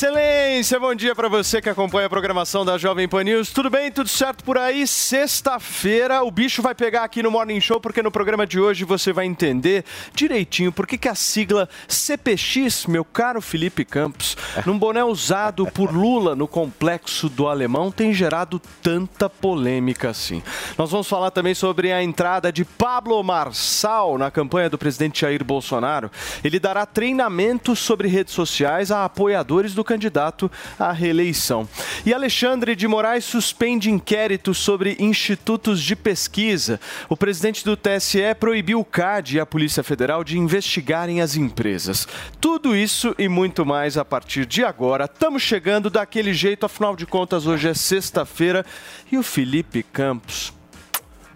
Fala, excelência! Bom dia para você que acompanha a programação da Jovem Pan News. Tudo bem? Tudo certo por aí? Sexta-feira, o bicho vai pegar aqui no Morning Show, porque no programa de hoje você vai entender direitinho por que, que a sigla CPX, meu caro Felipe Campos, num boné usado por Lula no complexo do Alemão, tem gerado tanta polêmica assim. Nós vamos falar também sobre a entrada de Pablo Marçal na campanha do presidente Jair Bolsonaro. Ele dará treinamento sobre redes sociais a apoiadores do candidato à reeleição. E Alexandre de Moraes suspende inquérito sobre institutos de pesquisa. O presidente do TSE proibiu o CAD e a Polícia Federal de investigarem as empresas. Tudo isso e muito mais a partir de agora. Estamos chegando daquele jeito, afinal de contas, hoje é sexta-feira e o Felipe Campos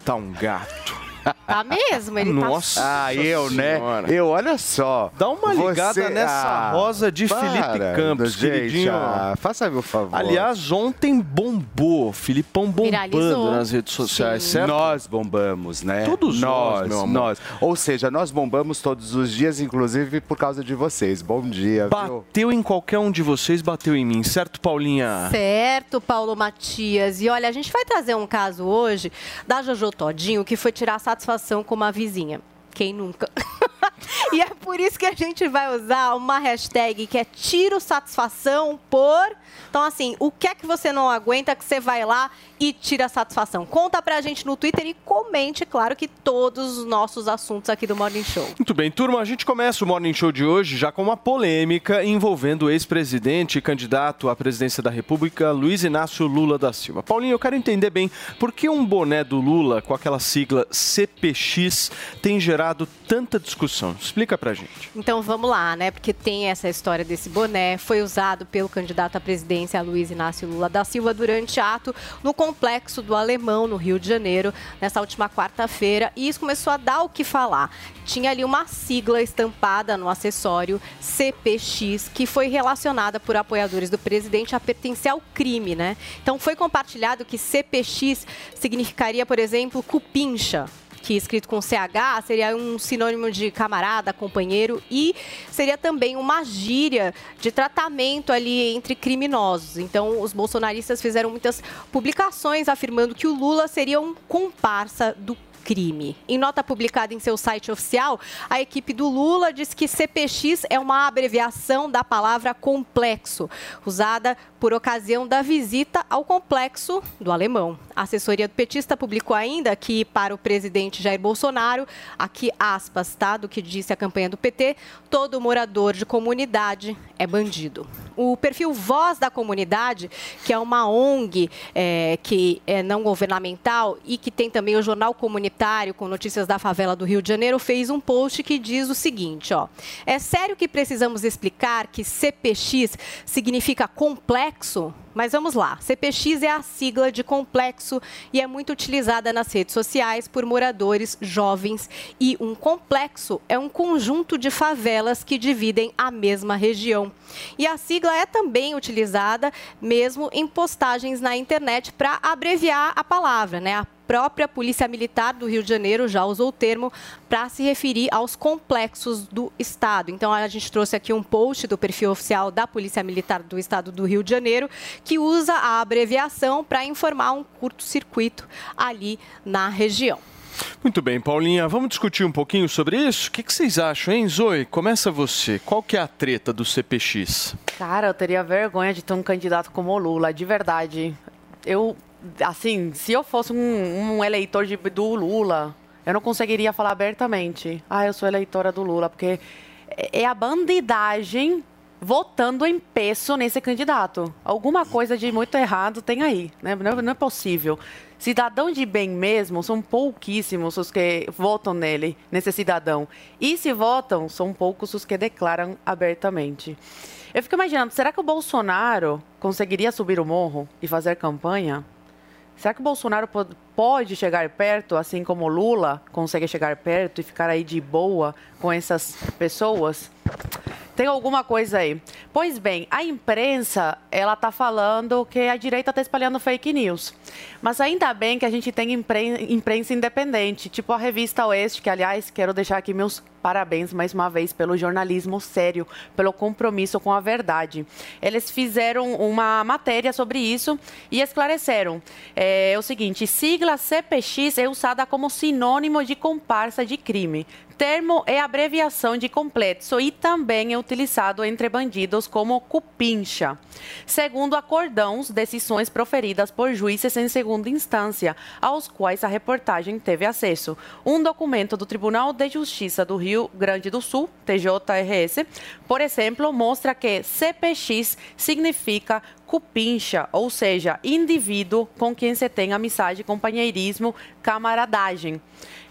tá um gato. Tá mesmo, ele Nossa. tá... Ah, eu, né? Senhora. Eu, olha só. Dá uma ligada Você- nessa Ah, rosa de para, Felipe Campos, gente, queridinho. ah, faça meu favor. Aliás, ontem bombou, Filipão bombando Viralizou. nas redes sociais, Sim. certo? Nós bombamos, né? Todos nós, nós, meu amor. nós. Ou seja, nós bombamos todos os dias, inclusive por causa de vocês. Bom dia, viu? Bateu em qualquer um de vocês, bateu em mim, certo, Paulinha? Certo, Paulo Matias. E olha, a gente vai trazer um caso hoje da Jojo Todinho, que foi tirar satisfação com uma vizinha. Quem nunca? e é por isso que a gente vai usar uma hashtag que é tiro satisfação por. Então, assim, o que é que você não aguenta que você vai lá e tira satisfação? Conta pra gente no Twitter e comente, claro, que todos os nossos assuntos aqui do Morning Show. Muito bem, turma, a gente começa o Morning Show de hoje já com uma polêmica envolvendo o ex-presidente e candidato à presidência da República, Luiz Inácio Lula da Silva. Paulinho, eu quero entender bem por que um boné do Lula com aquela sigla CPX tem gerado tanta discussão. Explica pra gente. Então vamos lá, né? Porque tem essa história desse boné, foi usado pelo candidato à presidência Luiz Inácio Lula da Silva durante ato no complexo do Alemão, no Rio de Janeiro, nessa última quarta-feira, e isso começou a dar o que falar. Tinha ali uma sigla estampada no acessório CPX, que foi relacionada por apoiadores do presidente a pertencer ao crime, né? Então foi compartilhado que CPX significaria, por exemplo, cupincha, que escrito com CH seria um sinônimo de camarada, companheiro e seria também uma gíria de tratamento ali entre criminosos. Então, os bolsonaristas fizeram muitas publicações afirmando que o Lula seria um comparsa do crime. Em nota publicada em seu site oficial, a equipe do Lula diz que CPX é uma abreviação da palavra complexo, usada por ocasião da visita ao complexo do Alemão. A assessoria do petista publicou ainda que, para o presidente Jair Bolsonaro, aqui aspas, tá, do que disse a campanha do PT, todo morador de comunidade é bandido. O perfil Voz da Comunidade, que é uma ONG é, que é não governamental e que tem também o jornal comunitário com notícias da favela do Rio de Janeiro, fez um post que diz o seguinte: ó, é sério que precisamos explicar que CPX significa complexo? Mas vamos lá. CPX é a sigla de complexo e é muito utilizada nas redes sociais por moradores jovens. E um complexo é um conjunto de favelas que dividem a mesma região. E a sigla é também utilizada mesmo em postagens na internet para abreviar a palavra, né? A própria Polícia Militar do Rio de Janeiro já usou o termo para se referir aos complexos do Estado. Então, a gente trouxe aqui um post do perfil oficial da Polícia Militar do Estado do Rio de Janeiro, que usa a abreviação para informar um curto-circuito ali na região. Muito bem, Paulinha, vamos discutir um pouquinho sobre isso? O que, que vocês acham, hein, Zoe? Começa você. Qual que é a treta do CPX? Cara, eu teria vergonha de ter um candidato como o Lula, de verdade. Eu, assim, se eu fosse um, um eleitor de- do Lula, eu não conseguiria falar abertamente. Ah, eu sou eleitora do Lula, porque é é a bandidagem votando em peso nesse candidato. Alguma coisa de muito errado tem aí, né? não, não é possível. Cidadão de bem mesmo, são pouquíssimos os que votam nele, nesse cidadão. E se votam, são poucos os que declaram abertamente. Eu fico imaginando, será que o Bolsonaro conseguiria subir o morro e fazer campanha? Será que o Bolsonaro pode chegar perto, assim como Lula consegue chegar perto e ficar aí de boa com essas pessoas? Tem alguma coisa aí. Pois bem, a imprensa, ela tá falando que a direita está espalhando fake news. Mas ainda bem que a gente tem impren- imprensa independente, tipo a revista Oeste, que aliás, quero deixar aqui meus parabéns mais uma vez pelo jornalismo sério, pelo compromisso com a verdade. Eles fizeram uma matéria sobre isso e esclareceram é, o seguinte: sigla CPX é usada como sinônimo de comparsa de crime. Termo é abreviação de complexo e também é utilizado entre bandidos como cupincha. Segundo acordãos, decisões proferidas por juízes em segunda instância, aos quais a reportagem teve acesso. Um documento do Tribunal de Justiça do Rio Grande do Sul, TJRS, por exemplo, mostra que CPX significa cupincha, ou seja, indivíduo com quem se tem amizade, companheirismo, camaradagem.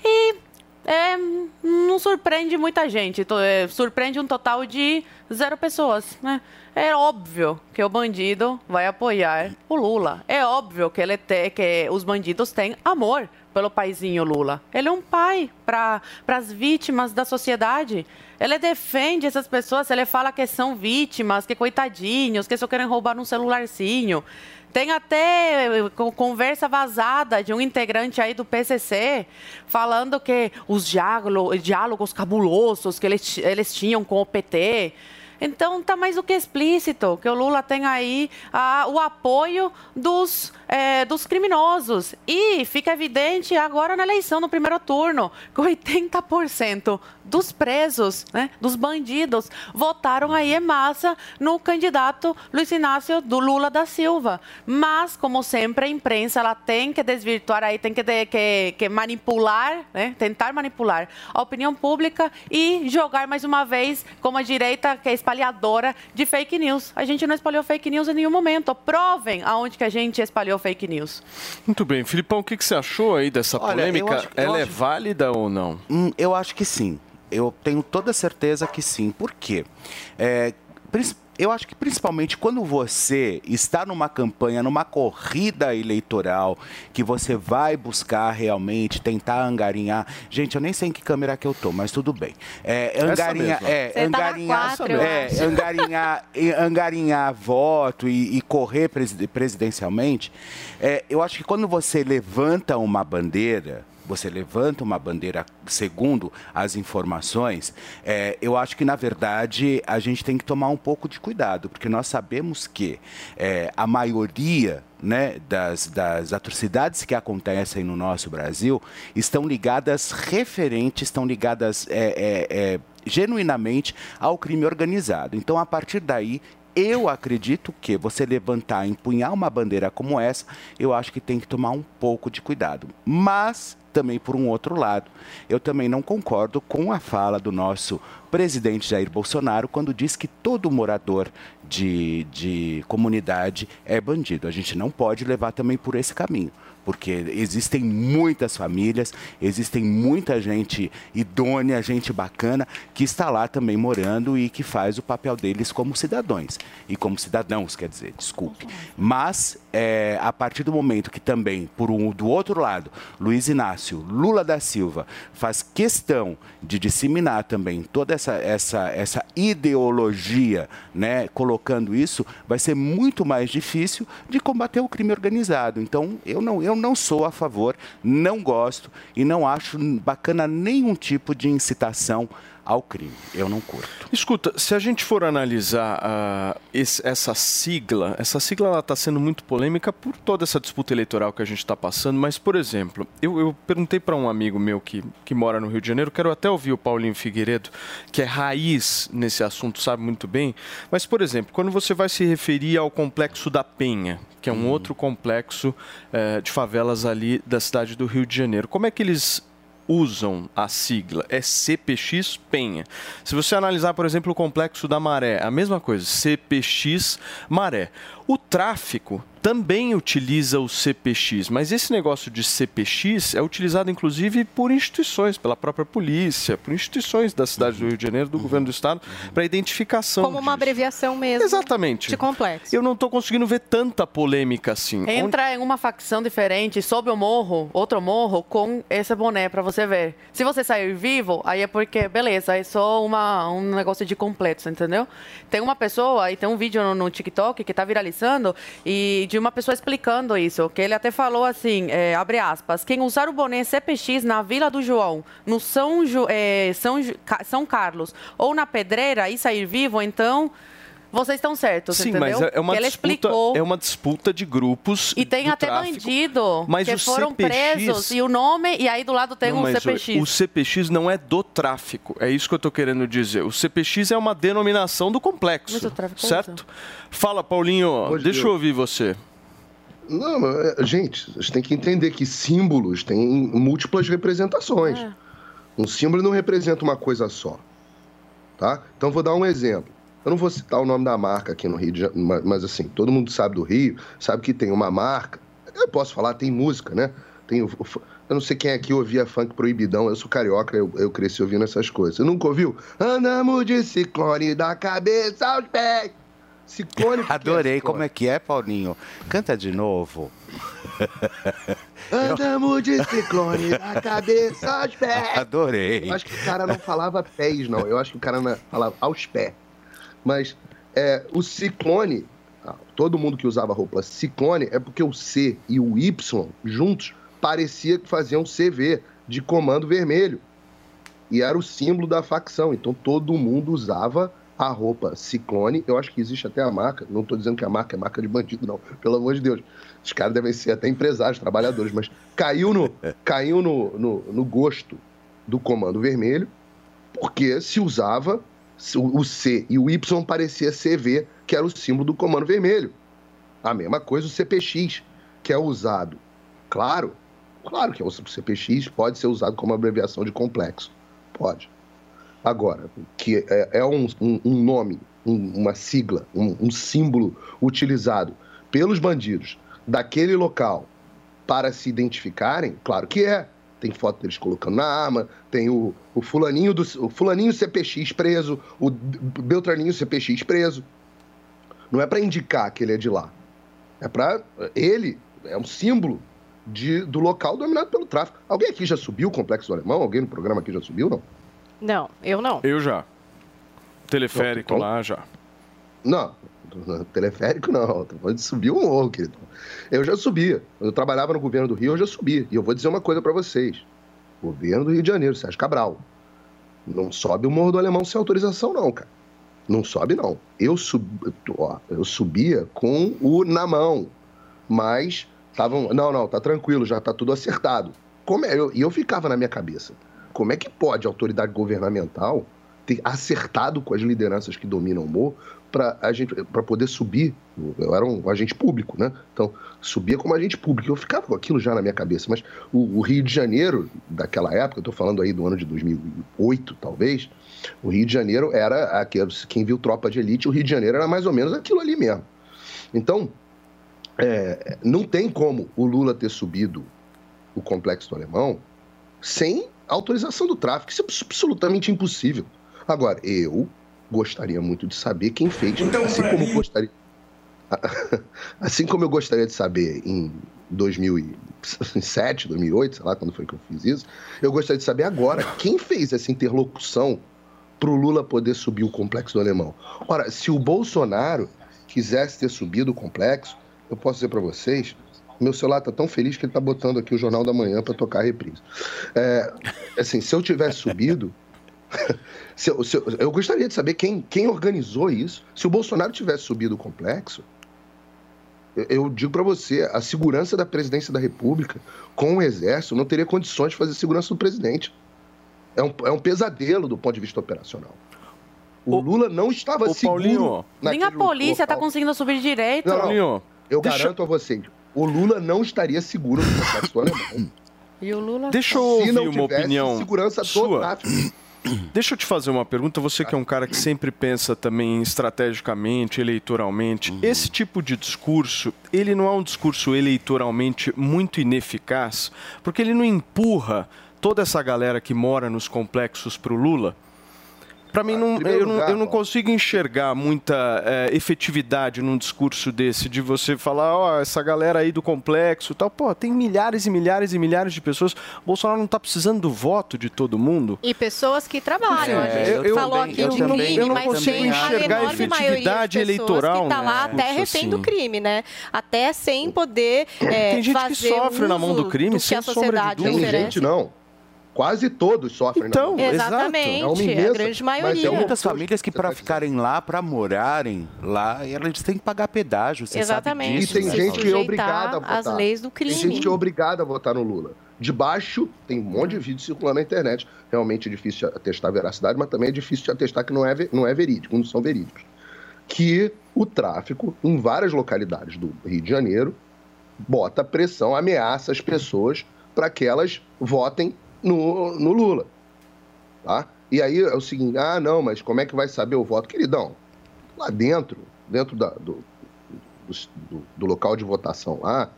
E é, não surpreende muita gente. É, surpreende um total de zero pessoas. Né? É óbvio que o bandido vai apoiar o Lula. É óbvio que, ele te- que os bandidos têm amor pelo paizinho Lula. Ele é um pai para as vítimas da sociedade. Ele defende essas pessoas, ele fala que são vítimas, que coitadinhos, que só querem roubar um celularzinho. Tem até co- conversa vazada de um integrante aí do PCC falando que os diálogo- diálogos cabulosos que eles, eles tinham com o PT. Então, tá mais do que explícito que o Lula tem aí ah, o apoio dos, eh, dos criminosos. E fica evidente agora na eleição, no primeiro turno, que 80% dos presos, né, dos bandidos, votaram aí em massa no candidato Luiz Inácio do Lula da Silva. Mas, como sempre, a imprensa ela tem que desvirtuar aí, tem que, de- que- que manipular, né, tentar manipular a opinião pública e jogar mais uma vez como a direita que é espalhadora de fake news. A gente não espalhou fake news em nenhum momento. Provem aonde que a gente espalhou fake news. Muito bem. Filipão, o que, que você achou aí dessa Olha, polêmica? eu Ela é acho- válida ou não? Hum, eu acho que sim. Eu tenho toda certeza que sim. Por quê? É, prin- eu acho que principalmente quando você está numa campanha, numa corrida eleitoral, que você vai buscar realmente tentar angarinhar. Gente, eu nem sei em que câmera que eu tô, mas tudo bem. É, mesma. é, Você tá angarinhar, quatro, é, angarinhar, angarinhar voto e, e correr preside- presidencialmente, é, eu acho que quando você levanta uma bandeira, você levanta uma bandeira segundo as informações, é, eu acho que, na verdade, a gente tem que tomar um pouco de cuidado, porque nós sabemos que é, a maioria né, das, das atrocidades que acontecem no nosso Brasil estão ligadas referentes, estão ligadas é, é, é, genuinamente ao crime organizado. Então, a partir daí, eu acredito que você levantar, empunhar uma bandeira como essa, eu acho que tem que tomar um pouco de cuidado. Mas, também por um outro lado, eu também não concordo com a fala do nosso presidente Jair Bolsonaro quando diz que todo morador de, de comunidade é bandido. A gente não pode levar também por esse caminho. Porque existem muitas famílias, existem muita gente idônea, gente bacana, que está lá também morando e que faz o papel deles como cidadãos. E como cidadãos, quer dizer, desculpe. Mas, é, a partir do momento que também, por um, do outro lado, Luiz Inácio Lula da Silva faz questão de disseminar também toda essa, essa, essa ideologia, né, colocando isso, vai ser muito mais difícil de combater o crime organizado. Então, eu não, eu não sou a favor, não gosto e não acho bacana nenhum tipo de incitação ao crime. Eu não curto. Escuta, se a gente for analisar ah, esse- essa sigla, essa sigla está sendo muito polêmica por toda essa disputa eleitoral que a gente está passando, mas, por exemplo, eu, eu perguntei para um amigo meu que, que mora no Rio de Janeiro, quero até ouvir o Paulinho Figueiredo, que é raiz nesse assunto, sabe muito bem, mas, por exemplo, quando você vai se referir ao Complexo da Penha, que é um outro complexo eh, de favelas ali da cidade do Rio de Janeiro, como é que eles usam a sigla é CPX Penha. Se você analisar, por exemplo, o complexo da Maré, a mesma coisa, CPX Maré. O tráfico também utiliza o CPX, mas esse negócio de CPX é utilizado inclusive por instituições, pela própria polícia, por instituições da cidade do Rio de Janeiro, do governo do estado, para identificação. Como uma disso. abreviação mesmo. Exatamente. De complexo. Eu não estou conseguindo ver tanta polêmica assim. Entra em uma facção diferente, sobe o morro, outro morro, com esse boné pra você ver. Se você sair vivo, aí é porque, beleza, é só uma, um negócio de completo, entendeu? Tem uma pessoa, e tem um vídeo no, no TikTok que tá viralizando, e de uma pessoa explicando isso, que ele até falou assim, é, abre aspas, quem usar o boné CPX na Vila do João, no São, é, São, São Carlos, ou na Pedreira, e sair vivo, então... Vocês estão certos, Sim, entendeu? mas é uma, Que ele disputa, explicou. é uma disputa de grupos. E tem até tráfico. bandido Mas que o foram CPX presos e o nome, e aí do lado tem Não, um CPX. O CPX não é do tráfico, é isso que eu estou querendo dizer. O CPX é uma denominação do complexo, Mas o tráfico certo? Fala, Paulinho, Pode deixa ser. eu ouvir você. Não, mas, é, gente, vocês têm que entender que símbolos têm múltiplas representações. É. Um símbolo não representa uma coisa só. Tá? Então vou dar um exemplo. Eu não vou citar o nome da marca aqui no Rio, de Janeiro, mas, assim, todo mundo sabe do Rio, sabe que tem uma marca. Eu posso falar, tem música, né? Tem eu não sei quem aqui ouvia funk proibidão, eu sou carioca, eu, eu cresci ouvindo essas coisas. Você nunca ouviu? Andamos de ciclone da cabeça aos pés. Ciclone. é Adorei. ciclone? Como é que é, Paulinho? Canta de novo. Andamos de ciclone da cabeça aos pés. Adorei. Eu acho que o cara não falava pés, não. Eu acho que o cara falava aos pés. Mas é, o ciclone, ah, todo mundo que usava roupa ciclone, é porque o C e o Y juntos parecia que faziam CV de comando vermelho. E era o símbolo da facção. Então todo mundo usava a roupa ciclone. Eu acho que existe até a marca. Não estou dizendo que a marca é marca de bandido, não. Pelo amor de Deus. Os caras devem ser até empresários, trabalhadores. Mas caiu no, caiu no, no, no gosto do comando vermelho, porque se usava o C e o Y parecia CV, que era o símbolo do comando vermelho. A mesma coisa o CPX, que é usado. Claro, claro que é o CPX pode ser usado como abreviação de complexo. Pode. Agora, que é, é um, um- nome, um- uma sigla, um símbolo utilizado pelos bandidos daquele local para se identificarem, claro que é. Tem foto deles colocando na arma, tem o, o fulaninho do o fulaninho CPX preso, o Beltraninho CPX preso. Não é para indicar que ele é de lá. É para ele é um símbolo de, do local dominado pelo tráfico. Alguém aqui já subiu o complexo do alemão? Alguém no programa aqui já subiu, não? Não, eu não. Eu já. Teleférico Então- lá já. Não, teleférico não. Tô falando de subir o morro, querido. Eu já subia. Eu trabalhava no governo do Rio, eu já subia. E eu vou dizer uma coisa para vocês. Governo do Rio de Janeiro, Sérgio Cabral. Não sobe o Morro do Alemão sem autorização, não, cara. Não sobe, não. Eu, sub... ó, eu subia com o na mão. Mas estavam. Não, não, tá tranquilo, já tá tudo acertado. Como é? Eu- E eu ficava na minha cabeça. Como é que pode a autoridade governamental ter acertado com as lideranças que dominam o morro para gente para poder subir. Eu era um agente público, né? Então, subia como agente público. Eu ficava com aquilo já na minha cabeça. Mas o, o Rio de Janeiro, daquela época, eu estou falando aí do ano de 2008, talvez, o Rio de Janeiro era aquele, quem viu Tropa de Elite, o Rio de Janeiro era mais ou menos aquilo ali mesmo. Então, é, não tem como o Lula ter subido o complexo do Alemão sem autorização do tráfico. Isso é abs- absolutamente impossível. Agora, eu gostaria muito de saber quem fez. assim como eu gostaria. Assim como eu gostaria de saber em 2007, 2008, sei lá quando foi que eu fiz isso, eu gostaria de saber agora quem fez essa interlocução para o Lula poder subir o complexo do alemão. Ora, se o Bolsonaro quisesse ter subido o complexo, eu posso dizer para vocês, meu celular está tão feliz que ele está botando aqui o Jornal da Manhã para tocar a reprise. É, assim, se eu tivesse subido, se eu, se eu- eu gostaria de saber quem, quem organizou isso. Se o Bolsonaro tivesse subido o complexo, eu, eu digo para você, a segurança da presidência da República com o Exército não teria condições de fazer segurança do presidente. É um, é um pesadelo do ponto de vista operacional. O Ô, Lula não estava ô, seguro. Paulinho. Nem a polícia tá local. conseguindo subir direito. Não, não. Paulinho, Eu Deixa- garanto a vocês, o Lula não estaria seguro no complexo do alemão. E o Lula. Deixa eu Se ouvir não uma tivesse opinião segurança sua. Deixa eu te fazer uma pergunta. Você que é um cara que sempre pensa também estrategicamente, eleitoralmente. Esse tipo de discurso, ele não é um discurso eleitoralmente muito ineficaz, porque ele não empurra toda essa galera que mora nos complexos para o Lula. Para mim, não, primeiro eu, não, lugar, eu não consigo enxergar muita eh, efetividade num discurso desse, de você falar, ó, essa galera aí do complexo e tal. Pô, tem milhares e milhares e milhares de pessoas. O Bolsonaro não está precisando do voto de todo mundo. E pessoas que trabalham. É, a gente eu- eu falou também- aqui eu de também- crime, eu não mas consigo tem enxergar a enorme maioria de efetividade pessoas eleitoral que está lá até discurso refém do assim. crime, né? Até sem poder é, Tem gente que fazer sofre na mão do crime, do sem a sombra de sociedade dúvida. Tem gente não. Quase todos sofrem. Então, na. Exatamente, É uma a imensa- grande mas é maioria. Tem uma- muitas famílias que Você tá para ficarem lá, para morarem lá, eles têm que pagar pedágio. Você Exatamente. sabe disso, E tem né, gente que é obrigada a votar. às leis do crime. Tem gente que é obrigada a votar no Lula. De baixo, tem um monte de vídeo circulando na internet. Realmente é difícil de atestar a veracidade, mas também é difícil de atestar que não é, não é verídico, não são verídicos. Que o tráfico, em várias localidades do Rio de Janeiro, bota pressão, ameaça as pessoas para que elas votem no, no Lula. Tá? E aí é o seguinte: ah, não, mas como é que vai saber o voto? Queridão, lá dentro, dentro da- do, do, do- local de votação lá,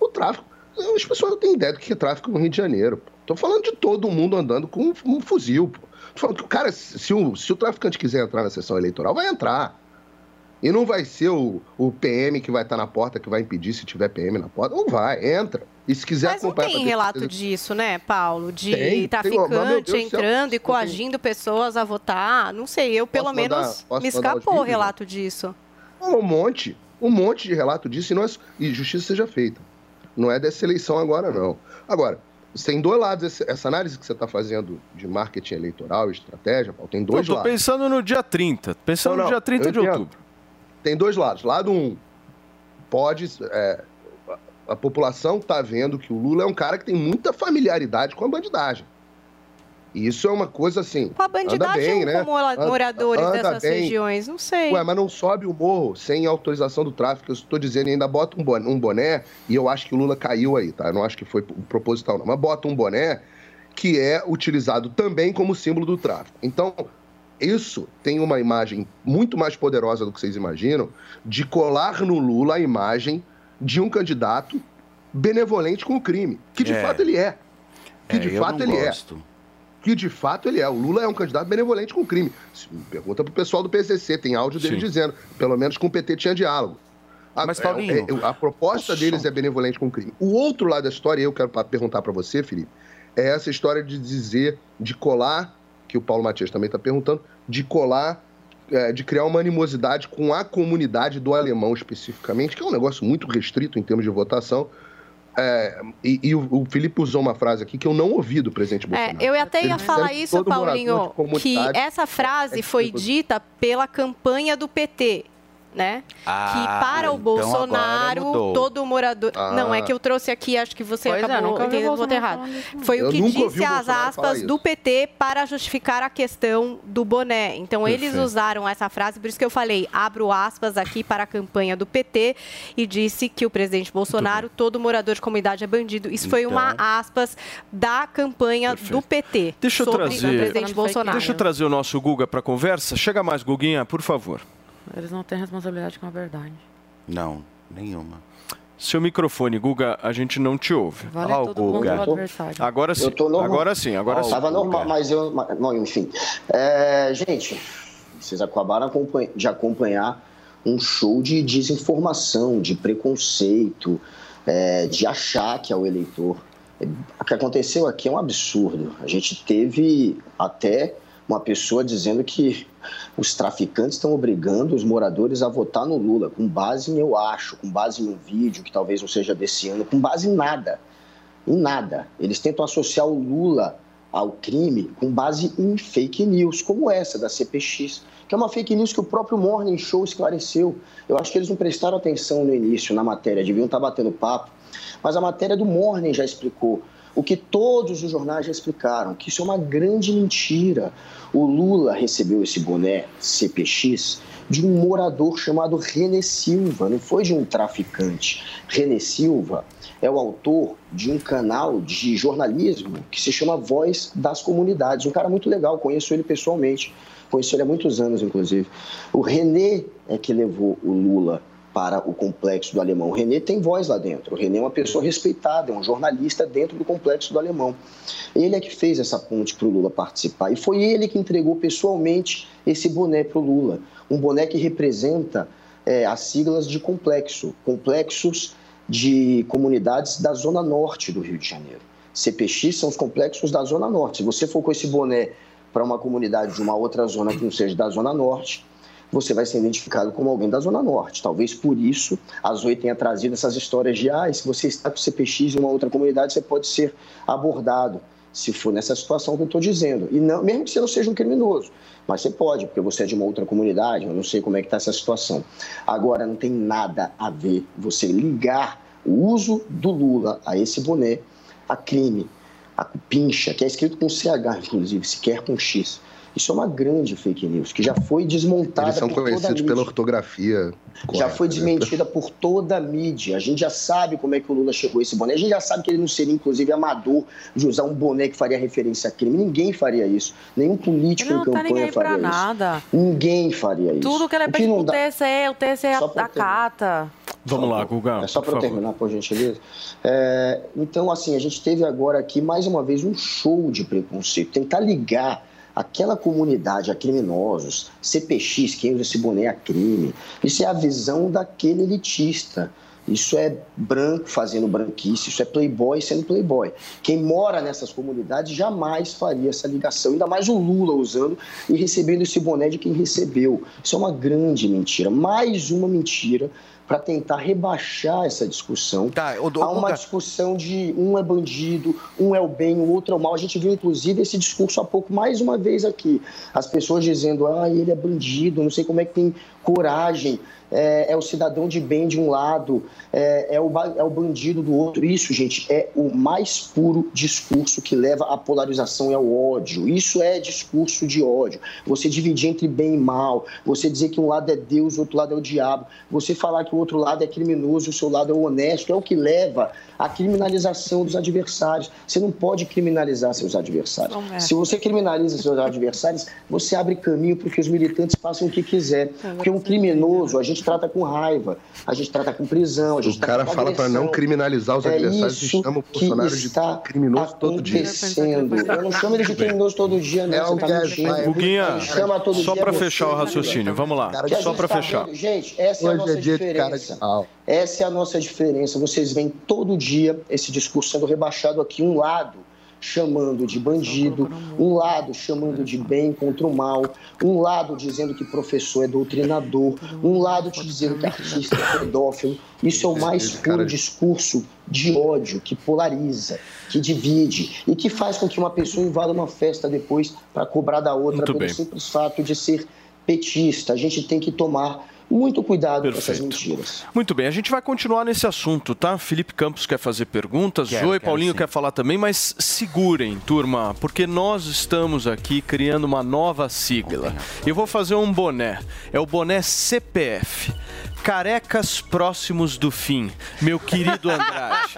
o tráfico. As pessoas não têm ideia do que é tráfico no Rio de Janeiro. Tô falando de todo mundo andando com um, fuzil. Tô falando que o cara, se o, se o traficante quiser entrar na sessão eleitoral, vai entrar. E não vai ser o, o PM que vai estar na porta que vai impedir se tiver PM na porta. Não vai, entra. E se quiser Mas não tem relato certeza- disso, né, Paulo? De Tem, tem, traficante céu, entrando e tem- coagindo pessoas a votar. Não sei, eu pelo Posso menos me escapou o relato disso. Um monte, um monte de relato disso e, não é- e justiça seja feita. Não é dessa eleição agora, não. Agora, você tem dois lados. Essa análise que você está fazendo de marketing eleitoral estratégia, Paulo, tem Eu dois tô lados. pensando no dia 30. Pensando Não, no não, dia 30 eu de entendo. outubro. Tem dois lados. Lado um, pode. é, a, população está vendo que o Lula é um cara que tem muita familiaridade com a bandidagem. E isso é uma coisa assim. Com a bandidagem bem, ou né? com mora- Anda- moradores anda dessas bem. regiões? Não sei. Ué, mas não sobe o morro sem autorização do tráfico. Eu estou dizendo, ainda bota um boné, um boné, e eu acho que o Lula caiu aí, tá? Eu não acho que foi proposital, não. Mas bota um boné que é utilizado também como símbolo do tráfico. Então, isso tem uma imagem muito mais poderosa do que vocês imaginam de colar no Lula a imagem de um candidato benevolente com o crime. Que de É. fato ele é. Que É, de fato ele é gosto. que de fato ele é. O Lula é um candidato benevolente com o crime. Pergunta pro pessoal do PCC, tem áudio dele Sim. dizendo, pelo menos com o PT tinha diálogo. A, Mas, é- Paulinho, é- a proposta deles é benevolente com o crime. O outro lado da história, e eu quero perguntar para você, Felipe, é essa história de dizer, de colar, que o Paulo Matias também está perguntando, de colar, é, de criar uma animosidade com a comunidade do alemão especificamente, que é um negócio muito restrito em termos de votação. É, e e o, o Felipe usou uma frase aqui que eu não ouvi do presidente É, Bolsonaro. eu até ia Ele falar isso, Paulinho, que essa frase é foi tipo- dita pela campanha do PT. Né? Ah, que para o então Bolsonaro, todo morador. Ah. Não, é que eu trouxe aqui, acho que você Pois é, acabou o entendendo o errado. Foi Eu o que disse as aspas do. PT para justificar a questão do boné. Então, eles Perfeito. usaram essa frase, por isso que eu falei, abro aspas aqui para a campanha do PT e disse que o presidente Bolsonaro, todo morador de comunidade é bandido. Isso foi uma Então. aspas da campanha Perfeito. do PT Deixa eu sobre trazer- o presidente Bolsonaro. Deixa eu trazer o nosso Guga para conversa. Chega mais, Guguinha, por favor. Eles não têm responsabilidade com a verdade. Não, nenhuma. Seu microfone, Guga, a gente não te ouve. Vale o todo mundo Guga. o adversário. Agora sim. Eu tô normal. Agora sim, agora Ó, sim. Tava Guga. normal, mas eu. Bom, enfim. É, gente, vocês acabaram de acompanhar um show de desinformação, de preconceito, é, de achar que é o eleitor. O que aconteceu aqui é um absurdo. A gente teve até uma pessoa dizendo que os traficantes estão obrigando os moradores a votar no Lula, com base em eu acho, com base em um vídeo que talvez não seja desse ano, com base em nada. Em nada. Eles tentam associar o Lula ao crime com base em fake news, como essa da CPX, que é uma fake news que o próprio Morning Show esclareceu. Eu acho que eles não prestaram atenção no início na matéria, deviam estar batendo papo, mas a matéria do Morning já explicou. O que todos os jornais já explicaram, que isso é uma grande mentira. O Lula recebeu esse boné CPX de um morador chamado René Silva, não foi de um traficante. René Silva é o autor de um canal de jornalismo que se chama Voz das Comunidades. Um cara muito legal, conheço ele pessoalmente, conheço ele há muitos anos, inclusive. O René é que levou o Lula para o complexo do Alemão. O René tem voz lá dentro. O René é uma pessoa respeitada, é um jornalista dentro do complexo do Alemão. Ele é que fez essa ponte para o Lula participar. E foi ele que entregou pessoalmente esse boné para o Lula. Um boné que representa é, as siglas de complexo. Complexos de comunidades da Zona Norte do Rio de Janeiro. CPX são os complexos da Zona Norte. Se você for com esse boné para uma comunidade de uma outra zona que não seja da Zona Norte, você vai ser identificado como alguém da Zona Norte. Talvez por isso a Zoe tenha trazido essas histórias de ah, se você está com CPX em uma outra comunidade, você pode ser abordado, se for nessa situação que eu estou dizendo. E não, mesmo que você não seja um criminoso, mas você pode, porque você é de uma outra comunidade, eu não sei como é que está essa situação. Agora, não tem nada a ver você ligar o uso do Lula a esse boné a crime, a pincha, que é escrito com CH, inclusive, sequer com X. Isso é uma grande fake news, que já foi desmontada Eles são por toda a conhecidos mídia. pela ortografia. Já correta, foi né? desmentida por toda a mídia. A gente já sabe como é que o Lula chegou a esse boné. A gente já sabe que ele não seria, inclusive, amador de usar um boné que faria referência a crime. Ninguém faria isso. Nenhum político não em tá campanha pra faria isso. nada. Ninguém faria isso. Tudo que ele O pede pro dá- TSE, o TSE acata. Vamos lá, Guga. É só para terminar, por gentileza. É, então, assim, a gente teve agora aqui, mais uma vez, um show de preconceito. Tentar ligar aquela comunidade a criminosos, CPX, quem usa esse boné a crime. Isso é a visão daquele elitista. Isso é branco fazendo branquice, isso é playboy sendo playboy. Quem mora nessas comunidades jamais faria essa ligação, ainda mais o Lula usando e recebendo esse boné de quem recebeu. Isso é uma grande mentira, mais uma mentira para tentar rebaixar essa discussão Tá, ô, ô, Há uma discussão de um é bandido, um é o bem, o outro é o mal. A gente viu, inclusive, esse discurso há pouco, mais uma vez aqui. As pessoas dizendo, ah, ele é bandido, não sei como é que tem coragem, é, é o cidadão de bem de um lado, é, é o, é o bandido do outro. Isso, gente, é o mais puro discurso que leva à polarização e ao ódio. Isso é discurso de ódio. Você dividir entre bem e mal, você dizer que um lado é Deus, o outro lado é o diabo, você falar que o outro lado é criminoso e o seu lado é o honesto, é o que leva à criminalização dos adversários. Você não pode criminalizar seus adversários. É. Se você criminaliza seus adversários, você abre caminho para que os militantes façam o que quiser. Porque um criminoso a gente trata com raiva, a gente trata com prisão, a gente O trata cara com fala para não criminalizar os É adversários e isso chama o que Bolsonaro de está criminoso todo dia. Eu não chamo ele de criminoso todo dia, não. É Você o tá é. Guguinha, Quem chama todo só para é fechar o raciocínio, vamos lá. Só para tá fechar. Gente, essa é a nossa é dia de cara de pau. Essa é a nossa diferença. Vocês veem todo dia esse discurso sendo rebaixado aqui. Um lado chamando de bandido, um lado chamando de bem contra o mal, um lado dizendo que professor é doutrinador, um lado te dizendo que artista é pedófilo. Isso é o mais puro discurso de ódio que polariza, que divide e que faz com que uma pessoa invada uma festa depois para cobrar da outra Muito pelo bem. simples fato de ser petista. A gente tem que tomar muito cuidado com essas Perfeito. mentiras. Muito bem, a gente vai continuar nesse assunto, tá? Felipe Campos quer fazer perguntas, Quero, Zoe quero Paulinho sim. quer falar também, mas segurem, turma, porque nós estamos aqui criando uma nova sigla. Eu vou fazer um boné. É o boné CPF. Carecas próximos do fim, meu querido Andrade.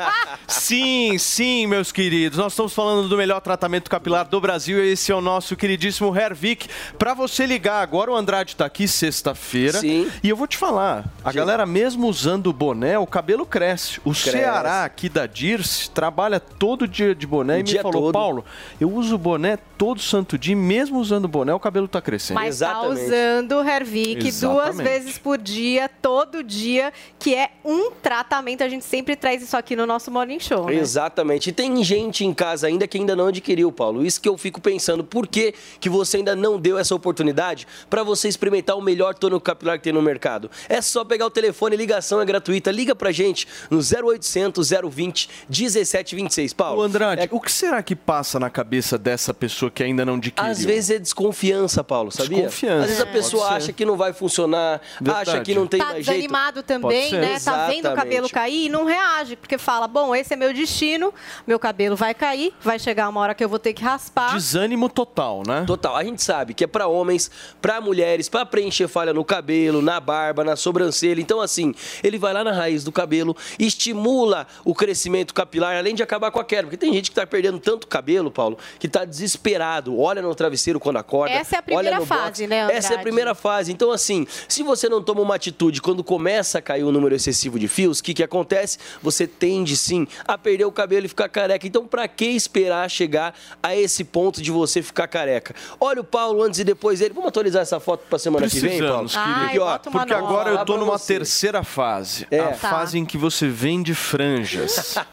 Sim, sim, meus queridos. Nós estamos falando do melhor tratamento capilar do Brasil e esse é o nosso queridíssimo Hervik. Para você ligar agora, o Andrade está aqui sexta-feira. Sim. E eu vou te falar, a galera mesmo usando o boné, o cabelo cresce. O Ceará aqui da Dirce trabalha todo dia de boné O e me falou, todo. Paulo, eu uso boné todo santo dia, mesmo usando boné, o cabelo tá crescendo. Mas tá Exatamente. usando o Hervik duas vezes por dia, todo dia, que é um tratamento. A gente sempre traz isso aqui no nosso Morning Show. né? Exatamente. E tem gente em casa ainda que ainda não adquiriu, Paulo. Isso que eu fico pensando. Por que, que você ainda não deu essa oportunidade para você experimentar o melhor tônico capilar que tem no mercado? É só pegar o telefone, ligação é gratuita. Liga pra gente no 0800 020 1726, Paulo. Ô Andrade, É- o que será que passa na cabeça dessa pessoa que ainda não adquiriu? Às vezes é desconfiança, Paulo, sabia? Desconfiança, Às vezes a pessoa acha que não vai funcionar, Verdade. acha que não tem Tá mais desanimado também, ser. né? Tá vendo o cabelo Exatamente. cair e não reage, porque fala: bom, esse é meu destino, meu cabelo vai cair, vai chegar uma hora que eu vou ter que raspar. Desânimo total, né? Total. A gente sabe que é pra homens, pra mulheres, pra preencher falha no cabelo, na barba, na sobrancelha. Então, assim, ele vai lá na raiz do cabelo, estimula o crescimento capilar, além de acabar com a queda. Porque tem gente que tá perdendo tanto cabelo, Paulo, que tá desesperado. Olha no travesseiro quando acorda. Essa é a primeira fase, box. né, Essa é a Andrade? primeira fase. Então, assim, se você não toma uma atitude quando começa a cair o número excessivo de fios, o que, que acontece? Você tende, sim, a perder o cabelo e ficar careca. Então, pra que esperar chegar a esse ponto de você ficar careca? Olha o Paulo antes e depois dele. Vamos atualizar essa foto pra semana que vem, Paulo? Precisamos. Aqui, ó, Porque agora eu tô numa você. terceira fase. É. A Tá. fase em que você vende franjas.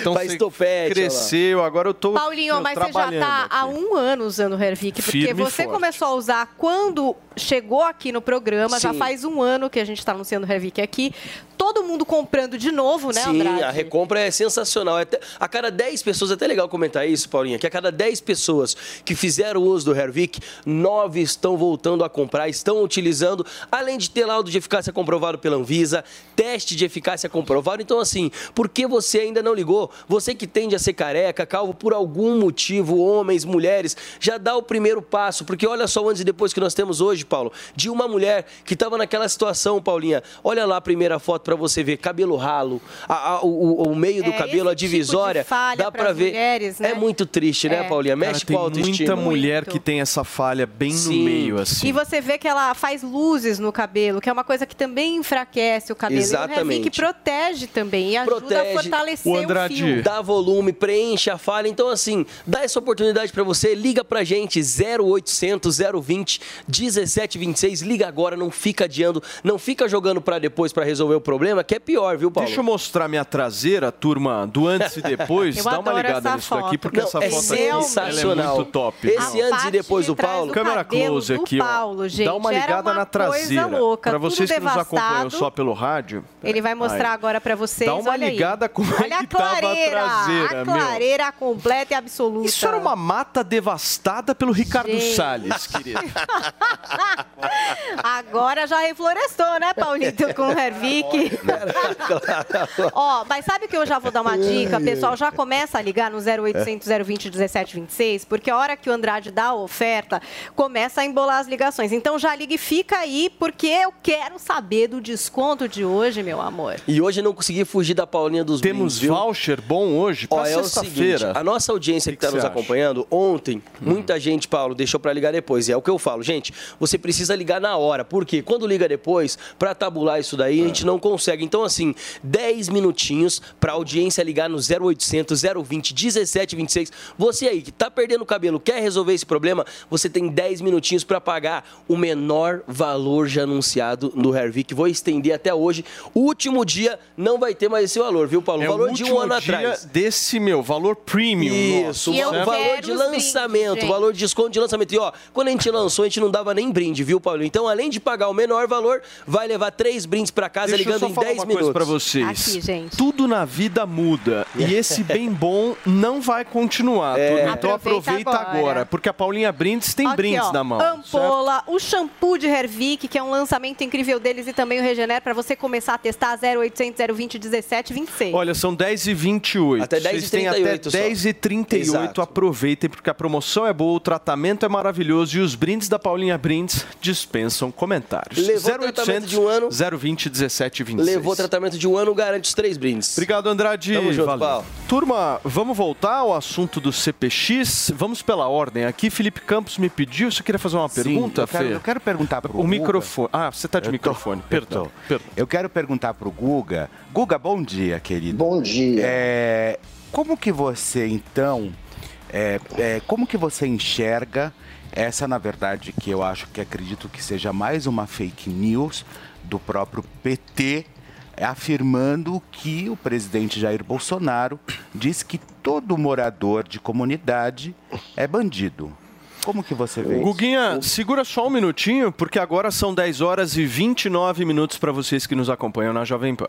Então Faz você topete, cresceu, agora eu tô Paulinho, meu, mas você já tá aqui. há um ano usando o Hervik, porque Firme você forte. começou a usar quando chegou aqui no programa, já Sim. faz um ano que a gente está anunciando o aqui. Todo mundo comprando de novo, né, Sim, Andrade? a recompra é sensacional. É até- a cada 10 pessoas, é até legal comentar isso, Paulinha, que a cada 10 pessoas que fizeram uso do Hervik, 9 estão voltando a comprar, estão utilizando, além de ter laudo de eficácia comprovado pela Anvisa, teste de eficácia comprovado. Então, assim, por que você ainda não ligou? Você que tende a ser careca, calvo, por algum motivo, homens, mulheres, já dá o primeiro passo, porque olha só o antes e depois que nós temos hoje, Paulo, de uma mulher que estava naquela situação, Paulinha. Olha lá a primeira foto para você ver, cabelo ralo, a- a- o, o- o meio do É, cabelo, a tipo de divisória, falha dá para ver. mulheres, né? É muito triste, né, É. Paulinha? Cara, Mexe tem com a autoestima. muita mulher que tem essa falha bem no Sim. meio, assim. E você vê que ela faz luzes no cabelo, que é uma coisa que também enfraquece o cabelo. E o Exatamente. Hervik protege também e ajuda a Protege. fortalecer o, fio. Dá volume, preenche a falha. Então, assim, dá essa oportunidade pra você. Liga pra gente, 0800 020 1726. Liga agora, não fica adiando, não fica jogando pra depois pra resolver o problema, que é pior, viu, Paulo? Deixa eu mostrar minha traseira, turma, do antes e depois. Eu Dá uma ligada essa nisso daqui, foto. porque Não, essa é foto aqui ela é sensacional. muito top. Esse viu? antes e depois do Paulo. Câmera close aqui, ó. Paulo, gente, Dá uma ligada uma na traseira. Pra vocês que nos acompanham só pelo rádio. Ele vai mostrar Aí. agora pra vocês. Dá uma olha aí. ligada como é Olha que a tava a clareira, traseira, a meu. clareira completa e absoluta. Isso era uma mata devastada pelo Ricardo Gente. Salles, querido. Agora já reflorestou, né, Paulito, com o Hervik? Ó, mas sabe que eu já vou dar uma dica? Pessoal já começa a ligar no 0800 020 1726, porque a hora que o Andrade dá a oferta, começa a embolar as ligações. Então já liga e fica aí, porque eu quero saber do desconto de hoje, meu amor. E hoje eu não consegui fugir da Paulinha dos Temos brindes, voucher bom hoje pra é sexta-feira. a nossa audiência que que está nos acha? acompanhando, ontem, muita gente, Paulo, deixou para ligar depois. E é o que eu falo, gente, você precisa ligar na hora. Por quê? Quando liga depois, para tabular isso daí, a gente não consegue. Então, assim, 10 minutinhos para audiência ligar no 0800 020 1726. Você aí que tá perdendo o cabelo, quer resolver esse problema, você tem 10 minutinhos para pagar o menor valor já anunciado no Hervik. Vou estender até hoje. O último dia não vai ter mais esse valor, viu, Paulo? É valor o de um ano dia atrás. desse, meu, valor premium. Isso, nosso, o valor de lançamento, o valor de desconto de lançamento. E ó, quando a gente lançou, a gente não dava nem brinde, viu, Paulo? Então, além de pagar o menor valor, vai levar três brindes pra casa Deixa eu ligando só em falar 10 uma minutos. coisa pra vocês. Aqui, gente. Tudo na vida muda. E esse bem bom não vai continuar. É. turma. Então Aproveita aproveita agora. agora. porque a Paulinha Brindes tem Aqui, brindes ó, na mão. certo? Ampola, o shampoo de Hervik, que é um lançamento incrível deles, e também o Regener, para você começar a testar 0800 020 1726. Olha, são 10 e 28 Até 10 e Vocês têm até 38 só. 10 e 38 Exato. Aproveitem, porque a promoção é boa, o tratamento é maravilhoso e os brindes da Paulinha Brindes dispensam comentários. Levou tratamento de um ano. 020 17 26. Levou tratamento de um ano, garante os três brindes. Obrigado, Andrade. Tamo junto, Valeu. Paulo. Turma, vamos voltar ao assunto do CPX. Vamos pela ordem aqui. Felipe Campos me pediu. Você queria fazer uma Sim, pergunta, eu quero, Fê? eu quero perguntar pro O Guga. microfone. Ah, você tá de Eu tô- microfone. eu Perdão. tô. Perdão. Eu quero perguntar pro Guga. Guga, bom dia, querido. Bom dia. É, como que você, então, é, é, como que você enxerga essa, na verdade, que eu acho que acredito que seja mais uma fake news do próprio PT, afirmando que o presidente Jair Bolsonaro diz que todo morador de comunidade é bandido. Como que você vê isso? Guguinha, segura só um minutinho, porque agora são 10 horas e 29 minutos para vocês que nos acompanham na Jovem Pan.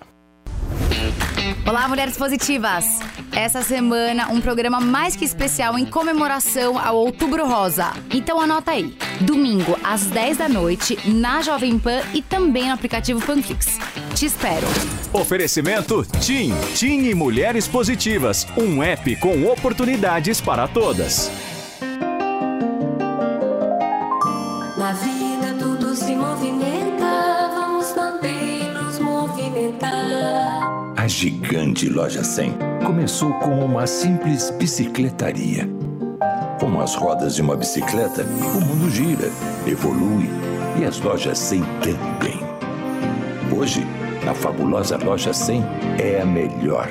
Olá, mulheres positivas! Essa semana, um programa mais que especial em comemoração ao Outubro Rosa. Então anota aí. Domingo, às 10 da noite, na Jovem Pan e também no aplicativo Panflix. Te espero. Oferecimento TIM. TIM e Mulheres Positivas. Um app com oportunidades para todas. Gigante Loja 100 começou como uma simples bicicletaria. Com as rodas de uma bicicleta, o mundo gira, evolui e as lojas 100 também. Hoje, a fabulosa Loja 100 é a melhor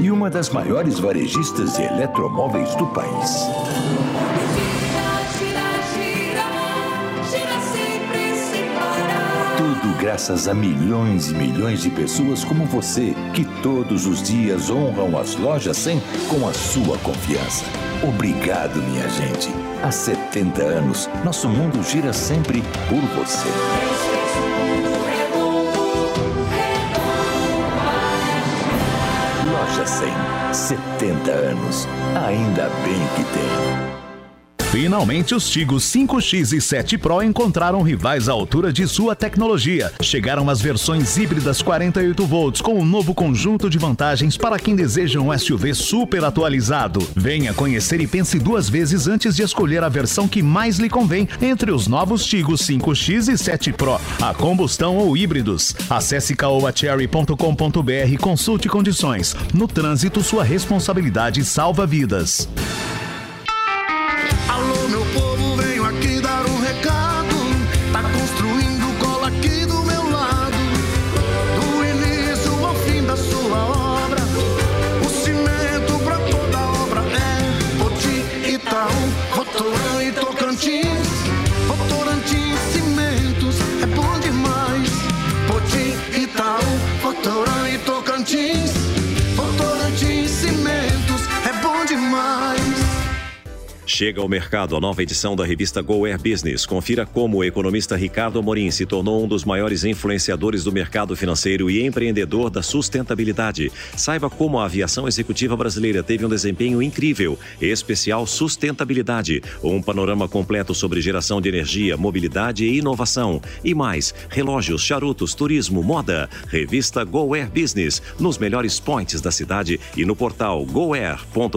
e uma das maiores varejistas de eletromóveis do país. Graças a milhões e milhões de pessoas como você, que todos os dias honram as lojas 100 com a sua confiança. Obrigado, minha gente. Há 70 anos, nosso mundo gira sempre por você. Loja 100, 70 anos. Ainda bem que tem. Finalmente, os Tigos 5X e 7 Pro encontraram rivais à altura de sua tecnologia. Chegaram as versões híbridas 48 volts com um novo conjunto de vantagens para quem deseja um SUV super atualizado. Venha conhecer e pense duas vezes antes de escolher a versão que mais lhe convém entre os novos Tigos 5X e 7 Pro, a combustão ou híbridos. Acesse caoacherry.com.br e consulte condições. No trânsito, sua responsabilidade salva vidas. Alô, meu povo, venho Chega ao mercado a nova edição da revista Go Air Business. Confira como o economista Ricardo Amorim se tornou um dos maiores influenciadores do mercado financeiro e empreendedor da sustentabilidade. Saiba como a aviação executiva brasileira teve um desempenho incrível, especial sustentabilidade. Um panorama completo sobre geração de energia, mobilidade e inovação. E mais, relógios, charutos, turismo, moda. Revista Go Air Business, nos melhores points da cidade e no portal goair.com.br.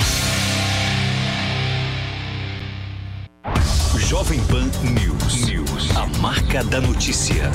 Jovem Pan News. News. A marca da notícia.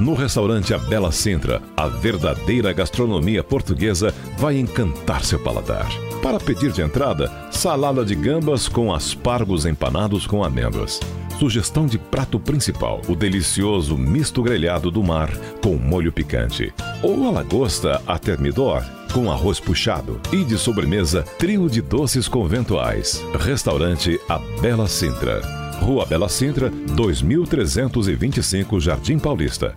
No restaurante A Bela Sintra, a verdadeira gastronomia portuguesa vai encantar seu paladar. Para pedir de entrada, salada de gambas com aspargos empanados com amêndoas. Sugestão de prato principal, o delicioso misto grelhado do mar com molho picante. Ou a lagosta a termidor com arroz puxado. E de sobremesa, trio de doces conventuais. Restaurante A Bela Sintra. Rua Bela Sintra, 2325 Jardim Paulista.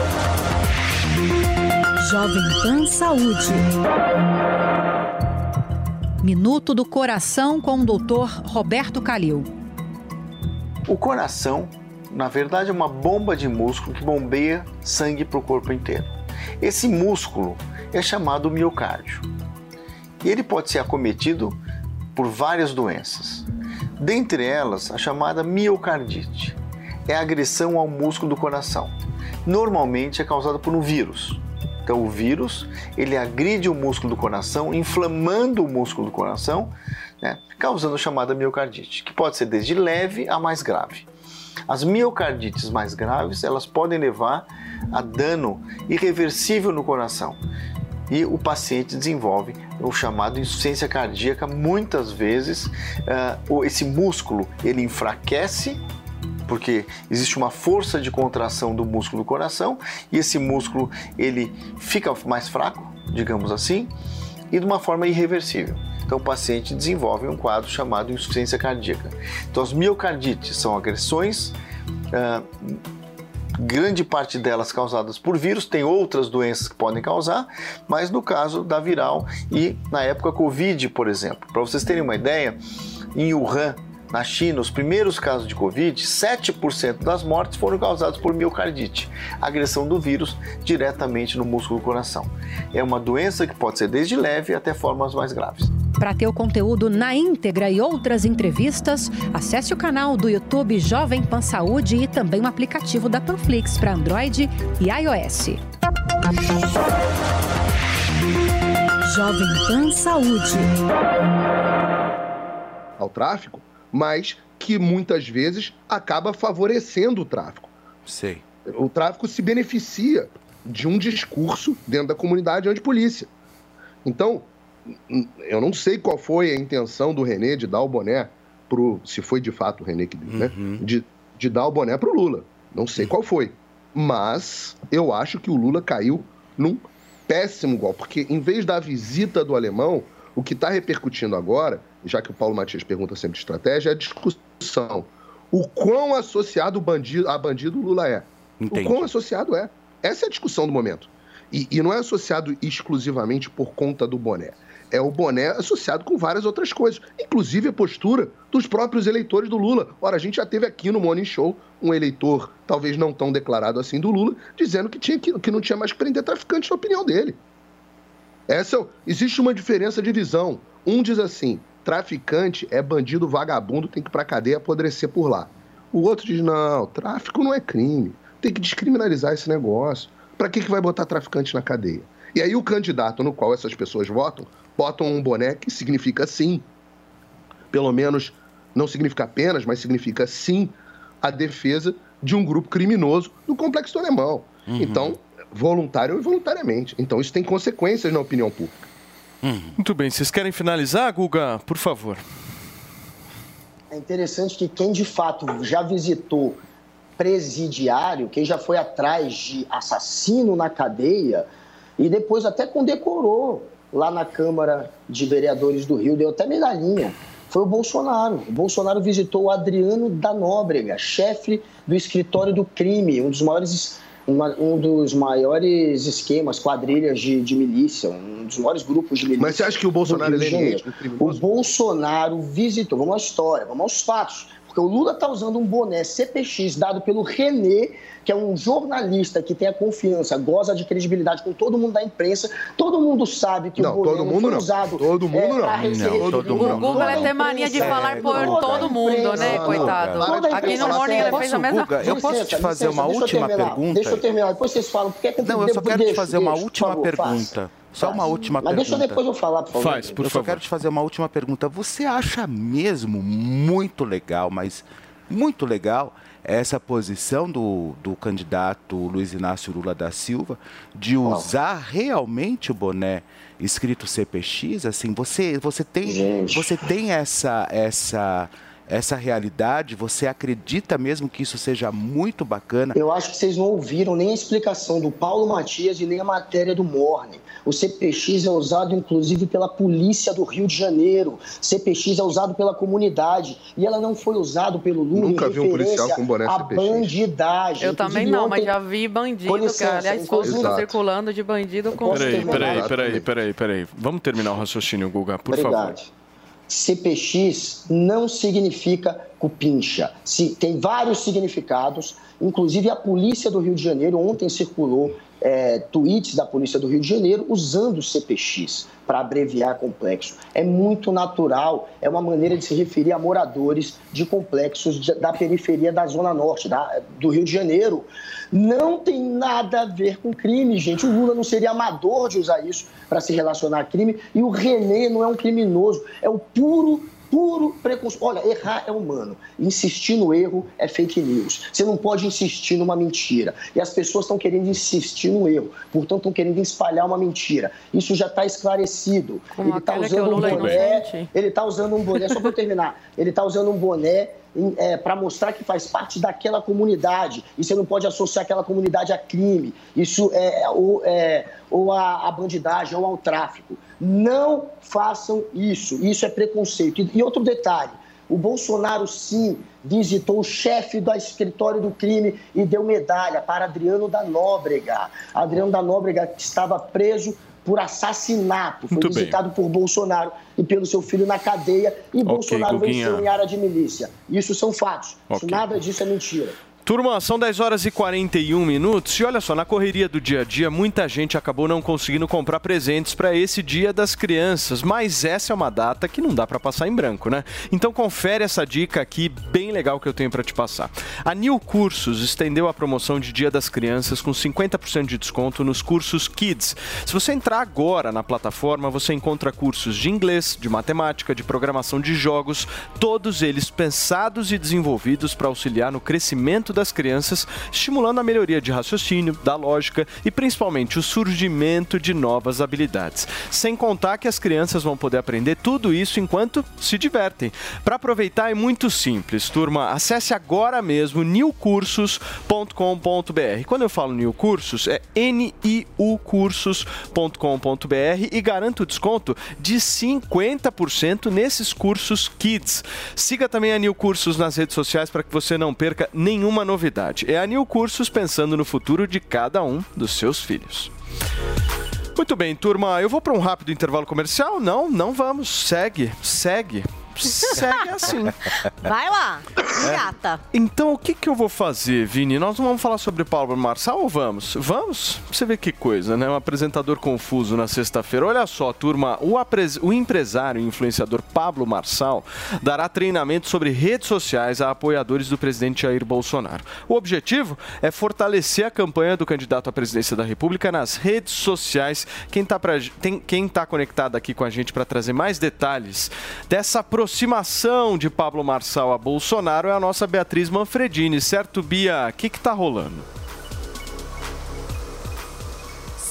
Jovem Pan Saúde. Minuto do Coração com o Dr. Roberto Calil. O coração, na verdade, é uma bomba de músculo que bombeia sangue para o corpo inteiro. Esse músculo é chamado miocárdio. E ele pode ser acometido por várias doenças. Dentre elas, a chamada miocardite. É a agressão ao músculo do coração. Normalmente é causada por um vírus. Então o vírus, ele agride o músculo do coração, inflamando o músculo do coração, né, causando a chamada miocardite, que pode ser desde leve a mais grave. As miocardites mais graves, elas podem levar a dano irreversível no coração. E o paciente desenvolve o chamado insuficiência cardíaca. Muitas vezes, uh, esse músculo ele enfraquece porque existe uma força de contração do músculo do coração e esse músculo ele fica mais fraco, digamos assim, e de uma forma irreversível. Então o paciente desenvolve um quadro chamado insuficiência cardíaca. Então as miocardites são agressões uh, grande parte delas causadas por vírus, tem outras doenças que podem causar, mas no caso da viral e na época Covid, por exemplo. Para vocês terem uma ideia, em Wuhan, na China, os primeiros casos de Covid, 7% das mortes foram causadas por miocardite, agressão do vírus diretamente no músculo do coração. É uma doença que pode ser desde leve até formas mais graves. Para ter o conteúdo na íntegra e outras entrevistas, acesse o canal do YouTube Jovem Pan Saúde e também o aplicativo da Panflix para Android e iOS. Jovem Pan Saúde. Ao tráfico, mas que muitas vezes acaba favorecendo o tráfico. Sei. O tráfico se beneficia de um discurso dentro da comunidade antipolícia. Então, eu não sei qual foi a intenção do René de dar o boné pro. Se foi de fato o René que deu, né? De, de dar o boné pro Lula. Não sei qual foi. Mas eu acho que o Lula caiu num péssimo golpe. Porque em vez da visita do alemão, o que está repercutindo agora, já que o Paulo Matias pergunta sempre de estratégia, é a discussão. O quão associado bandido, a bandido Lula é. Entendi. O quão associado é. Essa é a discussão do momento. E, e não é associado exclusivamente por conta do boné. É o boné associado com várias outras coisas, inclusive a postura dos próprios eleitores do Lula. Ora, a gente já teve aqui no Morning Show um eleitor, talvez não tão declarado assim, do Lula, dizendo que, tinha que, que não tinha mais que prender traficante, na opinião dele. Essa, existe uma diferença de visão. Um diz assim: traficante é bandido vagabundo, tem que ir pra cadeia apodrecer por lá. O outro diz: não, tráfico não é crime. Tem que descriminalizar esse negócio. Para que, que vai botar traficante na cadeia? E aí o candidato no qual essas pessoas votam, botam um boné que significa sim. Pelo menos não significa apenas, mas significa sim a defesa de um grupo criminoso no complexo do alemão. Uhum. Então, voluntário ou involuntariamente. Então isso tem consequências na opinião pública. Muito bem, vocês querem finalizar, Guga? Por favor. É interessante que quem de fato já visitou presidiário, quem já foi atrás de assassino na cadeia e depois até condecorou lá na Câmara de Vereadores do Rio, deu até medalhinha. Foi o Bolsonaro. O Bolsonaro visitou o Adriano da Nóbrega, chefe do escritório do crime, um dos maiores uma- um dos maiores esquemas, quadrilhas de, de milícia, um dos maiores grupos de milícia. Mas você acha que o Bolsonaro é O Bolsonaro visitou, vamos à história, vamos aos fatos. Porque o Lula está usando um boné CPX dado pelo René, que é um jornalista que tem a confiança, goza de credibilidade com todo mundo da imprensa. Todo mundo sabe que Não, o boné todo não mundo foi não. usado. Todo mundo é, não. Não, receber- todo mundo O Google ele tem mania de falar é, por a todo mundo, né, Não, coitado? não, toda a Aqui no Morning ele serve. fez a mesma Guga, eu posso Licença, te fazer licença, uma última terminar, pergunta? Deixa eu terminar, depois vocês falam. Porque é que Não, eu só quero te fazer uma última pergunta. Só uma última Mas pergunta. deixa depois eu falar, por favor. Faz, por eu só favor. quero te fazer uma última pergunta. Você acha mesmo muito legal, mas muito legal, essa posição do, do candidato Luiz Inácio Lula da Silva de usar realmente o boné escrito CPX? Assim, você, você tem, você tem essa, essa, essa realidade? Você acredita mesmo que isso seja muito bacana? Eu acho que vocês não ouviram nem a explicação do Paulo Matias e nem a matéria do Morne. O CPX é usado inclusive pela polícia do Rio de Janeiro. CPX é usado pela comunidade e ela não foi usado pelo Lula Nunca em vi um policial com boné à CPX. bandidagem. Eu também não, mas ontem- já vi bandido, licença, cara. Aliás, inclusive- circulando de bandido com Peraí, terminar? peraí, peraí, peraí, peraí. Vamos terminar o raciocínio, Guga, por favor. CPX não significa cupincha. Tem vários significados, inclusive a polícia do Rio de Janeiro ontem circulou é, tweets da polícia do Rio de Janeiro usando o CPX para abreviar complexo. É muito natural, é uma maneira de se referir a moradores de complexos de, da periferia da Zona Norte, da, do Rio de Janeiro. Não tem nada a ver com crime, gente. O Lula não seria amador de usar isso para se relacionar a crime e o René não é um criminoso, é o puro puro preconceito. Olha, errar é humano. Insistir no erro é fake news. Você não pode insistir numa mentira. E as pessoas estão querendo insistir no erro. Portanto, estão querendo espalhar uma mentira. Isso já está esclarecido. Como ele está usando um é boné. Ele está usando um boné, só para terminar. Ele está usando um boné é, para mostrar que faz parte daquela comunidade. E você não pode associar aquela comunidade a crime. Isso é ou, é, ou a, a bandidagem ou ao tráfico. Não façam isso. Isso é preconceito. E, e outro detalhe. O Bolsonaro, sim, visitou o chefe do escritório do crime e deu medalha para Adriano da Nóbrega. Adriano da Nóbrega que estava preso por assassinato. Foi Muito bem. visitado por Bolsonaro e pelo seu filho na cadeia. E Bolsonaro Guguinha. venceu em área de milícia. Isso são fatos. Isso, Ok. nada disso é mentira. Turma, são 10 horas e 41 minutos e olha só, na correria do dia a dia, muita gente acabou não conseguindo comprar presentes para esse Dia das Crianças, mas essa é uma data que não dá para passar em branco, né? Então confere essa dica aqui bem legal que eu tenho para te passar. A New Cursos estendeu a promoção de Dia das Crianças com 50% de desconto nos cursos Kids. Se você entrar agora na plataforma, você encontra cursos de inglês, de matemática, de programação de jogos, todos eles pensados e desenvolvidos para auxiliar no crescimento das crianças, estimulando a melhoria de raciocínio, da lógica e principalmente o surgimento de novas habilidades. Sem contar que as crianças vão poder aprender tudo isso enquanto se divertem. Para aproveitar é muito simples, turma. Acesse agora mesmo newcursos.com.br. Quando eu falo New Cursos, é niucursos.com.br e garanto desconto de 50% nesses cursos Kids. Siga também a New Cursos nas redes sociais para que você não perca nenhuma novidade. É a New Cursos pensando no futuro de cada um dos seus filhos. Muito bem, turma. Eu vou para um rápido intervalo comercial? Não, não vamos. Segue, segue. Segue assim. Vai lá, gata. Então, o que, que eu vou fazer, Vini? Nós não vamos falar sobre Paulo Marçal ou vamos? Vamos? Você vê que coisa, né? Um apresentador confuso na sexta-feira. Olha só, turma, o, apres- o empresário e influenciador Pablo Marçal dará treinamento sobre redes sociais a apoiadores do presidente Jair Bolsonaro. O objetivo é fortalecer a campanha do candidato à presidência da República nas redes sociais. Quem está quem tá conectado aqui com a gente para trazer mais detalhes dessa aproximação de Pablo Marçal a Bolsonaro é a nossa Beatriz Manfredini, certo, Bia? O que está rolando?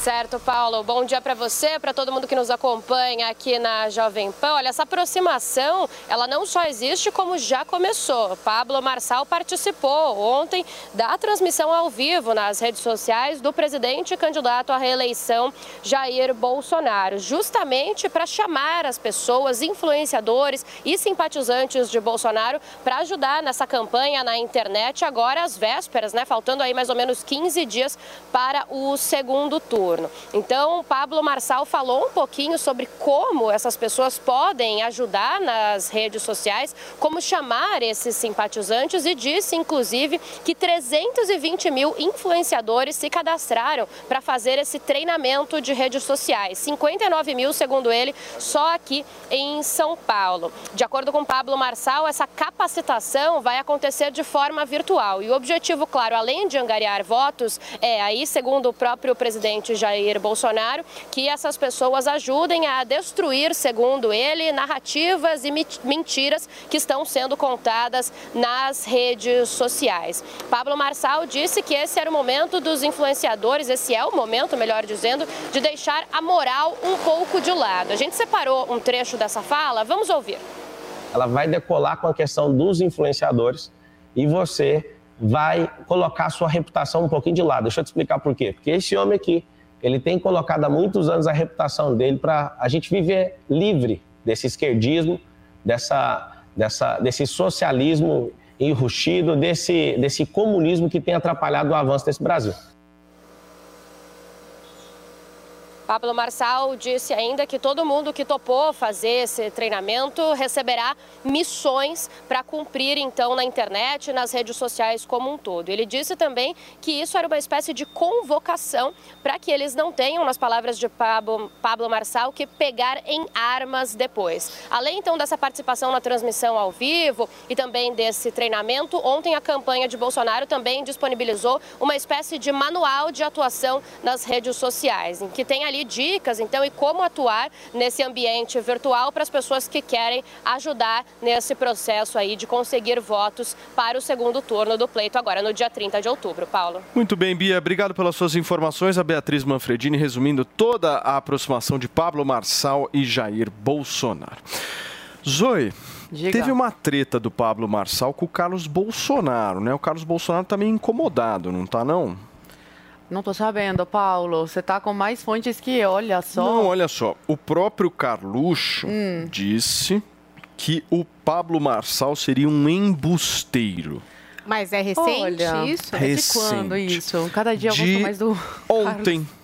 Certo, Paulo. Bom dia para você, para todo mundo que nos acompanha aqui na Jovem Pan. Olha, essa aproximação, ela não só existe, como já começou. Pablo Marçal participou ontem da transmissão ao vivo nas redes sociais do presidente candidato à reeleição Jair Bolsonaro, justamente para chamar as pessoas, influenciadores e simpatizantes de Bolsonaro para ajudar nessa campanha na internet agora às vésperas, né? Faltando aí mais ou menos 15 dias para o segundo turno. Então, Pablo Marçal falou um pouquinho sobre como essas pessoas podem ajudar nas redes sociais, como chamar esses simpatizantes e disse, inclusive, que 320 mil influenciadores se cadastraram para fazer esse treinamento de redes sociais. 59 mil, segundo ele, só aqui em São Paulo. De acordo com Pablo Marçal, essa capacitação vai acontecer de forma virtual. E o objetivo, claro, além de angariar votos, é aí, segundo o próprio presidente Jair Bolsonaro, que essas pessoas ajudem a destruir, segundo ele, narrativas e mentiras que estão sendo contadas nas redes sociais. Pablo Marçal disse que esse era o momento dos influenciadores, esse é o momento, melhor dizendo, de deixar a moral um pouco de lado. A gente separou um trecho dessa fala, vamos ouvir. ela vai decolar com a questão dos influenciadores e você vai colocar sua reputação um pouquinho de lado. Deixa eu te explicar por quê. Porque esse homem aqui, ele tem colocado há muitos anos a reputação dele para a gente viver livre desse esquerdismo, dessa, dessa, desse socialismo enrustido, desse, desse comunismo que tem atrapalhado o avanço desse Brasil. Pablo Marçal disse ainda que todo mundo que topou fazer esse treinamento receberá missões para cumprir então na internet e nas redes sociais como um todo. Ele disse também que isso era uma espécie de convocação para que eles não tenham, nas palavras de Pablo, Pablo Marçal, que pegar em armas depois. Além então dessa participação na transmissão ao vivo e também desse treinamento, ontem a campanha de Bolsonaro também disponibilizou uma espécie de manual de atuação nas redes sociais, em que tem ali dicas então e como atuar nesse ambiente virtual para as pessoas que querem ajudar nesse processo aí de conseguir votos para o segundo turno do pleito agora no dia 30 de outubro. Paulo. Muito bem, Bia. Obrigado pelas suas informações. A Beatriz Manfredini resumindo toda a aproximação de Pablo Marçal e Jair Bolsonaro. Zoe, Diga. teve uma treta do Pablo Marçal com o Carlos Bolsonaro, né? O Carlos Bolsonaro tá meio incomodado, não tá não? Não tô sabendo, Paulo. Você tá com mais fontes que eu, olha só. Não, olha só. O próprio Carluxo Hum. disse que o Pablo Marçal seria um embusteiro. Mas é recente Olha, isso? É de quando Recente. isso? Cada dia eu De gosto mais do. Ontem.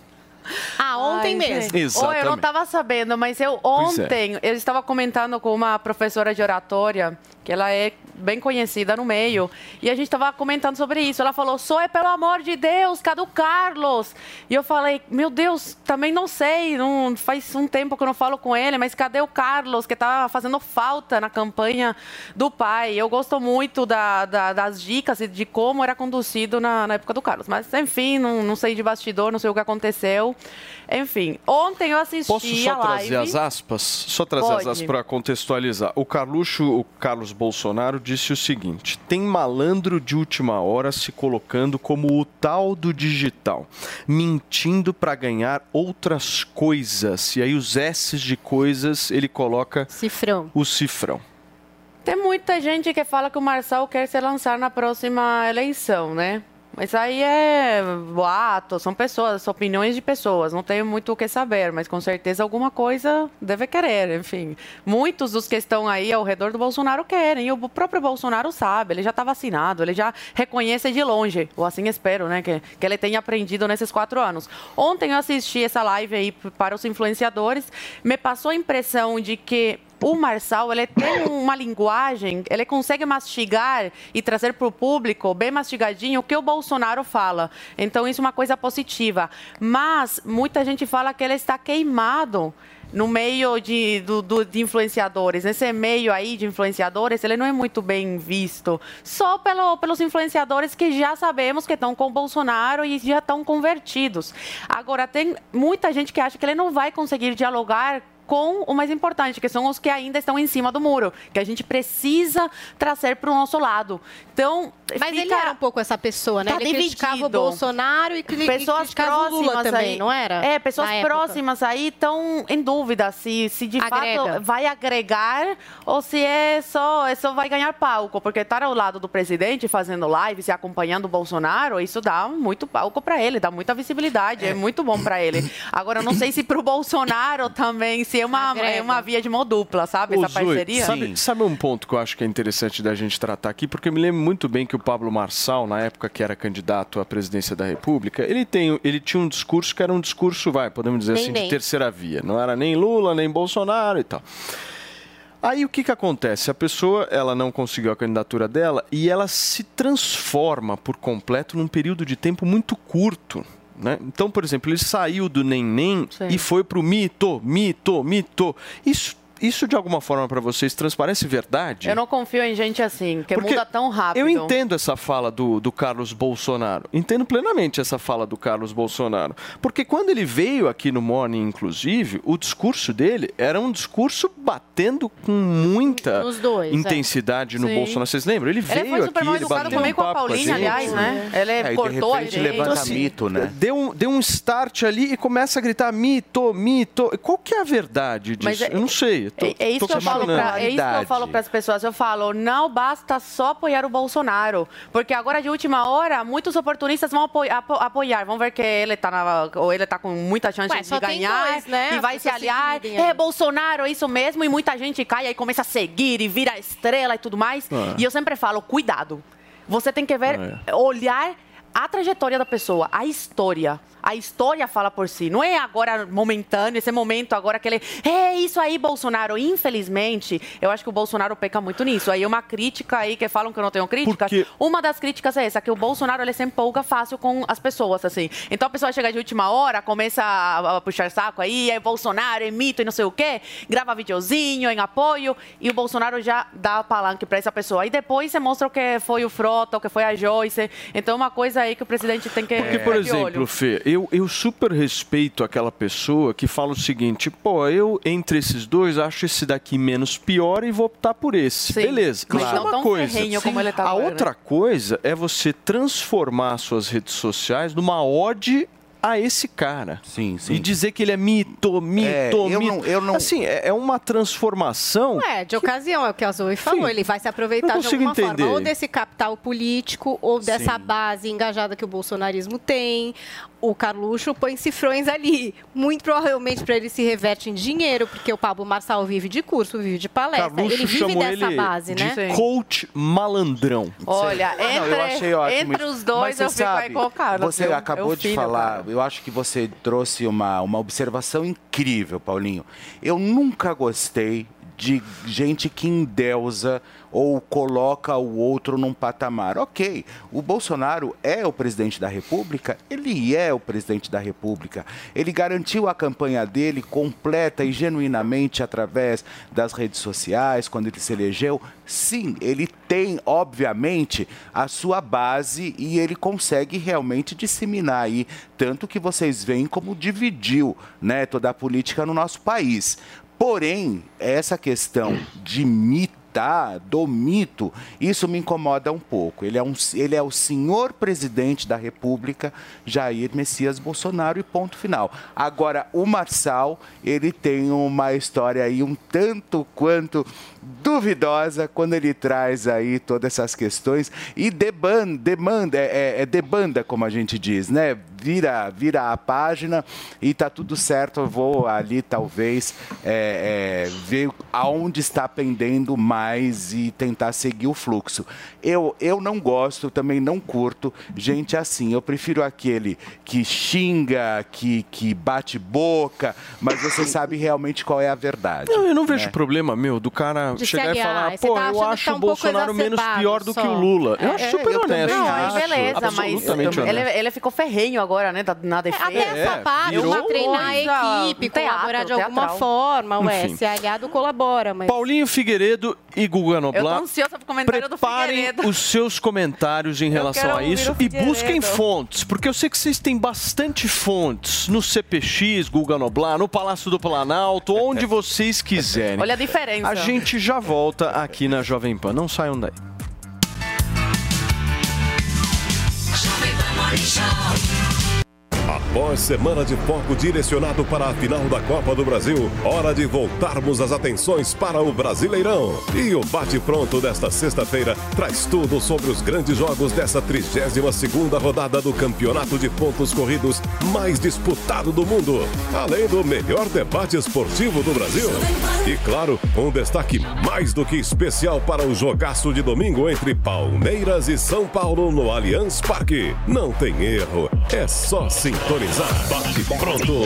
Ah, ontem Ai, mesmo. Exatamente. Oh, eu não estava sabendo, mas eu é. ontem eu estava comentando com uma professora de oratória, que ela é bem conhecida no meio, e a gente estava comentando sobre isso. Ela falou: "Só é pelo amor de Deus, cadê o Carlos?" E eu falei: "Meu Deus, também não sei, não faz um tempo que eu não falo com ele, mas cadê o Carlos que tá fazendo falta na campanha do pai?" Eu gosto muito da- da- das dicas e de como era conduzido na, na época do Carlos, mas enfim, não, não sei de bastidor, não sei o que aconteceu. Enfim, ontem eu assisti Posso só a live. trazer as aspas? Só trazer as Pode. aspas para contextualizar. O Carluxo, o Carlos Bolsonaro, disse o seguinte: tem malandro de última hora se colocando como o tal do digital, mentindo para ganhar outras coisas. E aí os S de coisas ele coloca cifrão. o cifrão. Tem muita gente que fala que o Marçal quer se lançar na próxima eleição, né? Mas aí é boato, são pessoas, são opiniões de pessoas, não tenho muito o que saber, mas com certeza alguma coisa deve querer, enfim. Muitos dos que estão aí ao redor do Bolsonaro querem, e o próprio Bolsonaro sabe, ele já está vacinado, ele já reconhece de longe, ou assim espero, né, que, que ele tenha aprendido nesses quatro anos. Ontem eu assisti essa live aí para os influenciadores, me passou a impressão de que o Marçal, ele tem uma linguagem, ele consegue mastigar e trazer para o público bem mastigadinho o que o Bolsonaro fala. Então, isso é uma coisa positiva. Mas muita gente fala que ele está queimado no meio de, do- do- de influenciadores. Nesse meio aí de influenciadores, ele não é muito bem visto. Só pelo- pelos influenciadores que já sabemos que estão com Bolsonaro e já estão convertidos. Agora, tem muita gente que acha que ele não vai conseguir dialogar com o mais importante, que são os que ainda estão em cima do muro, que a gente precisa trazer para o nosso lado. Então, Mas fica- ele era um pouco essa pessoa, né? Tá ele criticava o dividido. Bolsonaro e cri- e pessoas criticava o Lula próximas também, aí, não era? É, pessoas Na época. próximas aí estão em dúvida se, se de Agrega. fato vai agregar ou se é só, é só vai ganhar palco, porque estar ao lado do presidente fazendo live, se acompanhando o Bolsonaro, isso dá muito palco para ele, dá muita visibilidade, é, muito bom para ele. Agora, não sei se para o Bolsonaro também, se é uma, é uma via de mão dupla, sabe, Ô, essa Zoe, parceria. Sabe, sabe um ponto que eu acho que é interessante da gente tratar aqui? Porque eu me lembro muito bem que o Pablo Marçal, na época que era candidato à presidência da República, ele, tem, ele tinha um discurso que era um discurso, vai, podemos dizer Nem, assim, nem. de terceira via. Não era nem Lula, nem Bolsonaro e tal. Aí o que, que acontece? A pessoa ela não conseguiu a candidatura dela e ela se transforma por completo num período de tempo muito curto. Né? Então, por exemplo, ele saiu do nem-nem e foi pro mito, mito, mito. Isso, isso de alguma forma para vocês transparece verdade? Eu não confio em gente assim, que Porque muda tão rápido. Eu entendo essa fala do, do Carlos Bolsonaro. Entendo plenamente essa fala do Carlos Bolsonaro. Porque quando ele veio aqui no Morning, inclusive, o discurso dele era um discurso batendo com muita dois, é. intensidade no Sim. Bolsonaro. Vocês lembram? Ele veio Ele foi super aqui, mal ele educado bateu também um com a Paulinha, gente. aliás, né? Ele É, e de cortou a repente gente. levanta Então, assim, mito, né? Deu, deu um start ali e começa a gritar mito, mito. Qual que é a verdade disso? Mas é- eu não sei. Eu tô- É, é isso tô que eu falo pra, é isso que eu falo para as pessoas. Eu falo, não basta só apoiar o Bolsonaro, porque agora de última hora muitos oportunistas vão apo- apo- apoiar, vão ver que ele tá na, ou ele tá com muita chance Ué, de só tem ganhar dois, né? e vai se se aliar. dividem É. Bolsonaro, é isso mesmo, e muita gente cai e começa a seguir e vira estrela e tudo mais. É. E eu sempre falo, cuidado. Você tem que ver, É. olhar a trajetória da pessoa, a história. A história fala por si. Não é agora momentâneo, esse momento agora que ele. É isso aí, Bolsonaro. Infelizmente, eu acho que o Bolsonaro peca muito nisso. Aí uma crítica aí que falam que eu não tenho críticas. Uma das críticas é essa, que o Bolsonaro ele se empolga fácil com as pessoas, assim. Então a pessoa chega de última hora, começa a, puxar saco aí, é Bolsonaro, é mito e não sei o quê, grava videozinho em apoio, e o Bolsonaro já dá palanque para essa pessoa. E depois você mostra o que foi o Frota, o que foi a Joyce. Então uma coisa aí que o presidente tem que Porque, por exemplo. Fê, eu, eu super respeito aquela pessoa que fala o seguinte: pô, eu entre esses dois acho esse daqui menos pior e vou optar por esse. Sim. Beleza, Mas isso é uma coisa. ferrenho como ele tá A agora, né? outra coisa é você transformar suas redes sociais numa ode a esse cara. Sim, sim. E dizer que ele é mito, mito, É, eu mito. não- eu não- Assim, é é uma transformação. É, de ocasião, é o que a Zoe falou. Sim. Ele vai se aproveitar de alguma entender. forma, ou desse capital político, ou dessa Sim. base engajada que o bolsonarismo tem. O Carluxo põe cifrões ali. Muito provavelmente para ele se reverte em dinheiro, porque o Pablo Marçal vive de curso, vive de palestra. Carluxo ele vive chamou dessa ele base, de né? coach malandrão. Olha, Não, eu entre, achei ótimo entre os dois eu você fico aí com o Carlos. Você viu? acabou Eu de filho, falar, eu acho que você trouxe uma, uma observação incrível, Paulinho. Eu nunca gostei de gente que endeusa ou coloca o outro num patamar. Ok, o Bolsonaro é o presidente da República, ele é o presidente da República. Ele garantiu a campanha dele completa e genuinamente através das redes sociais, quando ele se elegeu. Sim, ele tem, obviamente, a sua base e ele consegue realmente disseminar aí, tanto que vocês veem como dividiu né, toda a política no nosso país. Porém, essa questão de mitar, do mito, isso me incomoda um pouco. Ele é, um, ele é o senhor presidente da República, Jair Messias Bolsonaro, e ponto final. Agora, o Marçal, ele tem uma história aí um tanto quanto duvidosa quando ele traz aí todas essas questões e debanda, demanda, é, é debanda, como a gente diz, né? Vira, vira a página e tá tudo certo. Eu vou ali, talvez, é, é, ver aonde está pendendo mais e tentar seguir o fluxo. Eu, eu não gosto, também não curto gente assim. Eu prefiro aquele que xinga, que, que bate boca, mas você sabe realmente qual é a verdade. Não, eu não vejo né? problema, meu, do cara De chegar e falar, Você pô, tá eu achando que acho tá o um pouco Bolsonaro menos pior do que só. o Lula. Eu É, acho é, super eu honesto. Não, acho. aí beleza, mas Absolutamente ele, ele ficou ferrenho agora, né? Na defesa. Até essa parte, virou uma treinar a equipe, teatro, colaborar de alguma teatral. forma. Ué, Enfim. se é aliado, colabora. Mas... Paulinho Figueiredo e Guga Eu tô Noblar. ansiosa pro comentário do Preparem Figueiredo. os seus comentários em relação a isso e busquem fontes, porque eu sei que vocês têm bastante fontes no CPX, Guga Noblar, no Palácio do Planalto, onde vocês quiserem. Olha a diferença. A gente já volta aqui na Jovem Pan. Não saiam daí. Após semana de foco direcionado para a final da Copa do Brasil, hora de voltarmos as atenções para o Brasileirão. E o bate-pronto desta sexta-feira traz tudo sobre os grandes jogos dessa 32ª rodada do Campeonato de Pontos Corridos mais disputado do mundo. Além do melhor debate esportivo do Brasil. E claro, um destaque mais do que especial para o jogaço de domingo entre Palmeiras e São Paulo no Allianz Parque. Não tem erro, é só sintonizar. Bate pronto.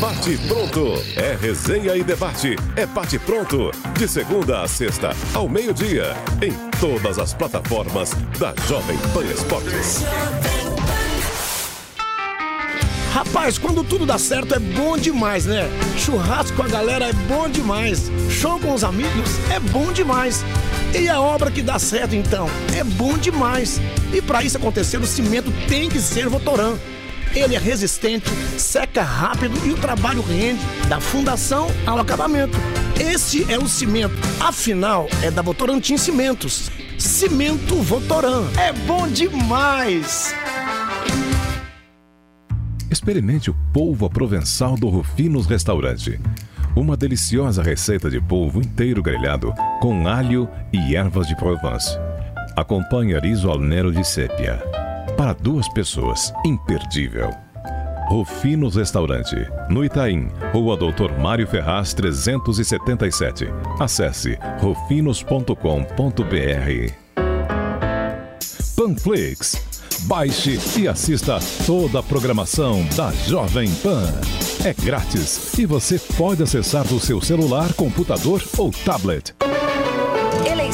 Bate pronto. É resenha e debate. É bate pronto. De segunda a sexta, ao meio-dia. Em todas as plataformas da Jovem Pan Esportes. Rapaz, quando tudo dá certo é bom demais, né? Churrasco com a galera é bom demais. Show com os amigos é bom demais. E a obra que dá certo então é bom demais. E para isso acontecer, o cimento tem que ser Votoran. Ele é resistente, seca rápido e o trabalho rende da fundação ao acabamento. Esse é o cimento. Afinal, é da Votorantim Cimentos. Cimento Votoran. É bom demais. Experimente o polvo à provençal do Rufinos Restaurante. Uma deliciosa receita de polvo inteiro grelhado com alho e ervas de Provence. Acompanhe riso al nero de sépia. Para duas pessoas, imperdível. Rufinos Restaurante, no Itaim, Rua Doutor Mário Ferraz 377. Acesse rufinos.com.br. Panflix. Baixe e assista toda a programação da Jovem Pan. É grátis e você pode acessar do seu celular, computador ou tablet.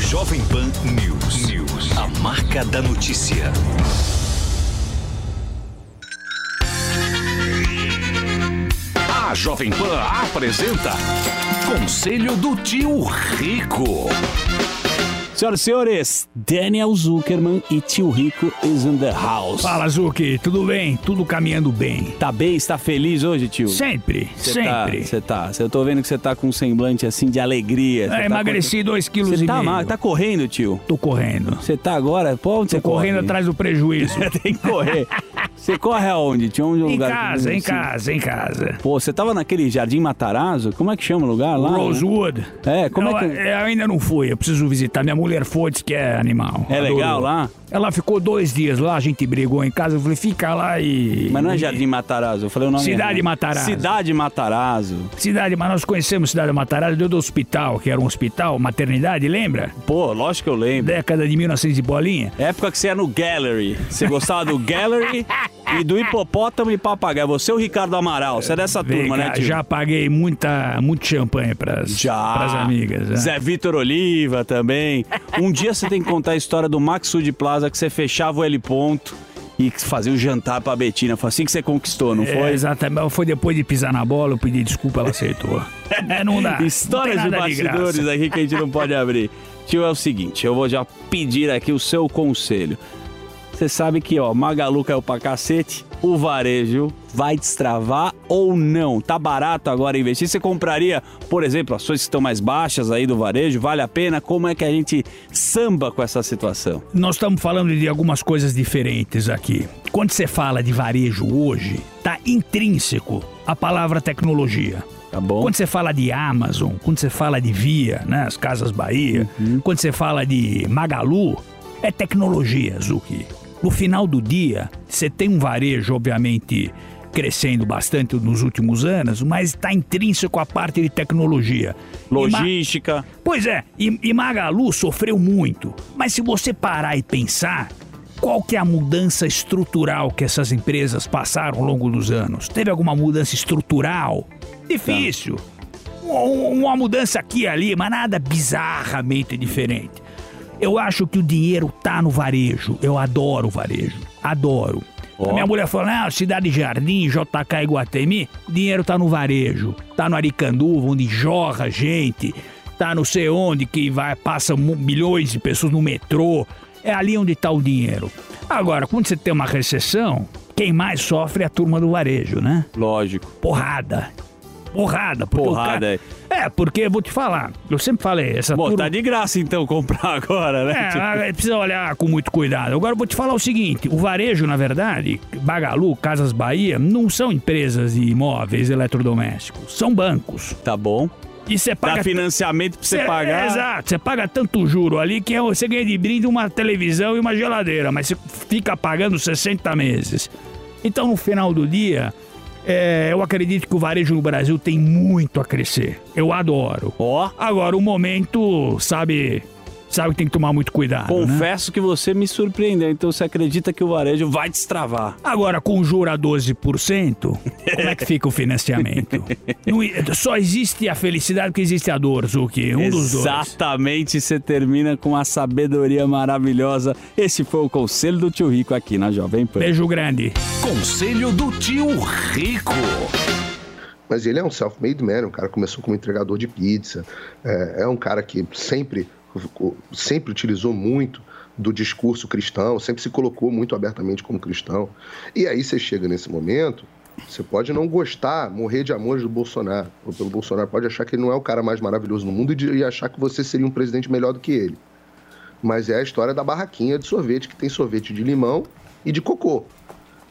Jovem Pan News. News. A marca da notícia. A Jovem Pan apresenta Conselho do Tio Rico. Senhoras e senhores, Daniel Zuckerman e tio Rico is in the house. Fala, Zuki, tudo bem? Tudo caminhando bem. Tá bem? Está feliz hoje, tio? Sempre, Cê sempre. Você tá, Eu tô vendo que você tá com um semblante assim de alegria. É, tá emagreci com- dois quilos Cê e tá, meio. tá correndo, tio? Tô correndo. Você tá agora? Pô, onde Tô você correndo corre? atrás do prejuízo. Tem que correr. Você corre aonde? Tinha um Em lugar casa, em assim? casa, em casa. Pô, você tava naquele Jardim Matarazzo? Como é que chama o lugar lá? Rosewood. É, como Não, é que... Eu ainda não fui, eu preciso visitar. Minha mulher foi, disse que é animal. É legal lá? Ela ficou dois dias lá, a gente brigou em casa. Eu falei, fica lá e. Mas não é Jardim Matarazzo, eu falei o nome Cidade errado. Matarazzo. Cidade Matarazzo. Cidade, mas nós conhecemos Cidade Matarazzo deu do hospital, que era um hospital, maternidade, lembra? Pô, lógico que eu lembro. Década de 1900 e bolinha. Época que você ia no Gallery. Você gostava do Gallery e do hipopótamo e papagaio. Você é o Ricardo Amaral. Você é dessa Vem turma, cá, né, tio? Já paguei muita, muito champanhe pras, Já. pras amigas. né? Zé Vitor Oliva também. Um dia você tem que contar a história do Maxud Plaza que você fechava o L ponto e fazia o jantar pra Betina. Foi assim que você conquistou, não É, foi? exatamente. Foi depois de pisar na bola, eu pedi desculpa, ela aceitou. É, não dá. Histórias não de bastidores graça. aqui que a gente não pode abrir. Tio, é o seguinte, eu vou já pedir aqui o seu conselho. Você sabe que, ó, Magalu caiu pra cacete, o varejo vai destravar ou não? Tá barato agora investir? Você compraria, por exemplo, ações que estão mais baixas aí do varejo? Vale a pena? Como é que a gente samba com essa situação? Nós estamos falando de algumas coisas diferentes aqui. Quando você fala de varejo hoje, tá intrínseco a palavra tecnologia. Tá. Quando você fala de Amazon, quando você fala de Via, né, as Casas Bahia, Uhum. quando você fala de Magalu, é tecnologia, Zuki. No final do dia, você tem um varejo, obviamente, crescendo bastante nos últimos anos, mas está intrínseco a parte de tecnologia. E Ma- Logística. Pois é, e, e Magalu sofreu muito. Mas se você parar e pensar, qual que é a mudança estrutural que essas empresas passaram ao longo dos anos? Teve alguma mudança estrutural? Difícil. Um- Uma mudança aqui e ali, mas nada bizarramente diferente. Eu acho que o dinheiro tá no varejo. Eu adoro o varejo. Adoro. A minha mulher falou: não, Cidade Jardim, JK Iguatemi, dinheiro tá no varejo. Tá no Aricanduva, onde jorra gente. Tá não sei onde, que vai, passa milhões de pessoas no metrô. É ali onde tá o dinheiro. Agora, quando você tem uma recessão, quem mais sofre é a turma do varejo, né? Lógico. Porrada. Porrada. porque Porrada, cara- É, porque vou te falar, eu sempre falei, essa Bom, turma... tá de graça então comprar agora, né? Tipo, É, precisa olhar com muito cuidado. Agora eu vou te falar o seguinte: o varejo, na verdade, Bagalu, Casas Bahia, não são empresas de imóveis eletrodomésticos, são bancos. Tá bom. E você paga. Dá financiamento pra você Cê- pagar. Exato, você paga tanto juro ali que é- você ganha de brinde uma televisão e uma geladeira, mas você fica pagando 60 meses. Então, no final do dia, é, eu acredito que o varejo no Brasil tem muito a crescer. Eu adoro. Ó. Agora, o momento, sabe, sabe que tem que tomar muito cuidado. né? Confesso que você me surpreendeu. Então você acredita que o varejo vai destravar? Agora, com juro a 12%, como é que fica o financiamento? Não só existe a felicidade porque existe a dor, Zuki. Um dos dois. Exatamente, você termina com uma sabedoria maravilhosa. Esse foi o conselho do tio Rico aqui na Jovem Pan. Beijo grande. Conselho do Tio Rico. Mas ele é um self-made man, um cara que começou como entregador de pizza. É, é um cara que sempre, sempre utilizou muito do discurso cristão, sempre se colocou muito abertamente como cristão. E aí você chega nesse momento, você pode não gostar, morrer de amores do Bolsonaro, ou pelo Bolsonaro, pode achar que ele não é o cara mais maravilhoso no mundo e, e achar que você seria um presidente melhor do que ele. Mas é a história da barraquinha de sorvete, que tem sorvete de limão e de cocô.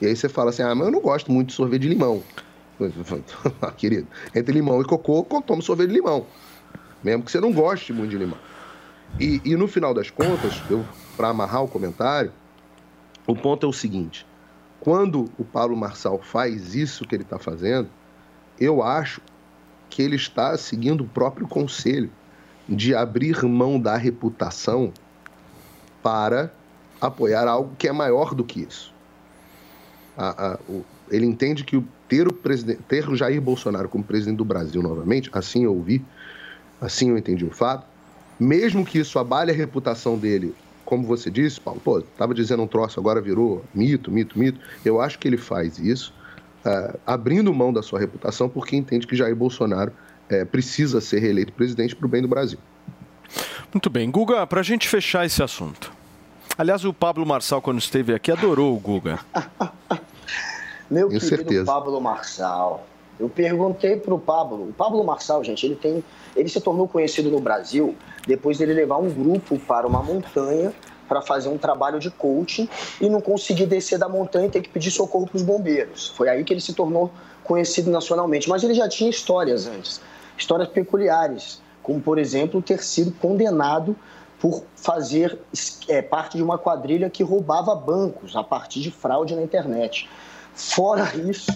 E aí você fala assim, ah, mas eu não gosto muito de sorvete de limão. Ah, Querido, entre limão e cocô, toma sorvete de limão. Mesmo que você não goste muito de limão. E, e no final das contas, para amarrar o comentário, o ponto é o seguinte: quando o Paulo Marçal faz isso que ele está fazendo, eu acho que ele está seguindo o próprio conselho de abrir mão da reputação para apoiar algo que é maior do que isso. A- a- o- ele entende que ter o, ter o Jair Bolsonaro como presidente do Brasil novamente, assim eu ouvi, assim eu entendi o fato, mesmo que isso abale a reputação dele, como você disse, Paulo, pô, estava dizendo um troço, agora virou mito, mito, mito. Eu acho que ele faz isso, ah, abrindo mão da sua reputação, porque entende que Jair Bolsonaro eh, precisa ser reeleito presidente para o bem do Brasil. Muito bem. Guga, para a gente fechar esse assunto. Aliás, o Pablo Marçal, quando esteve aqui, adorou o Guga. Meu Tenho querido certeza. Pablo Marçal. Eu perguntei pro Pablo. O Pablo Marçal, gente, ele tem. Ele se tornou conhecido no Brasil depois dele levar um grupo para uma montanha para fazer um trabalho de coaching e não conseguir descer da montanha e ter que pedir socorro para os bombeiros. Foi aí que ele se tornou conhecido nacionalmente. Mas ele já tinha histórias antes, histórias peculiares, como por exemplo ter sido condenado por fazer é, parte de uma quadrilha que roubava bancos a partir de fraude na internet. Fora isso,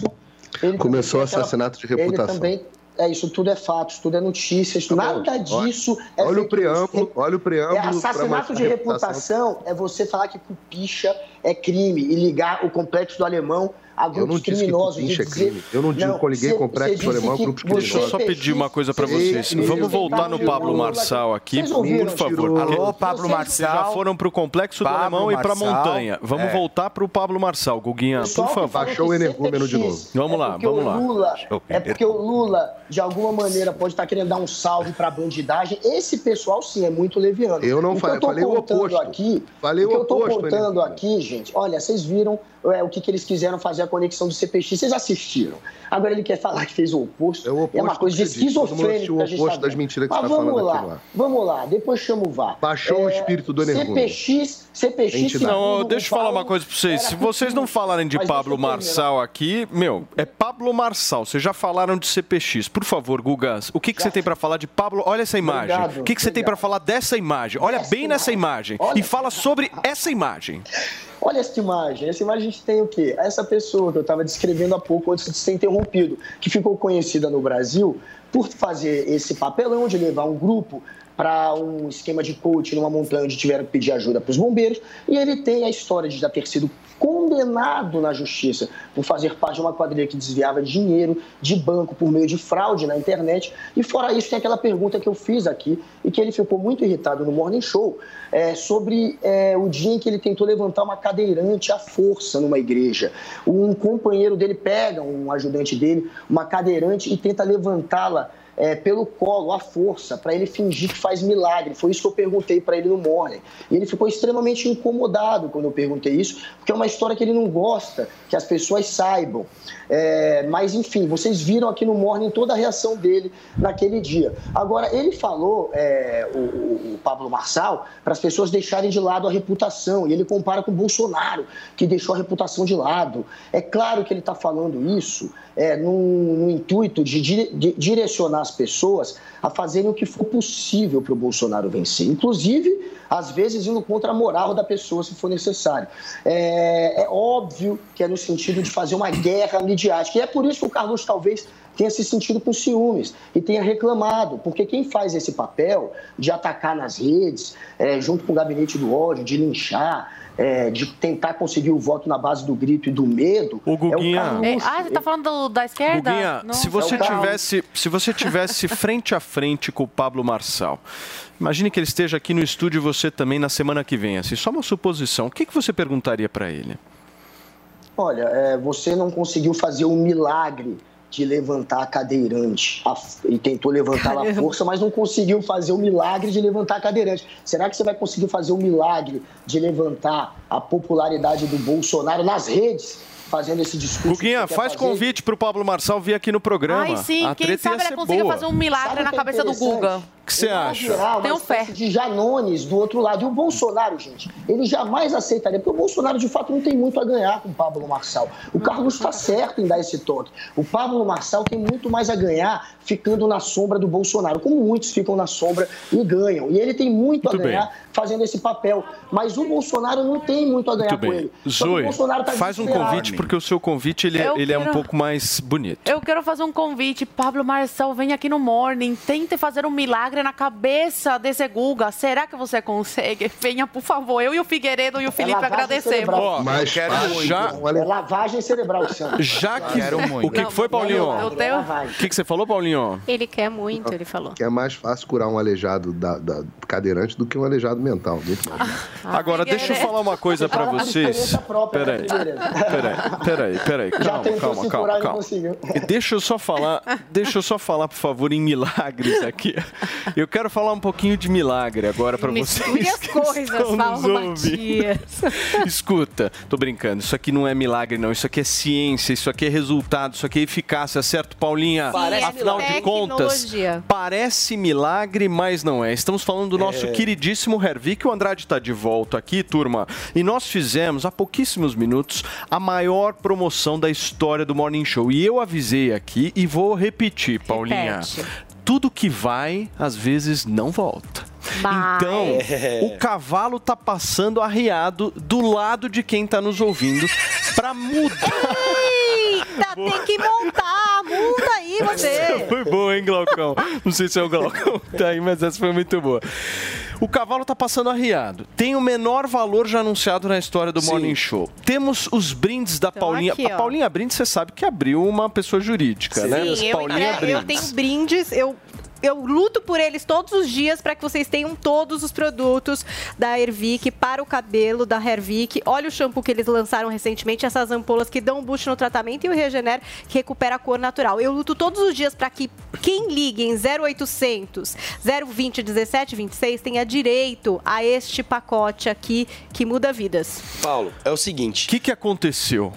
ele Começou o aquela- assassinato de Ele reputação. também é isso tudo é fato, isso tudo é notícia, isso, Tá nada Olha- disso é olha o preâmbulo, olha o preâmbulo É assassinato de reputação. reputação é você falar que cupicha é crime e ligar o complexo do alemão a Eu grupos não disse que criminosos. É crime. Eu não digo que eu liguei cê- complexo alemão que grupos você Deixa eu só pedir uma coisa para vocês. Vamos voltar no Pablo Marçal aqui, por favor. Alô, Pablo Marçal. já foram para o complexo do alemão e para a montanha. Vamos É. voltar para o Pablo Marçal, Guguinha, por favor. Baixou o energúmeno de novo. Vamos lá, porque vamos lá. Lula, é porque o Lula, de alguma maneira, pode estar querendo dar um salve para a bandidagem. Esse pessoal, sim, é muito leviano. Eu não O que fa- eu falei o oposto. Aqui, Falei o que eu tô oposto, contando aqui, gente, olha, vocês viram é, o que, que eles quiseram fazer conexão do CPX, vocês assistiram. Agora ele quer falar que fez o oposto. É, uma oposto coisa de do que você disse. Todo mundo esquizofrênico assistiu que a o oposto tá das mentiras que Mas você tá vamos falando lá, aqui lá. Vamos lá, depois chama o VAR. Baixou o espírito do energúmeno. CPX, CPX... Não, deixa eu o falar uma coisa para vocês. Se vocês não falarem de Pablo. Marçal aqui, meu, é Pablo Marçal. Vocês já falaram de CPX. Por favor, Gugas, o que, que você tem para falar de Pablo? Olha essa imagem. Obrigado, o que, que você tem para falar dessa imagem? Olha bem nessa imagem e fala sobre essa imagem. Olha essa imagem. Essa imagem a gente tem o quê? Essa pessoa que eu estava descrevendo há pouco antes de ser interrompido, que ficou conhecida no Brasil por fazer esse papelão de levar um grupo para um esquema de coach numa montanha onde tiveram que pedir ajuda para os bombeiros. E ele tem a história de já ter sido condenado na justiça por fazer parte de uma quadrilha que desviava dinheiro de banco por meio de fraude na internet. E fora isso, tem aquela pergunta que eu fiz aqui e que ele ficou muito irritado no Morning Show é, sobre é, o dia em que ele tentou levantar uma cadeirante à força numa igreja. Um companheiro dele pega, um ajudante dele, uma cadeirante e tenta levantá-la é, pelo colo, à força, para ele fingir que faz milagre. Foi isso que eu perguntei para ele no Morning. E ele ficou extremamente incomodado quando eu perguntei isso, porque é uma história que ele não gosta que as pessoas saibam. É, mas, enfim, vocês viram aqui no Morning toda a reação dele naquele dia. Agora, ele falou, é, o, o- Pablo Marçal, para as pessoas deixarem de lado a reputação. E ele compara com o Bolsonaro, que deixou a reputação de lado. É claro que ele está falando isso é, no, no intuito de, dire- de direcionar as pessoas a fazerem o que for possível para o Bolsonaro vencer. Inclusive, às vezes indo contra a moral da pessoa, se for necessário. É, é óbvio que é no sentido de fazer uma guerra midiática. E é por isso que o Carlos talvez tenha se sentido com ciúmes e tenha reclamado, porque quem faz esse papel de atacar nas redes, é, junto com o gabinete do ódio, de linchar, é, de tentar conseguir o voto na base do grito e do medo, O Guguinha. é o Carlos. É, ah, você tá falando do- da esquerda? Guguinha, se você É o Carlos. tivesse, se você tivesse frente a frente com o Pablo Marçal, imagine que ele esteja aqui no estúdio e você também na semana que vem. Assim, só uma suposição. O que, que você perguntaria para ele? Olha, é, você não conseguiu fazer o milagre de levantar a cadeirante a- e tentou levantá-la à Caramba. força, mas não conseguiu fazer o milagre de levantar a cadeirante. Será que você vai conseguir fazer o milagre de levantar a popularidade do Bolsonaro nas redes, fazendo esse discurso? Guguinha, que faz fazer? convite pro Pablo Marçal vir aqui no programa. Ai, sim, a quem sabe ele consiga boa. fazer um milagre Sabe o na é cabeça do interessante? Guga. Que você acha? virar uma Tenho espécie de Janones do outro lado. E o Bolsonaro, gente, ele jamais aceitaria, porque o Bolsonaro, de fato, não tem muito a ganhar com o Pablo Marçal. O Carlos está certo em dar esse toque. O Pablo Marçal tem muito mais a ganhar ficando na sombra do Bolsonaro, como muitos ficam na sombra e ganham. E ele tem muito, a Muito ganhar bem. fazendo esse papel. Mas o Bolsonaro não tem muito a ganhar Muito com bem. ele. Zoe, Bolsonaro tá faz um convite, porque o seu convite ele, Eu ele é um quero- pouco mais bonito. Eu quero fazer um convite. Pablo Marçal, vem aqui no Morning. Tente fazer um milagre na cabeça desse Guga. Será que você consegue? Venha, por favor. Eu e o Figueiredo e o Felipe lavagem agradecemos. cerebral. Mas quero. Já- É lavagem cerebral, Sandro. Já que. Quero muito. O que, que foi, Paulinho? Eu tenho- O que, que você falou, Paulinho? Ele quer muito, ele falou. Que é mais fácil curar um aleijado da, da cadeirante do que um aleijado mental. Muito mais. Agora, deixa eu falar uma coisa pra Ah, vocês. Peraí, né, peraí, peraí, peraí. Já Calma, calma, calma, calma. conseguiu. E Deixa eu só falar, deixa eu só falar, por favor, em milagres aqui. Eu quero falar um pouquinho de milagre agora pra vocês. As coisas, Paulo. Matias. Escuta, tô brincando. Isso aqui não é milagre, não. Isso aqui é ciência, isso aqui é resultado, isso aqui é eficácia, certo, Paulinha? Parece Afinal de milagre. contas, Tecnologia. parece milagre, mas não é. Estamos falando do nosso É. queridíssimo Hervik. O Andrade está de volta aqui, turma. E nós fizemos, há pouquíssimos minutos, a maior promoção da história do Morning Show. E eu avisei aqui e vou repetir, Paulinha. Repete. Tudo que vai, às vezes, não volta. Mas- Então, É. o cavalo tá passando arriado do lado de quem tá nos ouvindo pra mudar. Eita, tem que montar. Multa aí você. Foi boa, hein, Glaucão? Não sei se é o Glaucão que tá aí, mas essa foi muito boa. O cavalo tá passando arriado. Tem o menor valor já anunciado na história do Morning Show. Temos os brindes da Paulinha. aqui, a Paulinha Brindes, você sabe que abriu uma pessoa jurídica, né? Sim, eu, Paulinha entre- eu tenho brindes, eu. Eu luto por eles todos os dias para que vocês tenham todos os produtos da Hervik para o cabelo da Hervik. Olha o shampoo que eles lançaram recentemente, essas ampolas que dão um boost no tratamento e o Regener que recupera a cor natural. Eu luto todos os dias para que quem ligue em 0800 020 1726 tenha direito a este pacote aqui que muda vidas. Paulo, é o seguinte. O que, que aconteceu?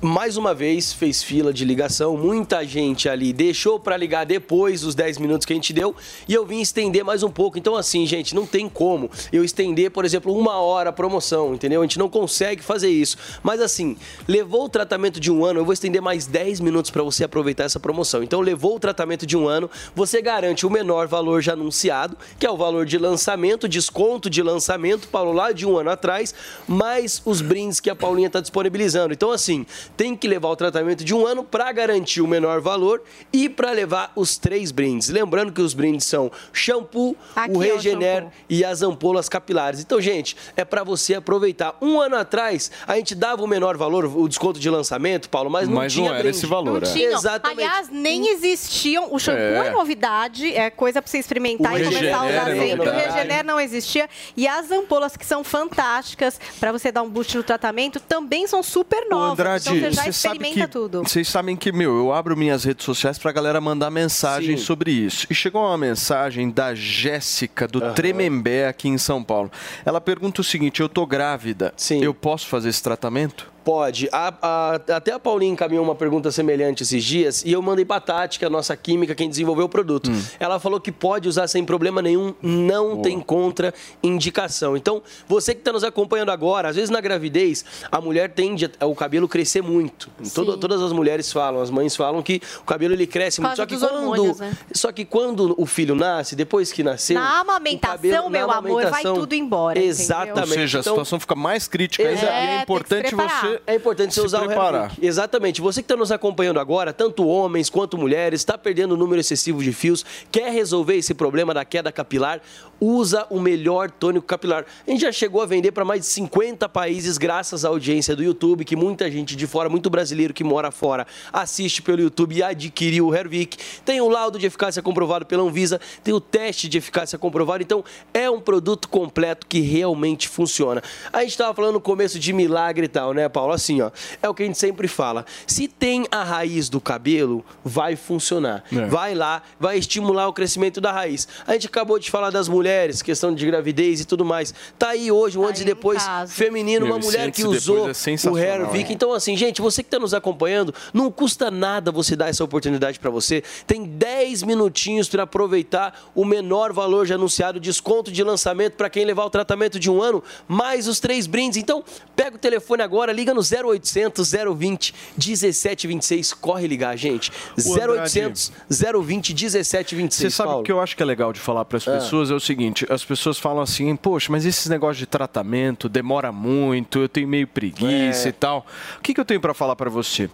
Mais uma vez fez fila de ligação, muita gente ali deixou para ligar depois dos 10 minutos que a gente deu e eu vim estender mais um pouco. Então, assim, gente, não tem como eu estender, por exemplo, uma hora a promoção, entendeu? A gente não consegue fazer isso. Mas, assim, levou o tratamento de um ano, eu vou estender mais 10 minutos para você aproveitar essa promoção. Então, levou o tratamento de um ano, você garante o menor valor já anunciado, que é o valor de lançamento, desconto de lançamento, Paulo, lá de um ano atrás, mais os brindes que a Paulinha está disponibilizando. Então, assim, tem que levar o tratamento de um ano para garantir o menor valor e para levar os três brindes. Lembrando que os brindes são shampoo, Aqui, o o Regener shampoo. e as ampolas capilares. Então, gente, é para você aproveitar. Um ano atrás, a gente dava o menor valor, o desconto de lançamento, Paulo, mas não Mas não tinha era brinde. esse valor, Não é. tinham. Exatamente. Aliás, nem existiam. O shampoo É. é, novidade, é coisa pra você experimentar O e começar a Regener usar é sempre. O. Regener não existia. E as ampolas, que são fantásticas pra você dar um boost no tratamento, também são super novas. Andrade, você já experimenta que, tudo. Vocês sabem que, meu, eu abro minhas redes sociais pra galera mandar mensagem Sim. sobre isso. E chegou uma mensagem da Jéssica, do Tremembé, aqui em São Paulo. Ela pergunta o seguinte: eu tô grávida, eu posso fazer esse tratamento? Pode. A- a- até a Paulinha encaminhou uma pergunta semelhante esses dias e eu mandei pra Tati, que é a nossa química, quem desenvolveu o produto. Hum. Ela falou que pode usar sem problema nenhum, não tem contraindicação. Então, você que está nos acompanhando agora, às vezes na gravidez, a mulher tende a- o cabelo crescer muito. Todo- todas as mulheres falam, as mães falam que o cabelo ele cresce muito. Só que, quando, hormônios, né? só que quando o filho nasce, depois que nasceu. Na amamentação, cabelo- meu na amor, vai amamentação- tudo embora. Exatamente. Ou seja, a Então- situação fica mais crítica ainda É, e é importante você. É importante você se usar preparar. o Hervik. Exatamente. Você que está nos acompanhando agora, tanto homens quanto mulheres, está perdendo o número excessivo de fios, quer resolver esse problema da queda capilar, usa o melhor tônico capilar. A gente já chegou a vender para mais de 50 países graças à audiência do YouTube, que muita gente de fora, muito brasileiro que mora fora, assiste pelo YouTube e adquiriu o Hervik. Tem o laudo de eficácia comprovado pela Anvisa, tem o teste de eficácia comprovado. Então, é um produto completo que realmente funciona. A gente estava falando no começo de milagre e tal, né, Paulo? Assim, ó, é o que a gente sempre fala. Se tem a raiz do cabelo, vai funcionar. É. Vai lá, vai estimular o crescimento da raiz. A gente acabou de falar das mulheres, questão de gravidez e tudo mais. Tá aí hoje, um antes e depois caso. feminino, Meu, uma mulher que usou é o Hervik. hein? Então, assim, gente, você que está nos acompanhando, não custa nada você dar essa oportunidade para você. Tem 10 minutinhos para aproveitar o menor valor já anunciado, desconto de lançamento para quem levar o tratamento de um ano, mais os três brindes. Então, pega o telefone agora, liga no 0800 020 1726. Corre ligar, gente. Ô, Andrade. 0800 020 1726. Você sabe o que eu acho que é legal de falar para as Ah. pessoas é o seguinte: as pessoas falam assim, poxa, mas esses negócios de tratamento demora muito, eu tenho meio preguiça É. e tal. O que, que eu tenho para falar para você?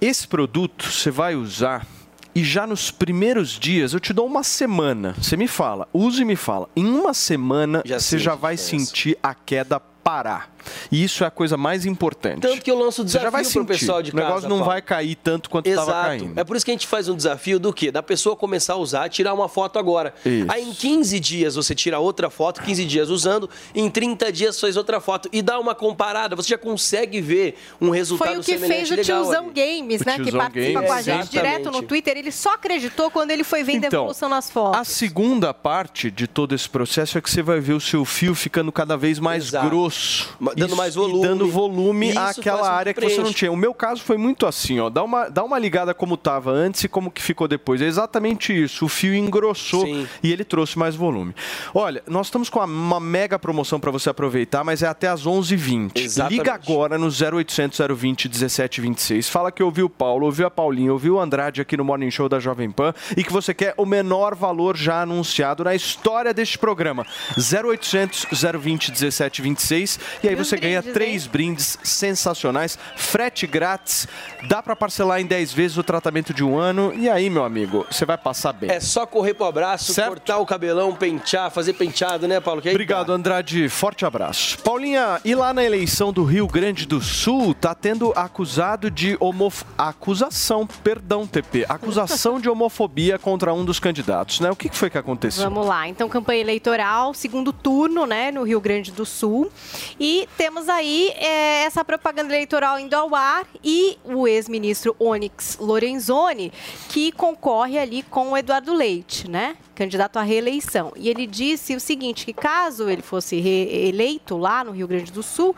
Esse produto você vai usar. E já nos primeiros dias, eu te dou uma semana. Você me fala, use e me fala. Em uma semana, você sente já vai diferença. sentir a queda parar. E isso é a coisa mais importante. Tanto que eu lanço o desafio pro sentir. pessoal de O negócio casa, não Paulo. vai cair tanto quanto estava caindo. É por isso que a gente faz um desafio do quê? Da pessoa começar a usar, tirar uma foto agora. Isso. Aí em 15 dias você tira outra foto, 15 dias usando, em 30 dias faz outra foto e dá uma comparada. Você já consegue ver um resultado Foi o que fez o tiozão ali. Games, O né? Que tiozão participa Games, com a gente exatamente. direto no Twitter. Ele só acreditou quando ele foi vendo a Então, evolução nas fotos. A segunda parte de todo esse processo é que você vai ver o seu fio ficando cada vez mais Exato. grosso. Dando Isso- mais volume. dando volume isso àquela que área que você não preenche. tinha. O meu caso foi muito assim, ó. Dá uma, dá uma ligada como estava antes e como que ficou depois. É exatamente isso. O fio engrossou Sim. e ele trouxe mais volume. Olha, nós estamos com uma, mega promoção para você aproveitar, mas é até às 11h20. Exatamente. Liga agora no 0800 020 1726. Fala que ouviu o Paulo, ouviu a Paulinha, ouviu o Andrade aqui no Morning Show da Jovem Pan e que você quer o menor valor já anunciado na história deste programa. 0800 020 1726 e aí os você ganha brindes, três brindes sensacionais, frete grátis, dá para parcelar em 10 vezes o tratamento de um ano e aí, meu amigo, você vai passar bem. É só correr pro abraço, Certo. cortar o cabelão, pentear, fazer penteado, né, Paulo? Obrigado, Andrade. Forte abraço. Paulinha, e lá na eleição do Rio Grande do Sul, tá tendo acusado de homof... acusação, perdão, TP, acusação de homofobia contra um dos candidatos, né? O que que foi que aconteceu? Vamos lá, então campanha eleitoral, segundo turno, né, no Rio Grande do Sul. E temos aí é, essa propaganda eleitoral indo ao ar e o ex-ministro Onyx Lorenzoni, que concorre ali com o Eduardo Leite, né? Candidato à reeleição. E ele disse o seguinte: que caso ele fosse reeleito lá no Rio Grande do Sul,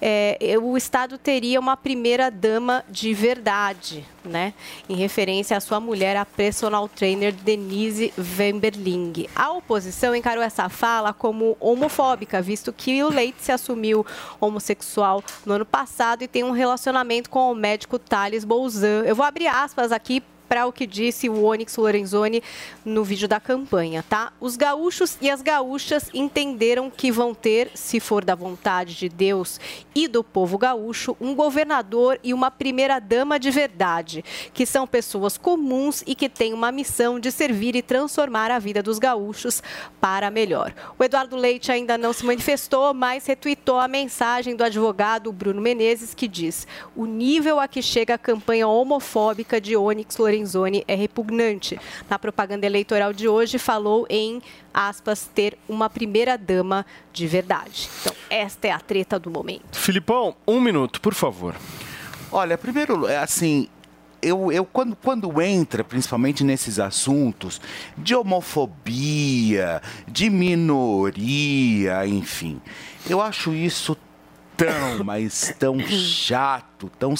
é, o Estado teria uma primeira dama de verdade, né? Em referência à sua mulher, a personal trainer Denise Wemberling. A oposição encarou essa fala como homofóbica, visto que o Leite se assumiu homossexual no ano passado e tem um relacionamento com o médico Thales Bolzan. Eu vou abrir aspas aqui para o que disse o Onyx Lorenzoni no vídeo da campanha, tá? Os gaúchos e as gaúchas entenderam que vão ter, se for da vontade de Deus e do povo gaúcho, um governador e uma primeira-dama de verdade, que são pessoas comuns e que têm uma missão de servir e transformar a vida dos gaúchos para melhor. O Eduardo Leite ainda não se manifestou, mas retuitou a mensagem do advogado Bruno Menezes, que diz: o nível a que chega a campanha homofóbica de Onyx Lorenzoni é repugnante. Na propaganda eleitoral de hoje, falou em, aspas, ter uma primeira-dama de verdade. Então, esta é a treta do momento. Filipão, um minuto, por favor. Olha, primeiro, é assim, eu, eu quando, quando entra, principalmente nesses assuntos de homofobia, de minoria, enfim, eu acho isso tão, mas tão chato, tão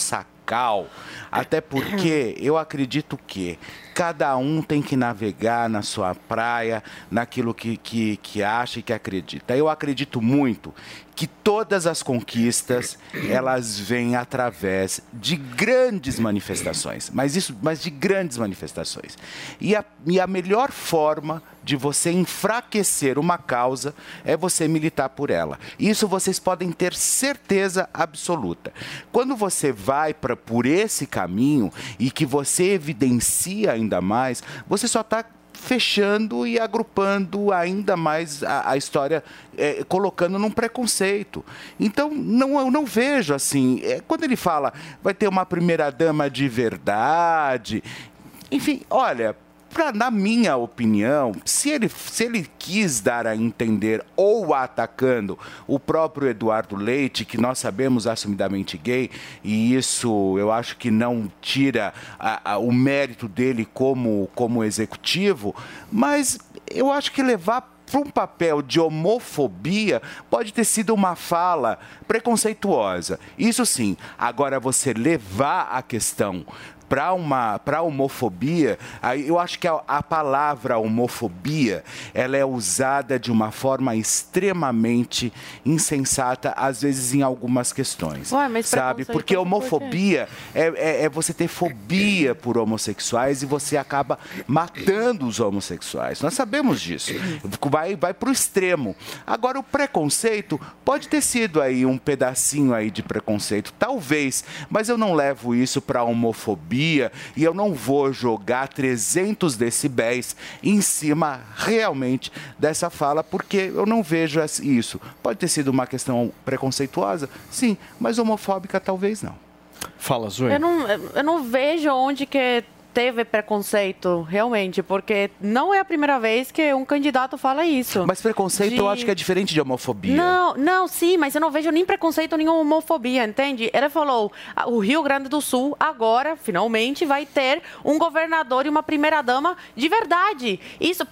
sacal. Até porque eu acredito que cada um tem que navegar na sua praia, naquilo que, que, que acha e que acredita. Eu acredito muito que todas as conquistas elas vêm através de grandes manifestações, mas isso, mas de grandes manifestações. E a, e a melhor forma de você enfraquecer uma causa é você militar por ela. Isso vocês podem ter certeza absoluta. Quando você vai pra, por esse caminho e que você evidencia ainda mais, você só está fechando e agrupando ainda mais a, a história, eh, colocando num preconceito. Então, não, eu não vejo assim. eh, quando ele fala, vai ter uma primeira-dama de verdade. Enfim, olha. Pra, na minha opinião, se ele, se ele quis dar a entender, ou atacando o próprio Eduardo Leite, que nós sabemos assumidamente gay, e isso eu acho que não tira a- a- o mérito dele como, como executivo, mas eu acho que levar para um papel de homofobia, pode ter sido uma fala preconceituosa. Isso sim. Agora, você levar a questão para uma para homofobia, aí eu acho que a, a, palavra homofobia ela é usada de uma forma extremamente insensata, às vezes em algumas questões, Ué, sabe? Porque homofobia é, é, é, você ter fobia por homossexuais e você acaba matando os homossexuais. Nós sabemos disso. Vai vai para o extremo. Agora o preconceito pode ter sido aí um pedacinho aí de preconceito, talvez, mas eu não levo isso para homofobia e eu não vou jogar 300 decibéis em cima realmente dessa fala, porque eu não vejo isso. Pode ter sido uma questão preconceituosa? Sim, mas homofóbica talvez não. Fala, Zoe. Eu não, eu não vejo onde que teve preconceito, realmente, porque não é a primeira vez que um candidato fala isso. Mas preconceito de... eu acho que é diferente de homofobia. Não, não, sim, mas eu não vejo nem preconceito nem homofobia, entende? Ele falou, o Rio Grande do Sul agora, finalmente, vai ter um governador e uma primeira-dama de verdade. Isso,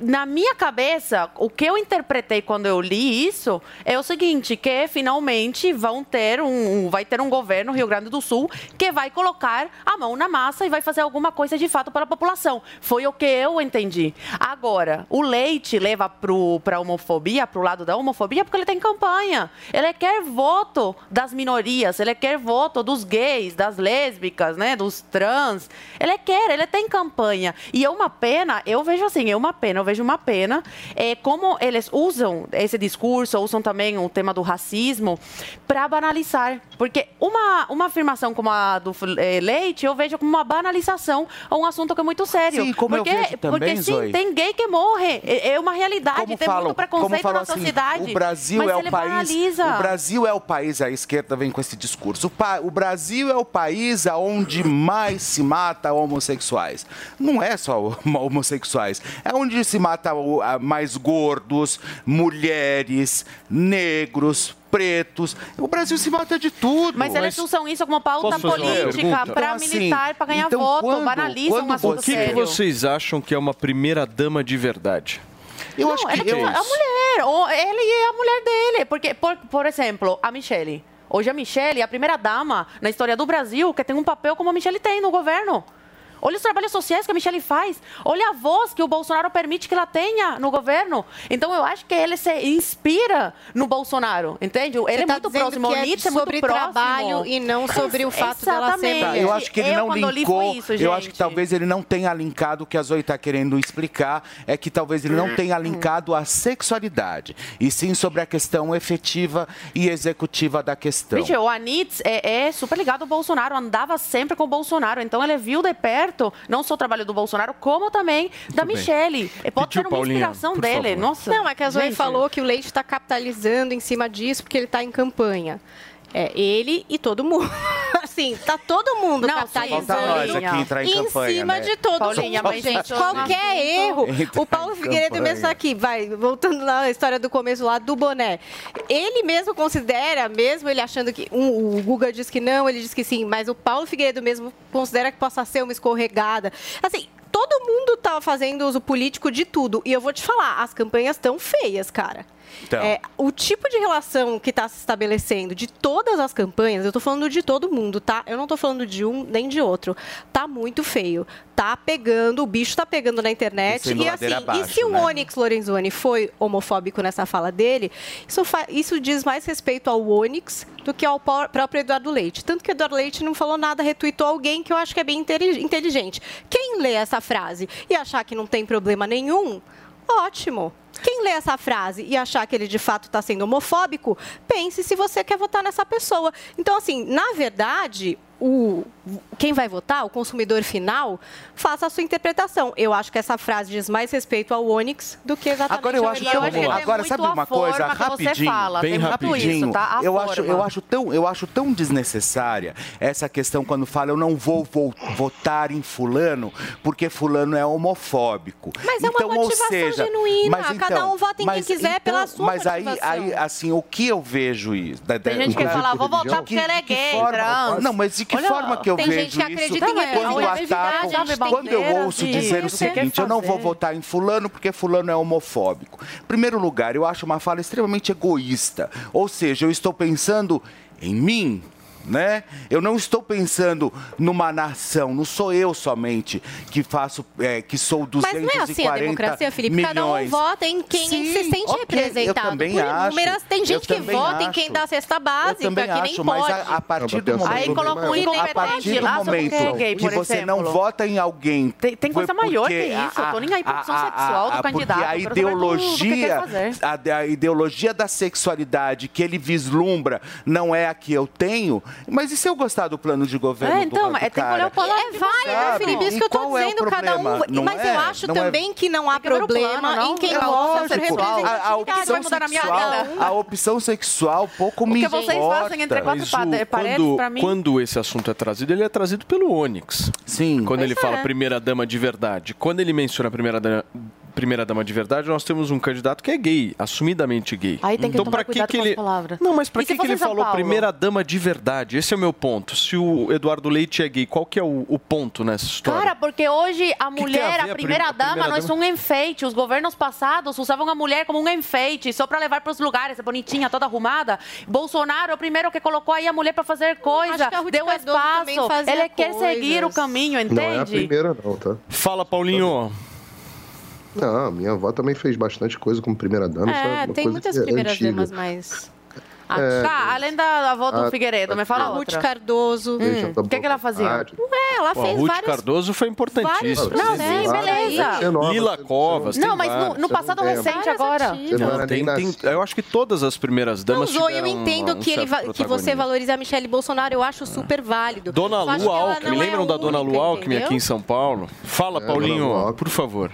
na minha cabeça, o que eu interpretei quando eu li isso é o seguinte, que finalmente vão ter um, vai ter um governo Rio Grande do Sul que vai colocar a mão na massa e vai fazer alguma coisa de fato para a população. Foi o que eu entendi. Agora, o leite leva para a homofobia, para o lado da homofobia, porque ele tem campanha. Ele quer voto das minorias, ele quer voto dos gays, das lésbicas, né, dos trans. Ele quer, ele tem campanha. E é uma pena, eu vejo assim, é uma pena, vejo uma pena é, como eles usam esse discurso, usam também o tema do racismo para banalizar. Porque uma, uma afirmação como a do é, Leite, eu vejo como uma banalização a um assunto que é muito sério. Sim, como porque, eu vejo também, porque sim, Zoe. tem gay que morre. É é uma realidade. Como tem falam, muito preconceito como na assim, sociedade. O Brasil é o país. banaliza. O Brasil é o país. A esquerda vem com esse discurso. O, pa, o Brasil é o país onde mais se mata homossexuais. Não é só homossexuais. É onde se mata mais gordos, mulheres, negros, pretos. O Brasil se mata de tudo. Mas eles usam isso como pauta política para Então, assim, militar, para ganhar então, voto, quando- banalizam quando um assunto O que, que vocês acham que é uma primeira dama de verdade? Eu Não, ela é a mulher, ou ele é a mulher dele. Porque, por, por exemplo, a Michelle. Hoje a Michelle é a primeira dama na história do Brasil que tem um papel como a Michelle tem no governo. Olha os trabalhos sociais que a Michelle faz. Olha a voz que o Bolsonaro permite que ela tenha no governo. Então eu acho que ele se inspira no Bolsonaro, entende? Ele Você é tá muito dizendo próximo, que o é Nietzsche é muito sobre próximo. trabalho e não sobre o fato dela ser Exatamente. Tá, eu acho que ele não quando li linkou. isso, eu acho que talvez ele não tenha linkado o que a Zoe está querendo explicar. É que talvez ele não tenha linkado a sexualidade. E sim sobre a questão efetiva e executiva da questão. Gente, o Anitz é, é super ligado ao Bolsonaro, andava sempre com o Bolsonaro. Então ele viu de perto não só o trabalho do Bolsonaro, como também da bem. Michelle. E pode ser uma Paulinha, inspiração dele. favor. Nossa. Não, é que a Zoe gente. falou que o Leite está capitalizando em cima disso porque ele está em campanha. É, ele e todo mundo. assim, tá todo mundo Não, capitalizando Falta nós aqui entrar em campanha, cima né? de todo Paulinha, mundo. mas gente, qualquer erro. Entrar O Paulo em Figueiredo campanha. mesmo tá aqui, vai, voltando na história do começo lá do boné. Ele mesmo considera, mesmo ele achando que. um, o Guga diz que não, ele diz que sim, mas o Paulo Figueiredo mesmo considera que possa ser uma escorregada. Assim. Todo mundo tá fazendo uso político de tudo. E eu vou te falar, as campanhas estão feias, cara. Então. É, o tipo de relação que está se estabelecendo de todas as campanhas, eu estou falando de todo mundo, tá? Eu não estou falando de um nem de outro. Tá muito feio. Tá pegando, o bicho tá pegando na internet. E assim, abaixo, e se o né? Onyx Lorenzoni foi homofóbico nessa fala dele, isso, isso diz mais respeito ao Onyx do que ao próprio Eduardo Leite. Tanto que o Eduardo Leite não falou nada, retuitou alguém que eu acho que é bem inteligente. Quem lê essa frase e achar que não tem problema nenhum, ótimo. Quem lê essa frase e achar que ele de fato está sendo homofóbico, pense se você quer votar nessa pessoa. Então, assim, na verdade, o, quem vai votar, o consumidor final, faça a sua interpretação. Eu acho que essa frase diz mais respeito ao Onyx do que exatamente Agora eu ao acho Eduardo que Leite. agora sabe uma coisa rapidinho, bem rapidinho. tá? A eu acho eu acho tão eu acho tão desnecessária essa questão quando fala eu não vou vo- votar em fulano porque fulano é homofóbico. Mas é uma então, ou motivação seja, genuína. mas Cada então- um vota em mas quem quiser então- pela sua Mas aí, motivação. aí assim o que eu vejo isso da- Tem gente que fala, vou votar porque ele é gay, trans. Não, mas de que Olha, forma que eu vejo gente que isso quando representatividade, atacam, quando eu ouço e dizer o o seguinte, eu não vou votar em fulano porque fulano é homofóbico. Em primeiro lugar, eu acho uma fala extremamente egoísta. Ou seja, eu estou pensando em mim, né? Eu não estou pensando numa nação, não sou eu somente que faço, é, que sou 240 Mas não é assim a democracia, Felipe. milhões. Cada um vota em quem Sim, se sente ok, representado. Eu também Por acho. inúmeras, tem eu gente que vota em acho. quem dá a cesta Eu básica, também que acho, nem mas pode. a, a partir do Aí momento, coloca um a independente partir do momento é gay, que você não vota em alguém, Tem, tem coisa maior que a- isso. Eu tô nem aí pra a- opção a- sexual do a- candidato. Porque a eu ideologia, a, a ideologia da sexualidade que ele vislumbra não é a que eu tenho. Mas e se eu gostar do plano de governo É, então, do é, tem que olhar o plano É válido, Sabe? Felipe, isso que eu tô qual é o dizendo, cada um. problema? Não mas é? eu acho Não é- também que não há o problema plano, não? em quem É por Lógico, a, a opção sexual, a opção sexual pouco me que vocês importa. fazem entre quatro Mas o- pade- paredes, quando, pra mim- quando esse assunto é trazido, ele é trazido pelo Onyx. Sim. Quando ele Pois fala é. primeira dama de verdade. Quando ele menciona a primeira dama, primeira dama de verdade, nós temos um candidato que é gay, assumidamente gay. Aí tem que então, tomar que que com ele as palavras. Não, mas pra se que, que ele falou Paulo? primeira dama de verdade? Esse é o meu ponto. Se o Eduardo Leite é gay, qual que é o, o ponto nessa história? Cara, porque hoje a que mulher, a a primeira prim- a dama, primeira não é um enfeite. Os governos passados usavam a mulher como um enfeite, só pra levar pros lugares, bonitinha, toda arrumada. Bolsonaro é o primeiro que colocou aí a mulher pra fazer coisa, acho que a Ruth deu espaço. Ele quer seguir o caminho, Não é a entende? primeira, não, tá? Fala, Paulinho. Não, minha avó também fez bastante coisa como primeira-dama. isso É, uma tem coisa muitas que é primeiras antiga. damas, mas. É, tá, além da avó do a- Figueiredo, me fala A Ruth outra. Cardoso. Hum, o que, que ela fazia? vontade. É, ela Pô, a fez Ruth vários. Cardoso foi importantíssima. vários Não, sim, beleza. Nova, Lila você- Covas, Não, mas no, no passado recente agora. não Não, tem, tem- eu acho que todas as primeiras Não, damas Zoe, eu entendo uma- um que, ele que você valoriza a Michelle Bolsonaro, eu acho super válido. Dona Lu Alckmin, não é lembram da Dona Lu Alckmin aqui em? São Paulo? Fala, É, Paulinho, por favor.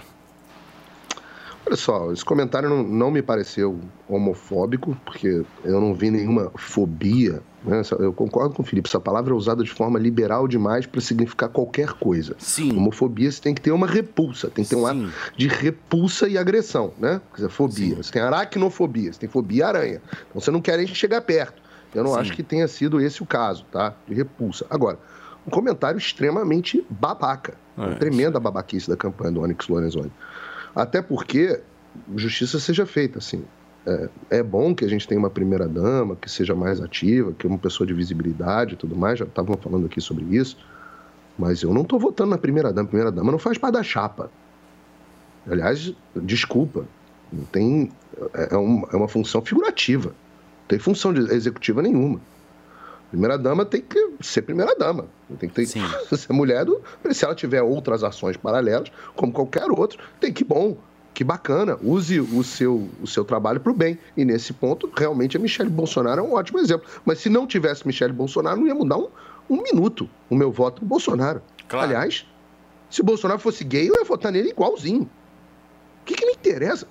Olha só, esse comentário não, não me pareceu homofóbico, porque eu não vi nenhuma fobia. né? Eu concordo com o Felipe, essa palavra é usada de forma liberal demais para significar qualquer coisa. Sim. Homofobia você tem que ter uma repulsa, tem que ter um ato de repulsa e agressão, né? Quer dizer, fobia. Você tem aracnofobia, você tem fobia aranha. Então você não quer nem chegar perto. Eu não Sim. acho que tenha sido esse o caso, tá? De repulsa. Agora, um comentário extremamente babaca. É, tremenda babaquice da campanha do Onyx Lorenzoni. Até porque justiça seja feita, assim. É, é bom que a gente tenha uma primeira-dama que seja mais ativa, que é uma pessoa de visibilidade e tudo mais, já estavam falando aqui sobre isso. Mas eu não estou votando na primeira-dama. Primeira-dama não faz parte da chapa. Aliás, desculpa, não tem. É, é um- é uma função figurativa. Não tem função executiva nenhuma. Primeira-dama tem que ser primeira-dama. Tem que ter, ser mulher do. Se ela tiver outras ações paralelas, como qualquer outro, tem que bom, que bacana. Use o seu, o seu trabalho para o bem. E nesse ponto, realmente, a Michelle Bolsonaro é um ótimo exemplo. Mas se não tivesse Michelle Bolsonaro, não ia mudar um, um minuto o meu voto no Bolsonaro. Aliás, se o Bolsonaro fosse gay, eu ia votar nele igualzinho. O que, que me interessa?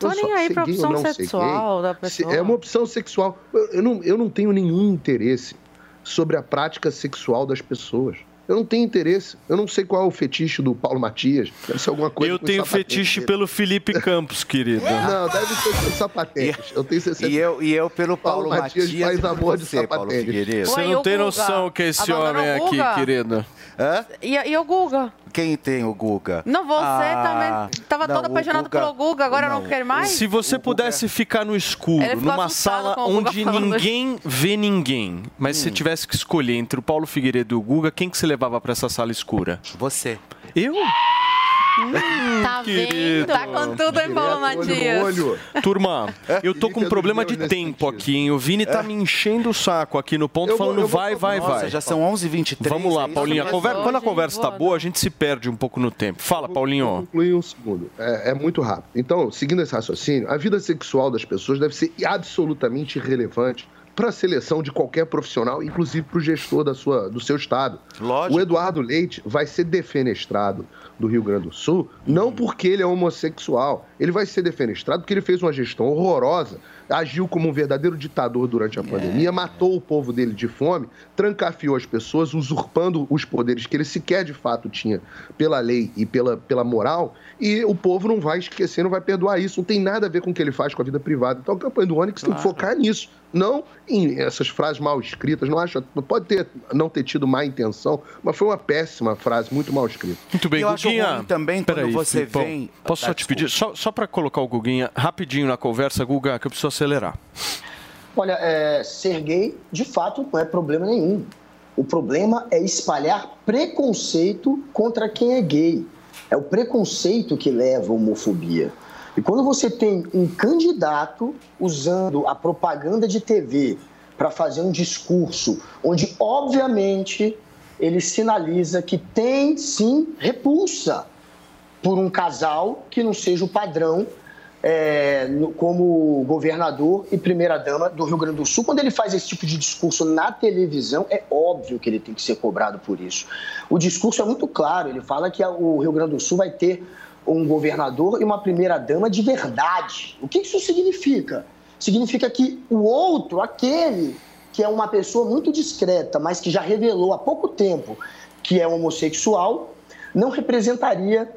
Tô nem aí pra ou opção sexual da pessoa. É uma opção sexual. Eu, não, eu não tenho nenhum interesse sobre a prática sexual das pessoas. Eu não tenho interesse. Eu não sei qual é o fetiche do Paulo Matias. Deve ser alguma coisa Eu com tenho fetiche dele. pelo Felipe Campos, querido. Não, deve ser com sapatênis. Eu tenho 60... E eu, e eu pelo Paulo Paulo, Matias Matias, faz amor de você. Figueiredo. Você não o tem noção que é esse Abandonou homem o aqui, querido. Hã? E, e o Guga? Quem tem o Guga? Não, você Ah, também. Tava não, todo apaixonado Guga- pelo Guga, agora não, não, quer mais? Se você pudesse ficar no escuro, numa sala Guga onde ninguém vê ninguém, mas se você tivesse que escolher entre o Paulo Figueiredo e o Guga, quem que você levava pra essa sala escura? Você. Eu? Tá querido. vendo? Tá com tudo, hein, Paulo Matias? olho. Turma, eu tô com um é problema de tempo aqui, hein? O Vini tá me enchendo o saco aqui no ponto, falando vai, vai, Nossa, vai. já são 11h23. Vamos lá, é? Paulinha. Conver- Quando a conversa tá boa boa, a gente se perde um pouco no tempo. Fala, Paulinho. concluir um segundo. É, é muito rápido. Então, seguindo esse raciocínio, a vida sexual das pessoas deve ser absolutamente irrelevante para a seleção de qualquer profissional, inclusive para o gestor da sua, do seu estado. Lógico. O Eduardo Leite vai ser defenestrado do Rio Grande do Sul, não porque ele é homossexual, ele vai ser defenestrado porque ele fez uma gestão horrorosa, agiu como um verdadeiro ditador durante a pandemia, matou o povo dele de fome, trancafiou as pessoas, usurpando os poderes que ele sequer de fato tinha pela lei e pela, pela moral, e o povo não vai esquecer, não vai perdoar isso, não tem nada a ver com o que ele faz com a vida privada. Então a campanha do Onyx tem que focar nisso, não em essas frases mal escritas. Não acho, pode ter, não ter tido má intenção, mas foi uma péssima frase, muito mal escrita. Muito bem, Eu acho Guguinha. ruim também quando Peraí, você Filipão, vem- Posso só Ah, te pedir, só, só para colocar o Guguinha rapidinho na conversa, Guga, que eu preciso acelerar. Olha, é, ser gay, de fato, não é problema nenhum. O problema é espalhar preconceito contra quem é gay. É o preconceito que leva à homofobia. E quando você tem um candidato usando a propaganda de TV para fazer um discurso onde, obviamente, ele sinaliza que tem sim repulsa por um casal que não seja o padrão é, como governador e primeira-dama do Rio Grande do Sul. Quando ele faz esse tipo de discurso na televisão, é óbvio que ele tem que ser cobrado por isso. O discurso é muito claro, ele fala que o Rio Grande do Sul vai ter um governador e uma primeira-dama de verdade. O que isso significa? Significa que o outro, aquele que é uma pessoa muito discreta, mas que já revelou há pouco tempo que é homossexual, não representaria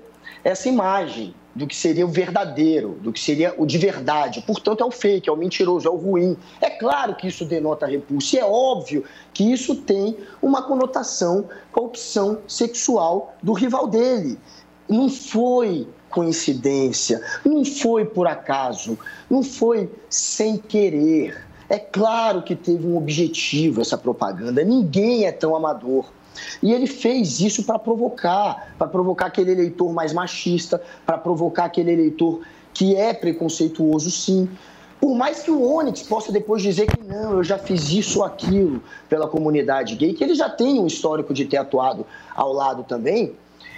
essa imagem do que seria o verdadeiro, do que seria o de verdade. Portanto, é o fake, é o mentiroso, é o ruim. É claro que isso denota repulsa, e é óbvio que isso tem uma conotação com a opção sexual do rival dele. Não foi coincidência, não foi por acaso, não foi sem querer. É claro que teve um objetivo essa propaganda, ninguém é tão amador. E ele fez isso para provocar, para provocar aquele eleitor mais machista, para provocar aquele eleitor que é preconceituoso, sim. Por mais que o Onyx possa depois dizer que não, eu já fiz isso ou aquilo pela comunidade gay, que ele já tem um histórico de ter atuado ao lado também,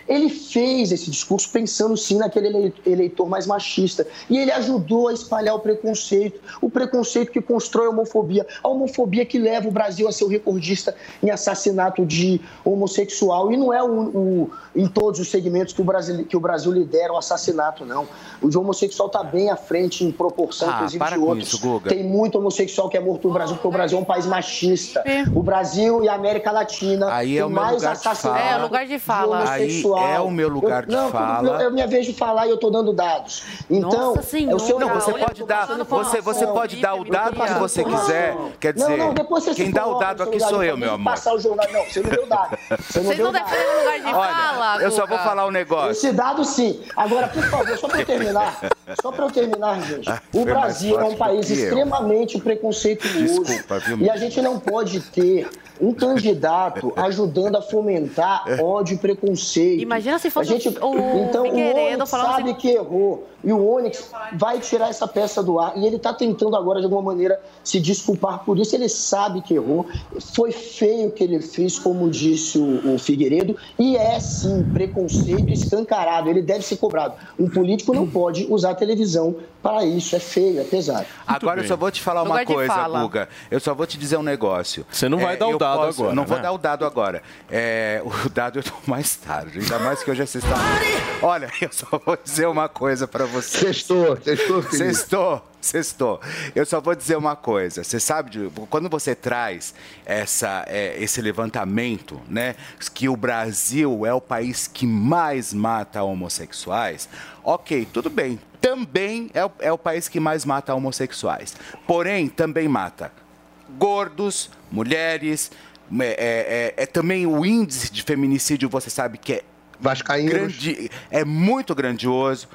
ele fez esse discurso pensando sim naquele ele- eleitor mais machista. E ele ajudou a espalhar o preconceito, o preconceito que constrói a homofobia, a homofobia que leva o Brasil a ser o recordista em assassinato de homossexual. E não é o, o- em todos os segmentos que o, Brasil, que o Brasil lidera o assassinato, não. O de homossexual está bem à frente em proporção, Ah, inclusive, para de com outros. isso, Guga. Tem muito homossexual que é morto no Brasil, porque o Brasil é um país machista. O Brasil e a América Latina Aí é o mais de assassinato. É, o lugar de fala. de Aí homossexual. é o meu lugar Eu- de não, fala. Eu, eu me vejo falar e eu tô dando dados. Então, Nossa é o seu Não, você olha, pode dar, você, você pode dar o dado que você quiser. Quer dizer, não, não, depois você quem dá o dado aqui sou eu, meu amor. Passar o jornal. Não, você não deu dado. Você não Vocês deu não dado. o lugar de fala, eu só vou falar um negócio. Esse dado sim. Agora, por favor, só para eu terminar, só para eu terminar, gente. Ah, O Brasil é um país extremamente preconceituoso. Desculpa, viu, E a gente não pode ter um candidato ajudando a fomentar ódio e preconceito. Imagina se fosse a gente, o- o Então, o Figueiredo Onyx falando sabe assim- que errou. E o Onyx vai tirar essa peça do ar. E ele está tentando agora, de alguma maneira, se desculpar por isso. Ele sabe que errou. Foi feio o que ele fez, como disse o, o Figueiredo. E é, sim, preconceito escancarado. Ele deve ser cobrado. Um político não pode usar a televisão para isso. É feio, é pesado. Agora eu só vou te falar uma Lugar coisa, fala. Guga. Eu só vou te dizer um negócio. Você não vai dar o dado agora, Não vou né? dar o dado agora. É, o dado eu dou mais tarde. Ainda mais que hoje é sexta-feira. Olha, eu só vou dizer uma coisa pra você. Sextou, sextou, Felipe. Sextou, sextou. Eu só vou dizer uma coisa. Você sabe, de- quando você traz essa, é, esse levantamento, né? Que o Brasil é o país que mais mata homossexuais. Ok, tudo bem. Também é o, é o país que mais mata homossexuais. Porém, também mata gordos, mulheres. É, é- é também o índice de feminicídio, você sabe que é Vascaínos. grandi- é muito grandioso.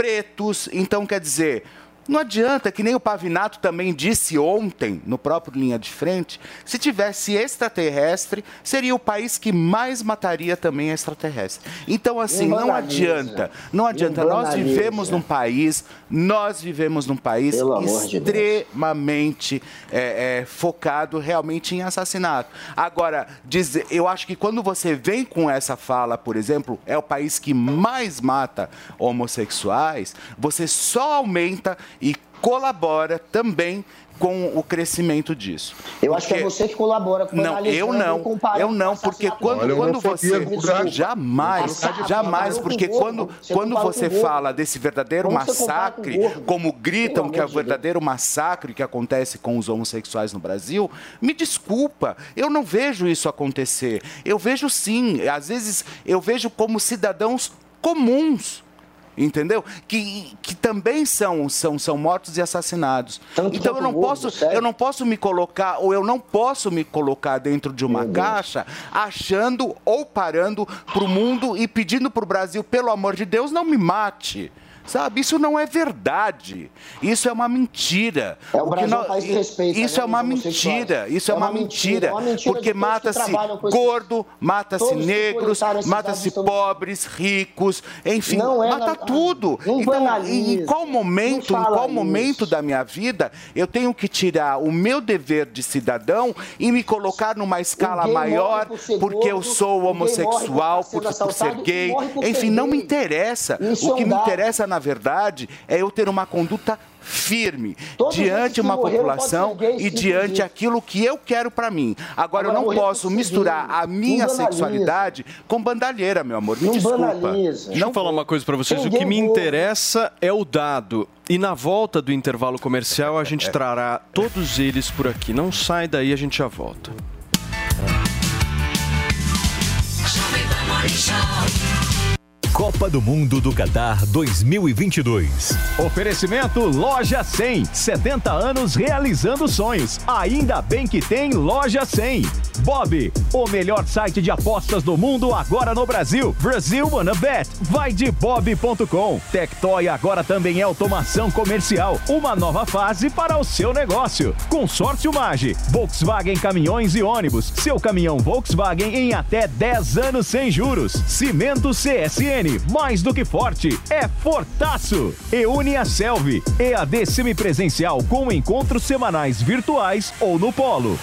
Pretos, então quer dizer, não adianta, que nem o Pavinato também disse ontem, no próprio Linha de Frente, se tivesse extraterrestre, seria o país que mais mataria também extraterrestre. Então, assim, Não adianta, não adianta. Nós vivemos num país, nós vivemos num país amor de extremamente é, é, focado realmente em assassinato. Agora, dizer, eu acho que quando você vem com essa fala, por exemplo, é o país que mais mata homossexuais, você só aumenta e colabora também com o crescimento disso. Eu acho que é Porque- você que colabora com Não, eu não. Eu não, porque quando, Olha, quando homofobia você. Jamais, jamais, porque quando, Você quando você fala desse verdadeiro massacre, como gritam que é o verdadeiro massacre que acontece com os homossexuais no Brasil, me desculpa, eu não vejo isso acontecer. Eu vejo sim, às vezes eu vejo como cidadãos comuns. Entendeu? Que, que também são, são, são mortos e assassinados. então eu não gordo, posso sério. eu não posso me colocar ou eu não posso me colocar dentro de uma caixa achando ou parando para o mundo e pedindo para o Brasil pelo amor de Deus não me mate. Sabe, isso não é verdade. Isso é uma mentira. É, o Brasil é um país que respeita, Isso né, é uma mentira. Isso é, É uma, mentira, mentira. uma mentira porque mata-se gordo, mata-se negros, mata-se pobres, ricos, enfim, Não é mata na- tudo. não então, banaliza, em, qual momento, em não qual isso. momento da minha vida eu tenho que tirar o meu dever de cidadão e me colocar numa escala maior por porque eu sou o por homossexual, estar sendo por, por ser gay. por Enfim, não me interessa. Isso o é que me interessa, na verdade, é eu ter uma conduta firme esses diante uma população e diante inclusive. aquilo que eu quero pra mim. Agora, eu Agora, não morrer por posso misturar a minha Não banaliza. sexualidade com bandalheira, meu amor. Me Não desculpa. banaliza. Deixa eu falar uma coisa pra vocês. O Ninguém que me voa. interessa é o dado. E na volta do intervalo comercial, a gente trará todos eles por aqui. Não sai daí, a gente já volta. Copa do Mundo do Catar 2022. Oferecimento Loja 100. 70 anos realizando sonhos. Ainda bem que tem Loja 100. Bob, o melhor site de apostas do mundo agora no Brasil. Brasil Wanna Bet. Vai de bob.com. Tectoy agora também é automação comercial. Uma nova fase para o seu negócio. Consórcio Mage. Volkswagen Caminhões e Ônibus. Seu caminhão Volkswagen em até 10 anos sem juros. Cimento CSN. Mais do que forte. É fortaço. E une a Selvi. EAD semipresencial com encontros semanais virtuais ou no polo.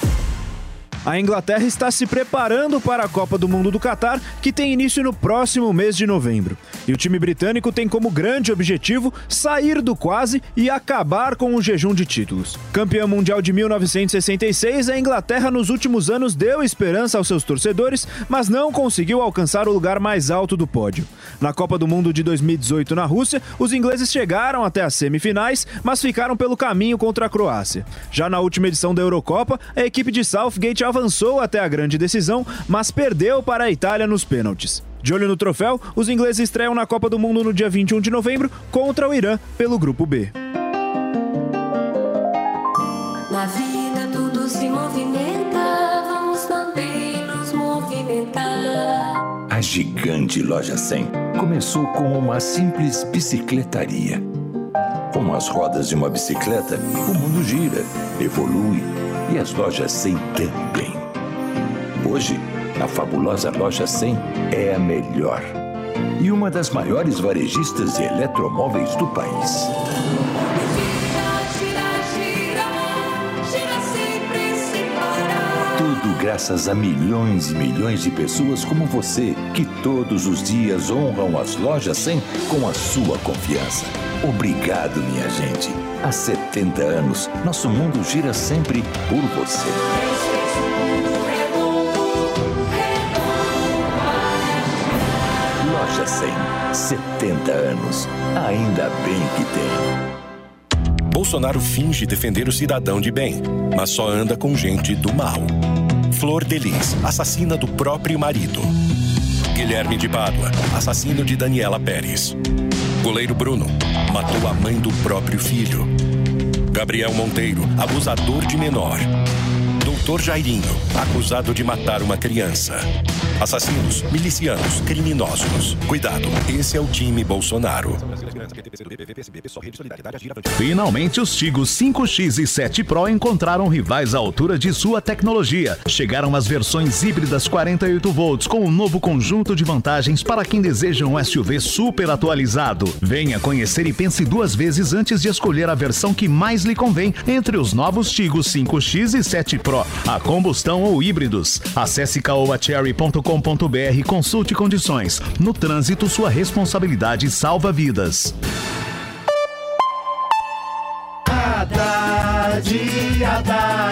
A Inglaterra está se preparando para a Copa do Mundo do Catar, que tem início no próximo mês de novembro. E o time britânico tem como grande objetivo sair do quase e acabar com o jejum de títulos. Campeã mundial de 1966, a Inglaterra nos últimos anos deu esperança aos seus torcedores, mas não conseguiu alcançar o lugar mais alto do pódio. Na Copa do Mundo de 2018 na Rússia, os ingleses chegaram até as semifinais, mas ficaram pelo caminho contra a Croácia. Já na última edição da Eurocopa, a equipe de Southgate avançou até a grande decisão, mas perdeu para a Itália nos pênaltis. De olho no troféu, os ingleses estreiam na Copa do Mundo no dia 21 de novembro contra o Irã pelo Grupo B. Na vida tudo se movimenta, vamos também nos movimentar. A gigante Loja 100 começou com uma simples bicicletaria. Com as rodas de uma bicicleta, o mundo gira, evolui e as lojas 100 também. Hoje, a fabulosa Loja 100 é a melhor e uma das maiores varejistas de eletromóveis do país. Tudo graças a milhões e milhões de pessoas como você, que todos os dias honram as lojas 100 com a sua confiança. Obrigado, minha gente. Há 70 anos, nosso mundo gira sempre por você. Loja 100, 70 anos. Ainda bem que tem. Bolsonaro finge defender o cidadão de bem, mas só anda com gente do mal. Flor Delis, assassina do próprio marido. Guilherme de Pádua, assassino de Daniela Pérez. Goleiro Bruno, matou a mãe do próprio filho. Gabriel Monteiro, abusador de menor. Doutor Jairinho, acusado de matar uma criança. Assassinos, milicianos, criminosos. Cuidado, esse é o time Bolsonaro. Finalmente, os Tigos 5X e 7 Pro encontraram rivais à altura de sua tecnologia. Chegaram as versões híbridas 48 volts com um novo conjunto de vantagens para quem deseja um SUV super atualizado. Venha conhecer e pense duas vezes antes de escolher a versão que mais lhe convém entre os novos Tigos 5X e 7 Pro, a combustão ou híbridos. Acesse caoacherry.com.br e consulte condições. No trânsito, sua responsabilidade salva vidas.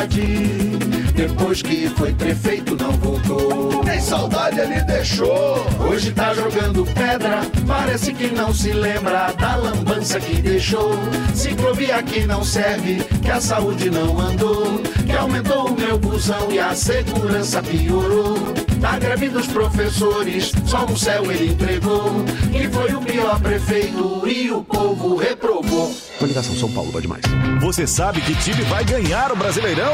saudade. Depois que foi prefeito, não voltou. Nem saudade ele deixou. Hoje tá jogando pedra. Parece que não se lembra da lambança que deixou. Ciclovia que não serve, que a saúde não andou. Que aumentou o meu busão e a segurança piorou. Da greve dos professores, só no céu ele entregou. Que foi o pior prefeito e o povo reprovou. Coligação São Paulo, pode mais. Você sabe que time vai ganhar o Brasileirão?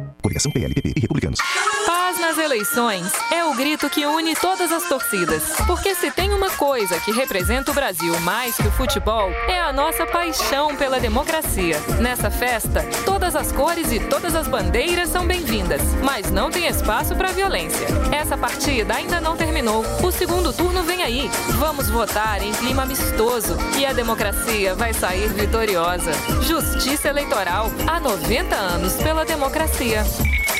Coligação PLPP e Republicanos. Paz nas eleições é o grito que une todas as torcidas. Porque se tem uma coisa que representa o Brasil mais que o futebol, é a nossa paixão pela democracia. Nessa festa, todas as cores e todas as bandeiras são bem-vindas, mas não tem espaço para violência. Essa partida ainda não terminou. O segundo turno vem aí. Vamos votar em clima amistoso e a democracia vai sair vitoriosa. Justiça Eleitoral há 90 anos pela democracia. Thank you.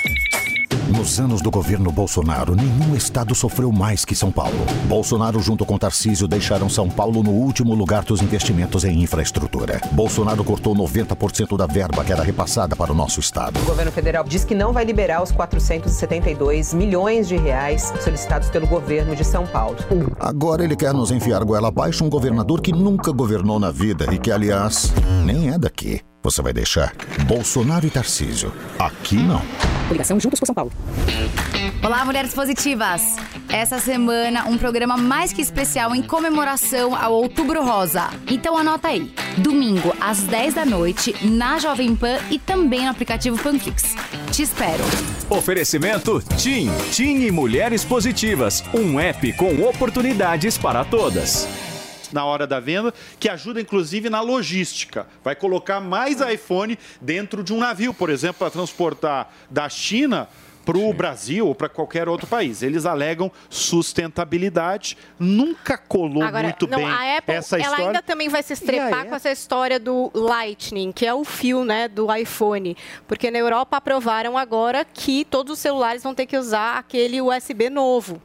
Nos anos do governo Bolsonaro, nenhum estado sofreu mais que São Paulo. Bolsonaro, junto com Tarcísio, deixaram São Paulo no último lugar dos investimentos em infraestrutura. Bolsonaro cortou 90% da verba que era repassada para o nosso estado. O governo federal diz que não vai liberar os 472 milhões de reais solicitados pelo governo de São Paulo. Agora ele quer nos enfiar goela abaixo um governador que nunca governou na vida e que, aliás, nem é daqui. Você vai deixar Bolsonaro e Tarcísio. Aqui não. Coligação Juntos por São Paulo. Olá, mulheres positivas! Essa semana, um programa mais que especial em comemoração ao Outubro Rosa. Então anota aí. Domingo, às 10 da noite, na Jovem Pan e também no aplicativo Panflix. Te espero. Oferecimento TIM. TIM e Mulheres Positivas. Um app com oportunidades para todas na hora da venda, que ajuda inclusive na logística. Vai colocar mais iPhone dentro de um navio, por exemplo, para transportar da China para o Brasil ou para qualquer outro país. Eles alegam sustentabilidade. Nunca colou Agora, muito não, bem a Apple, essa ela história. ainda também vai se estrepar com essa história do Lightning, que é o fio, né, do iPhone, porque na Europa aprovaram agora que todos os celulares vão ter que usar aquele USB novo.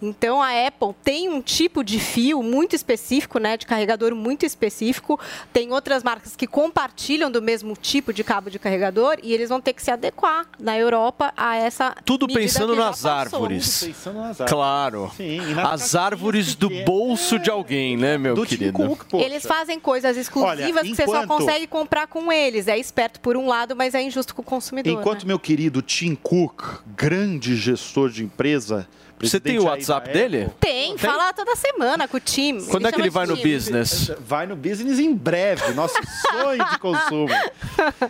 Então a Apple tem um tipo de fio muito específico, né, de carregador muito específico. Tem outras marcas que compartilham do mesmo tipo de cabo de carregador e eles vão ter que se adequar na Europa a essa Tudo pensando nas árvores. Tudo pensando nas árvores. Claro. Sim, As árvores do bolso de alguém, né, meu Do querido? Cook. Eles fazem coisas exclusivas Olha, que você só enquanto- consegue comprar com eles. É esperto por um lado, mas é injusto com o consumidor. Enquanto né? meu querido Tim Cook, grande gestor de empresa. Você tem o WhatsApp dele? Apple- Tem, fala toda semana com o time. Quando é que ele vai no business? Vai no business em breve, nosso sonho de consumo.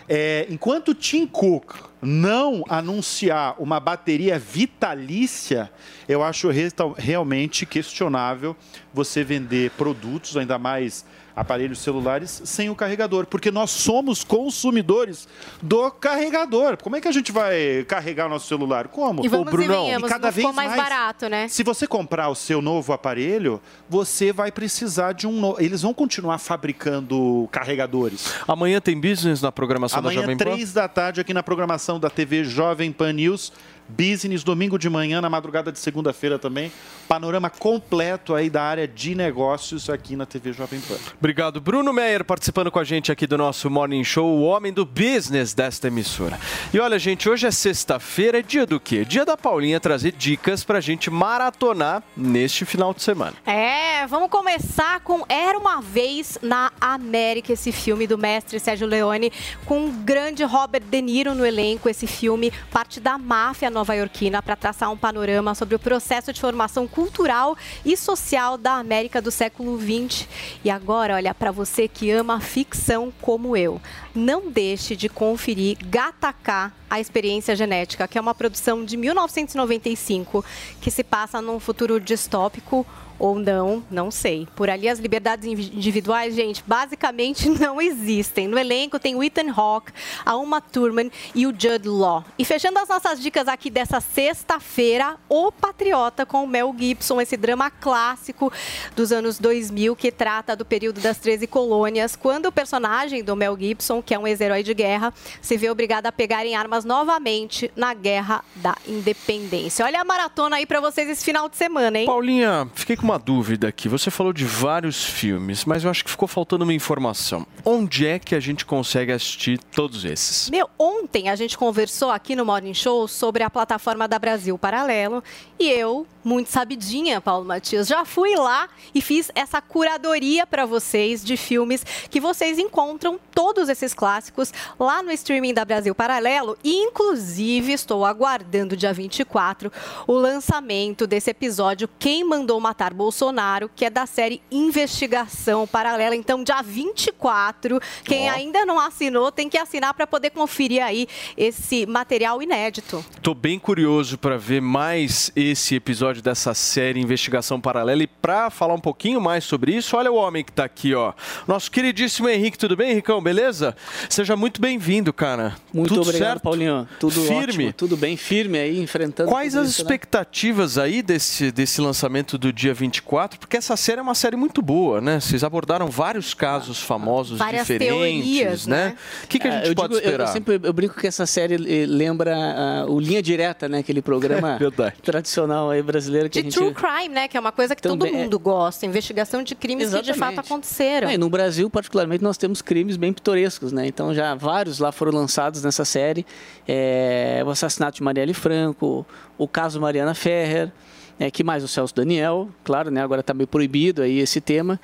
É, enquanto o Tim Cook não anunciar uma bateria vitalícia, eu acho realmente questionável você vender produtos, ainda mais aparelhos celulares, sem o carregador, porque nós somos consumidores do carregador. Como é que a gente vai carregar o nosso celular? Como? E vamos Ô, e venhamos, e cada vez ficou mais barato, né? se você comprar o seu novo aparelho, você vai precisar de um novo. Eles vão continuar fabricando carregadores. Amanhã tem business na programação da Amanhã, Jovem Pan? três da tarde, aqui na programação da TV Jovem Pan News. Business, domingo de manhã, na madrugada de segunda-feira também. Panorama completo aí da área de negócios aqui na TV Jovem Pan. Obrigado. Bruno Meyer participando com a gente aqui do nosso Morning Show, o homem do business desta emissora. E olha, gente, hoje é sexta-feira, é dia do quê? Dia da Paulinha trazer dicas pra gente maratonar neste final de semana. É, vamos começar com Era uma Vez na América, esse filme do mestre Sérgio Leone, com o grande Robert De Niro no elenco. Esse filme parte da máfia nova-iorquina para traçar um panorama sobre o processo de formação cultural e social da América do século XX. E agora, olha, para você que ama ficção como eu, não deixe de conferir Gataká, a experiência genética, que é uma produção de 1995 que se passa num futuro distópico ou não, não sei. Por ali as liberdades individuais, gente, basicamente não existem. No elenco tem o Ethan Hawke, a Uma Thurman e o Judd Law. E fechando as nossas dicas aqui dessa sexta-feira, O Patriota com o Mel Gibson, esse drama clássico dos anos 2000 que trata do período das 13 colônias, quando o personagem do Mel Gibson, que é um ex-herói de guerra, se vê obrigado a pegar em armas novamente na Guerra da Independência. Olha a maratona aí para vocês esse final de semana, hein? Paulinha, fiquei com uma dúvida aqui. Você falou de vários filmes, mas eu acho que ficou faltando uma informação. Onde é que a gente consegue assistir todos esses? Meu, ontem a gente conversou aqui no Morning Show sobre a plataforma da Brasil Paralelo e eu, muito sabidinha, Paulo Matias, já fui lá e fiz essa curadoria para vocês de filmes que vocês encontram todos esses clássicos lá no streaming da Brasil Paralelo e inclusive estou aguardando dia 24 o lançamento desse episódio Quem mandou matar Bolsonaro, que é da série Investigação Paralela. Então, dia 24, quem Ó. ainda não assinou tem que assinar para poder conferir aí esse material inédito. Tô bem curioso para ver mais esse episódio dessa série Investigação Paralela e para falar um pouquinho mais sobre isso, olha o homem que tá aqui, ó. Nosso queridíssimo Henrique, tudo bem, Henricão? Beleza? Seja muito bem-vindo, cara. Muito Tudo obrigado, certo? Paulinho. Tudo Firme? ótimo, tudo bem, firme aí, enfrentando. Quais as isso, né? expectativas aí desse, desse lançamento do dia 24? Porque essa série é uma série muito boa, né? Vocês abordaram vários casos famosos Várias diferentes, teorias, né? O que, que a Ah, gente eu pode digo- eu- esperar? Eu, sempre eu brinco que essa série eh, lembra ah, o Linha Direta, né? Aquele programa Verdade. tradicional aí brasileiro que De a gente... true crime, né? Que é uma coisa que todo Também é- mundo gosta. Investigação de crimes que de fato Exatamente. aconteceram. É, e no Brasil, particularmente, nós temos crimes bem pitorescos, né? Então, já vários lá foram lançados nessa série. É, o assassinato de Marielle Franco, o caso Mariana Ferrer, é, que mais o Celso Daniel, claro, né? Agora está meio proibido aí esse tema.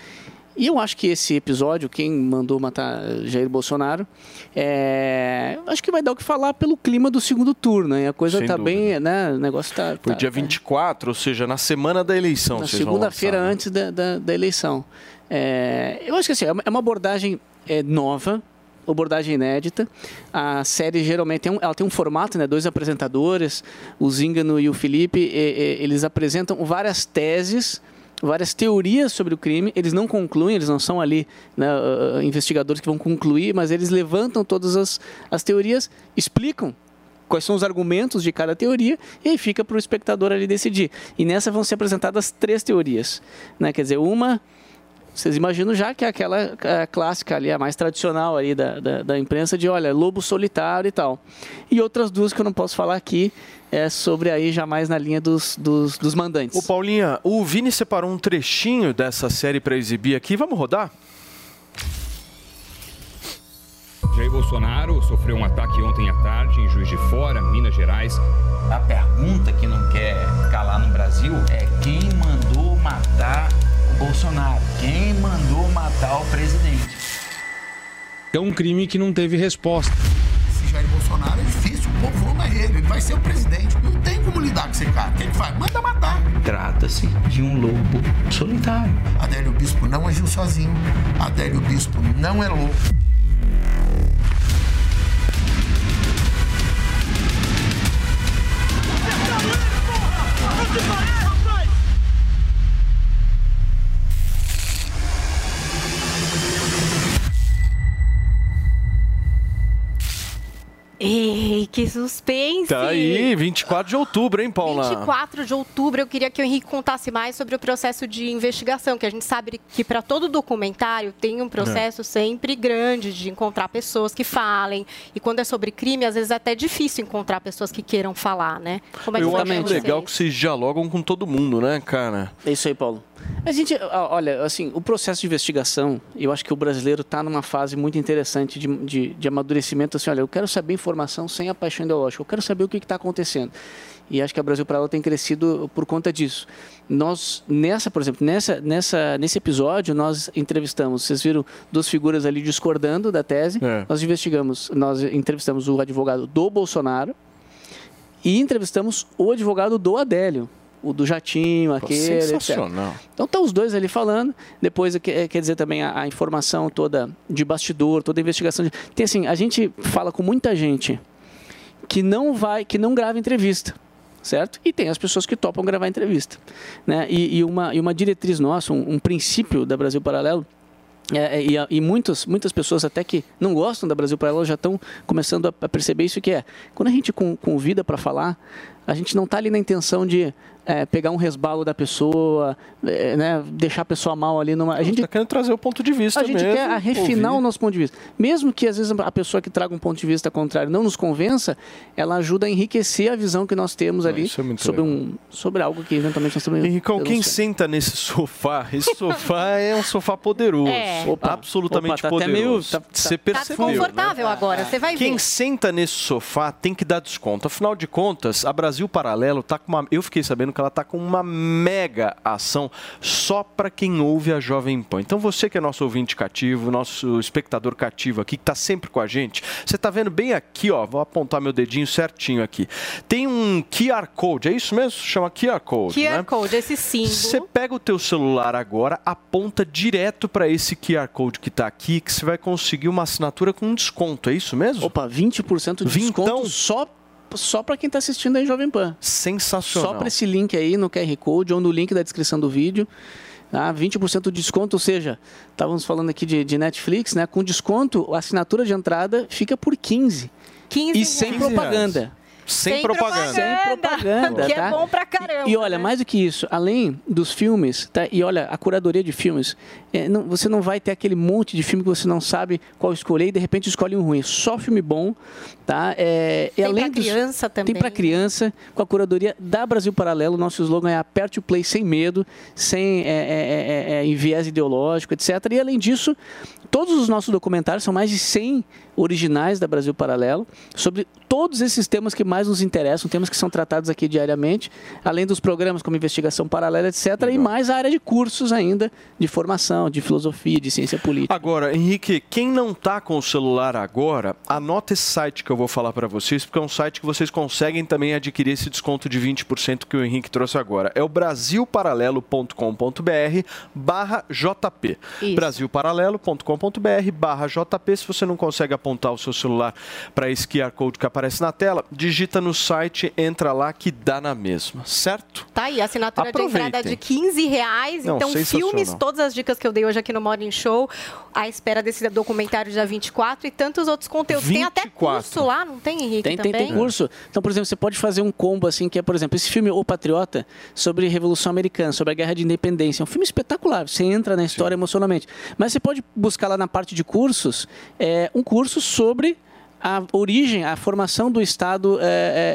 E eu acho que esse episódio, quem mandou matar Jair Bolsonaro, é, acho que vai dar o que falar pelo clima do segundo turno. E a coisa está bem, né? O negócio está Por dia 24, ou seja, na semana da eleição. na segunda-feira né? antes da, da, da eleição. É, eu acho que assim, é uma- é uma abordagem é, nova, abordagem inédita. A série geralmente tem um, ela tem um formato, né? Dois apresentadores, o Zingano e o Felipe, e- e- eles apresentam várias teses. Várias teorias sobre o crime, eles não concluem, eles não são ali né, uh, investigadores que vão concluir, mas eles levantam todas as, as teorias, explicam quais são os argumentos de cada teoria e aí fica para o espectador ali decidir. E nessa vão ser apresentadas três teorias, né? Quer dizer, uma vocês imaginam já que é aquela clássica ali, a mais tradicional ali da, da, da imprensa de, olha, lobo solitário e tal. E outras duas que eu não posso falar aqui é sobre aí já mais na linha dos, dos, dos mandantes. Ô Paulinha, o Vini separou um trechinho dessa série para exibir aqui. Vamos rodar? Jair Bolsonaro sofreu um ataque ontem à tarde em Juiz de Fora, Minas Gerais. A pergunta que não quer calar no Brasil é quem mandou matar o Bolsonaro? Quem mandou matar o presidente? É um crime que não teve resposta. Esse Jair Bolsonaro é difícil, o povo ama ele, ele vai ser o presidente. Não tem como lidar com esse cara. O que ele faz? Manda matar. Trata-se de um lobo solitário. Adélio Bispo não agiu sozinho. Adélio Bispo não é louco. Ei, que suspense! Tá aí, 24 de outubro, hein, Paula? 24 de outubro, eu queria que o Henrique contasse mais sobre o processo de investigação, que a gente sabe que para todo documentário tem um processo É. sempre grande de encontrar pessoas que falem. E quando é sobre crime, às vezes é até difícil encontrar pessoas que queiram falar, né? Como é que Eu acho legal que vocês dialogam com todo mundo, né, cara? É isso aí, Paulo. A gente, olha, assim, o processo de investigação, eu acho que o brasileiro está numa fase muito interessante de, de, de amadurecimento. Assim, olha, eu quero saber informação sem a paixão ideológica, eu quero saber o que está acontecendo. E acho que a Brasil para ela tem crescido por conta disso. Nós, nessa, por exemplo, nessa, nessa, nesse episódio, nós entrevistamos, vocês viram duas figuras ali discordando da tese. É. Nós investigamos, nós entrevistamos o advogado do Bolsonaro, E entrevistamos o advogado do Adélio, o do Jatinho, aquele, etc. sensacional. Então estão os dois ali falando. Depois quer quer dizer também a, a informação toda de bastidor, toda a investigação. De... Tem assim, a gente fala com muita gente que não vai, que não grava entrevista. Certo? E tem as pessoas que topam gravar entrevista. Né? E, e uma, e uma diretriz nossa, um, um princípio da Brasil Paralelo, é, é, e, e muitas, muitas pessoas até que não gostam da Brasil Paralelo já estão começando a, a perceber isso que é. Quando a gente con- convida para falar, a gente não está ali na intenção de é, pegar um resbalo da pessoa, é, né, deixar a pessoa mal ali. Numa, a gente está querendo trazer o ponto de vista A gente mesmo, quer refinar ouvir. o nosso ponto de vista. Mesmo que às vezes a pessoa que traga um ponto de vista contrário não nos convença, ela ajuda a enriquecer a visão que nós temos ali é sobre, legal. um, sobre algo que eventualmente nós estamos Henricão, quem senta nesse sofá? Esse sofá é um sofá poderoso. É. Opa, absolutamente opa, tá até poderoso. meio- tá- tá- Você Tá percebeu, né? desconfortável agora, você vai Quem ver. senta nesse sofá tem que dar desconto. Afinal de contas, a Brasil Paralelo tá com uma. Eu fiquei sabendo que ela tá com uma mega ação só para quem ouve a Jovem Pan. Então você que é nosso ouvinte cativo, nosso espectador cativo aqui, que tá sempre com a gente, você tá vendo bem aqui, ó. Vou apontar meu dedinho certinho aqui. Tem um QR Code, é isso mesmo? Chama QR Code. QR né? Code, esse símbolo. Você pega o teu celular agora, aponta direto para esse QR Code que está aqui, que você vai conseguir uma assinatura com desconto, é isso mesmo? Opa, 20% de desconto só, só para quem está assistindo aí Jovem Pan. Sensacional. Só para esse link aí no QR Code ou no link da descrição do vídeo. Tá? 20% de desconto, ou seja, estávamos falando aqui de, de Netflix, né? Com desconto, a assinatura de entrada fica por 15. 15 e sem reais. Propaganda. Sem, propaganda. Sem propaganda, Que tá? é bom pra caramba. E olha, mais do que isso, além dos filmes, tá? E olha, a curadoria de filmes, é, não- você não vai ter aquele monte de filme que você não sabe qual escolher e de repente escolhe um ruim. Só filme bom, tá? É, e Tem além pra dos- criança também. Tem para criança, com a curadoria da Brasil Paralelo. Nosso slogan é aperte o play sem medo, sem é, é, é, é, é, viés ideológico, etc. E além disso, todos os nossos documentários, são mais de 100 originais da Brasil Paralelo, sobre todos esses temas que mais nos interessam, temas que são tratados aqui diariamente, além dos programas como Investigação Paralela, etc. E mais a área de cursos ainda, de formação, de filosofia, de ciência política. Agora, Henrique, quem não tá com o celular agora, anota esse site que eu vou falar para vocês, porque é um site que vocês conseguem também adquirir esse desconto de 20% que o Henrique trouxe agora. É o brasilparalelo.com.br barra JP. Brasilparalelo.com.br barra JP. Se você não consegue apontar o seu celular para esse QR Code que aparece na tela, digita no site, entra lá que dá na mesma, certo? Tá aí, assinatura de Aproveitem. entrada de 15 reais. Não, então, filmes, todas as dicas que eu dei hoje aqui no Morning Show, à espera desse documentário dia 24 e tantos outros conteúdos. Tem até 24. curso lá, não tem, Henrique? Tem, tem, também? tem curso. Então, por exemplo, você pode fazer um combo assim, que é, por exemplo, esse filme O Patriota, sobre Revolução Americana, sobre a Guerra de Independência. É um filme espetacular, você entra na história emocionalmente. Mas você pode buscar lá na parte de cursos, é, um curso sobre a origem, a formação do Estado é,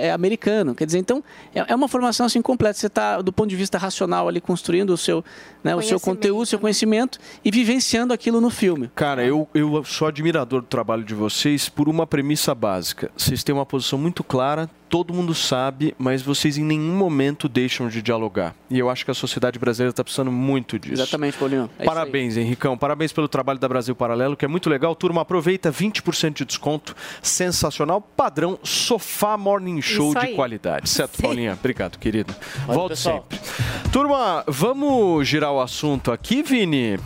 é, é, americano. Quer dizer, então, é, é uma formação assim completa. Você está, do ponto de vista racional, ali construindo o seu, né, o seu conteúdo, o seu conhecimento e vivenciando aquilo no filme. Cara, eu, eu sou admirador do trabalho de vocês por uma premissa básica. Vocês têm uma posição muito clara, todo mundo sabe, mas vocês em nenhum momento deixam de dialogar. E eu acho que a sociedade brasileira está precisando muito disso. Exatamente, Paulinho. É Parabéns, Henricão. Parabéns pelo trabalho da Brasil Paralelo, que é muito legal. Turma, aproveita 20% de desconto. Sensacional. Padrão Sofá Morning Show de qualidade. Certo, Paulinha? Obrigado, querido. Pessoal. sempre. Turma, vamos girar o assunto aqui, Vini?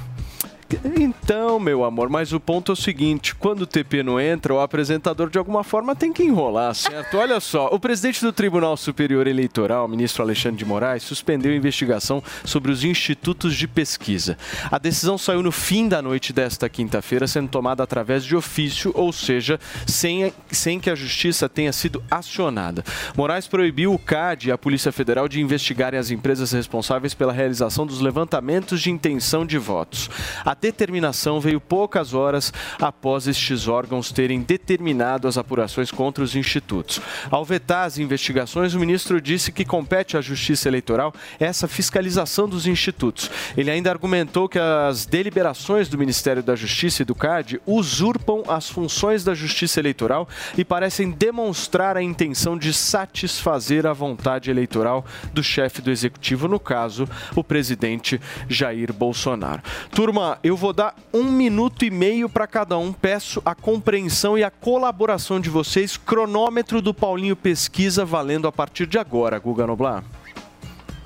Então, meu amor, mas o ponto é o seguinte: quando o TP não entra, o apresentador de alguma forma tem que enrolar, certo? Olha só, o presidente do Tribunal Superior Eleitoral, ministro Alexandre de Moraes, suspendeu a investigação sobre os institutos de pesquisa. A decisão saiu no fim da noite desta quinta-feira, sendo tomada através de ofício, ou seja, sem, sem que a justiça tenha sido acionada. Moraes proibiu o CAD e a Polícia Federal de investigarem as empresas responsáveis pela realização dos levantamentos de intenção de votos. A determinação veio poucas horas após estes órgãos terem determinado as apurações contra os institutos. Ao vetar as investigações, o ministro disse que compete à Justiça Eleitoral essa fiscalização dos institutos. Ele ainda argumentou que as deliberações do Ministério da Justiça e do CAD usurpam as funções da Justiça Eleitoral e parecem demonstrar a intenção de satisfazer a vontade eleitoral do chefe do executivo, no caso, o presidente Jair Bolsonaro. Turma, eu vou dar um minuto e meio para cada um. Peço a compreensão e a colaboração de vocês. Cronômetro do Paulinho Pesquisa valendo a partir de agora, Guga Noblar.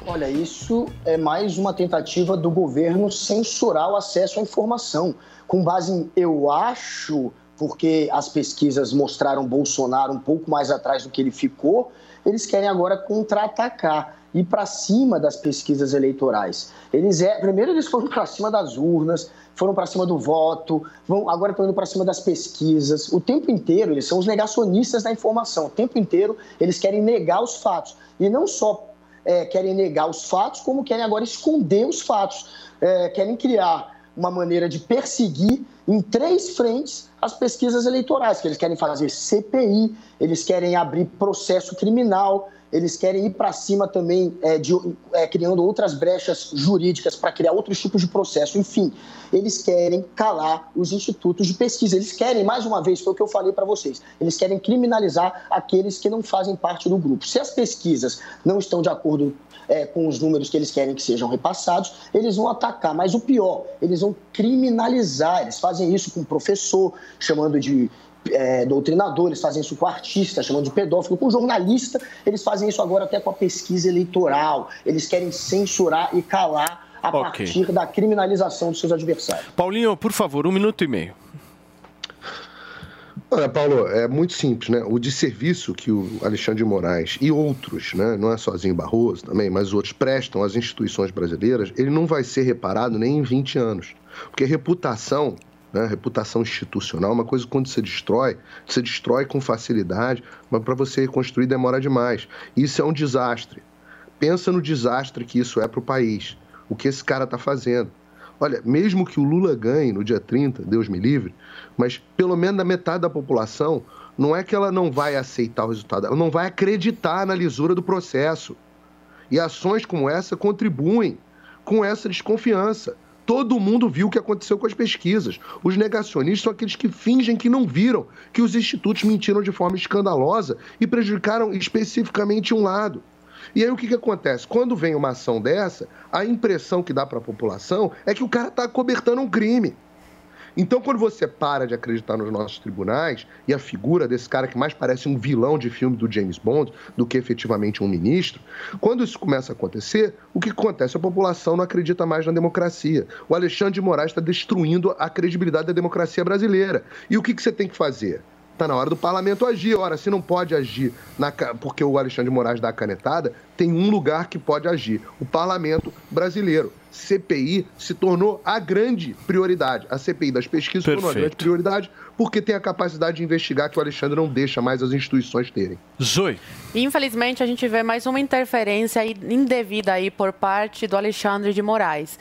Olha, isso é mais uma tentativa do governo censurar o acesso à informação. Com base em eu acho, porque as pesquisas mostraram Bolsonaro um pouco mais atrás do que ele ficou, eles querem agora contra-atacar ir para cima das pesquisas eleitorais. Eles é, primeiro eles foram para cima das urnas, foram para cima do voto, vão, agora estão indo para cima das pesquisas. O tempo inteiro eles são os negacionistas da informação. O tempo inteiro eles querem negar os fatos e não só é, querem negar os fatos, como querem agora esconder os fatos. É, querem criar uma maneira de perseguir em três frentes as pesquisas eleitorais, que eles querem fazer CPI, eles querem abrir processo criminal, eles querem ir para cima também, é, de, é, criando outras brechas jurídicas para criar outros tipos de processo. Enfim, eles querem calar os institutos de pesquisa. Eles querem, mais uma vez, foi o que eu falei para vocês, eles querem criminalizar aqueles que não fazem parte do grupo. Se as pesquisas não estão de acordo é, com os números que eles querem que sejam repassados, eles vão atacar. Mas o pior, eles vão criminalizar. Eles fazem isso com o professor, chamando de é, doutrinador, eles fazem isso com artista, chamando de pedófilo, com jornalista, eles fazem isso agora até com a pesquisa eleitoral. Eles querem censurar e calar a okay. partir da criminalização dos seus adversários. Paulinho, por favor, um minuto e meio. Olha, Paulo, é muito simples, né? O desserviço que o Alexandre de Moraes e outros, né? Não é sozinho Barroso também, mas outros prestam às instituições brasileiras, ele não vai ser reparado nem em 20 anos. Porque reputação né? Reputação institucional uma coisa que quando você destrói, você destrói com facilidade, mas para você reconstruir demora demais. Isso é um desastre. Pensa no desastre que isso é para o país. O que esse cara está fazendo. Olha, mesmo que o Lula ganhe no dia 30, Deus me livre, mas pelo menos a metade da população não é que ela não vai aceitar o resultado, ela não vai acreditar na lisura do processo. E ações como essa contribuem com essa desconfiança. Todo mundo viu o que aconteceu com as pesquisas. Os negacionistas são aqueles que fingem que não viram que os institutos mentiram de forma escandalosa e prejudicaram especificamente um lado. E aí o que, que acontece? Quando vem uma ação dessa, a impressão que dá para a população é que o cara está cobertando um crime. Então, quando você para de acreditar nos nossos tribunais e a figura desse cara que mais parece um vilão de filme do James Bond do que efetivamente um ministro, quando isso começa a acontecer, o que acontece? A população não acredita mais na democracia. O Alexandre de Moraes está destruindo a credibilidade da democracia brasileira. E o que, que você tem que fazer? Está na hora do parlamento agir. Ora, se não pode agir na, porque o Alexandre de Moraes dá a canetada, tem um lugar que pode agir: o parlamento brasileiro. CPI se tornou a grande prioridade. A CPI das pesquisas se tornou a grande prioridade porque tem a capacidade de investigar que o Alexandre não deixa mais as instituições terem. Zoe. Infelizmente, a gente vê mais uma interferência indevida aí por parte do Alexandre de Moraes.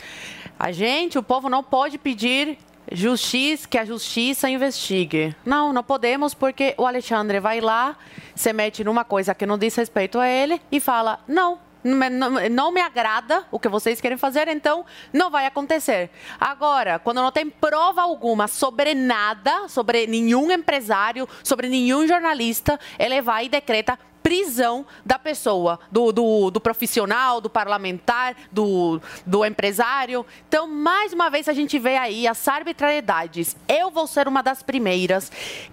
A gente, o povo, não pode pedir justiça, que a justiça investigue. Não, não podemos porque o Alexandre vai lá, se mete numa coisa que não diz respeito a ele e fala: não, não, me agrada o que vocês querem fazer, então não vai acontecer. Agora, quando não tem prova alguma sobre nada, sobre nenhum empresário, sobre nenhum jornalista, ele vai e decreta prisão da pessoa, do, do, do, profissional, do parlamentar, do, do empresário. Então, mais uma vez, a gente vê aí as arbitrariedades. Eu vou ser uma das primeiras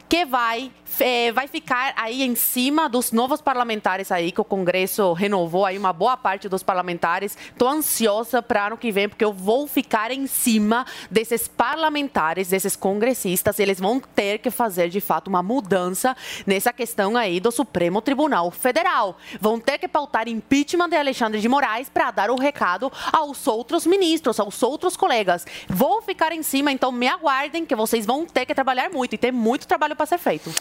que vai é, vai ficar aí em cima dos novos parlamentares aí, que o Congresso renovou aí uma boa parte dos parlamentares. Estou ansiosa para ano que vem, porque eu vou ficar em cima desses parlamentares, desses congressistas. Eles vão ter que fazer, de fato, uma mudança nessa questão aí do Supremo Tribunal Federal. Vão ter que pautar impeachment de Alexandre de Moraes para dar o recado aos outros ministros, aos outros colegas. Vou ficar em cima, então me aguardem que vocês vão ter que trabalhar muito e ter muito trabalho para ser feito.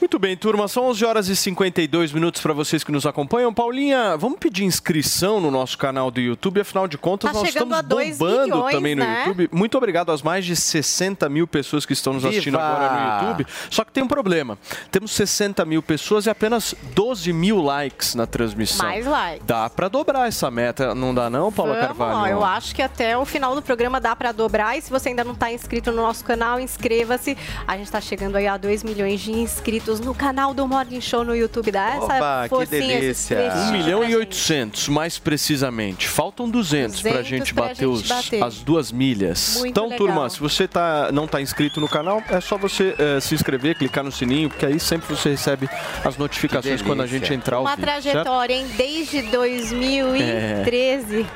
Muito bem, turma, são 11 horas e 52 minutos para vocês que nos acompanham. Paulinha, vamos pedir inscrição no nosso canal do YouTube, afinal de contas, tá nós estamos bombando milhões, também no né? YouTube. Muito obrigado às mais de 60 mil pessoas que estão nos assistindo Viva! agora no YouTube. Só que tem um problema: temos 60 mil pessoas e apenas 12 14 mil likes na transmissão. Mais likes. Dá pra dobrar essa meta, não dá não, Paula Vamos, Carvalho? ó, eu acho que até o final do programa dá para dobrar. E se você ainda não está inscrito no nosso canal, inscreva-se. A gente está chegando aí a 2 milhões de inscritos no canal do Morning Show no YouTube. Dá essa Oba, que delícia. prestígio 1 milhão e 800, mais precisamente. Faltam 200, pra 200 gente pra bater, gente os- bater. as duas milhas. Muito então, legal. turma, se você tá, não está inscrito no canal, é só você eh, se inscrever, clicar no sininho, porque aí sempre você recebe as notificações quando a gente entrar ao Uma vivo, certo? trajetória, hein? Desde 2013.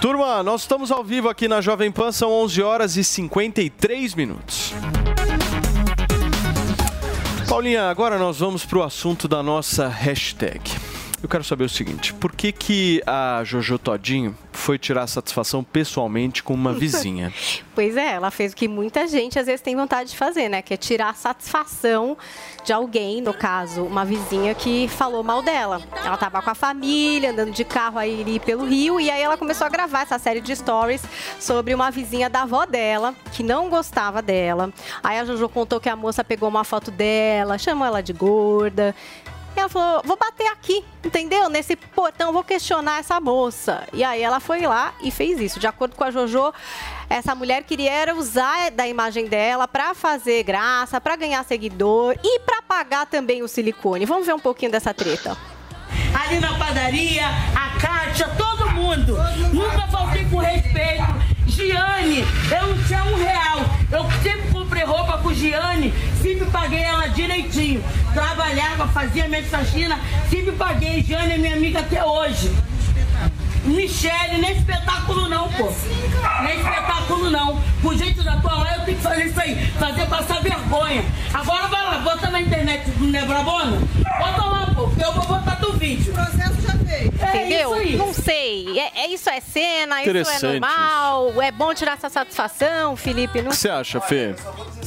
Turma, nós estamos ao vivo aqui na Jovem Pan, são 11 horas e 53 minutos. Paulinha, agora nós vamos para o assunto da nossa hashtag. Eu quero saber o seguinte, por que que a Jojo Todinho foi tirar satisfação pessoalmente com uma vizinha? Pois é, ela fez o que muita gente às vezes tem vontade de fazer, né? Que é tirar satisfação de alguém, no caso, uma vizinha que falou mal dela. Ela tava com a família, andando de carro aí ali pelo Rio, e aí ela começou a gravar essa série de stories sobre uma vizinha da avó dela, que não gostava dela. Aí a Jojo contou que a moça pegou uma foto dela, chamou ela de gorda. Ela falou, vou bater aqui, entendeu? Nesse portão, vou questionar essa moça. E aí ela foi lá e fez isso. De acordo com a Jojo, essa mulher queria usar da imagem dela pra fazer graça, pra ganhar seguidor e pra pagar também o silicone. Vamos ver um pouquinho dessa treta. ali na padaria, a Kátia, todo mundo. Nunca faltei com respeito. Giane, eu não tinha um real. Eu sempre comprei roupa com Giane, sempre paguei ela direitinho. Trabalhava, fazia minha faxina, sempre paguei. Giane é minha amiga até hoje. Michele, nem espetáculo não, pô. Nem espetáculo não. O jeito da tua lá, eu tenho que fazer isso aí. Fazer passar vergonha. Agora vai lá, bota na internet, não é brabona? Bota lá, pô, eu vou botar teu vídeo. O processo já veio. Entendeu? É isso aí. Não sei. É, é- isso é cena, isso é normal. É bom tirar essa satisfação, Felipe. Não O que você acha, Fê?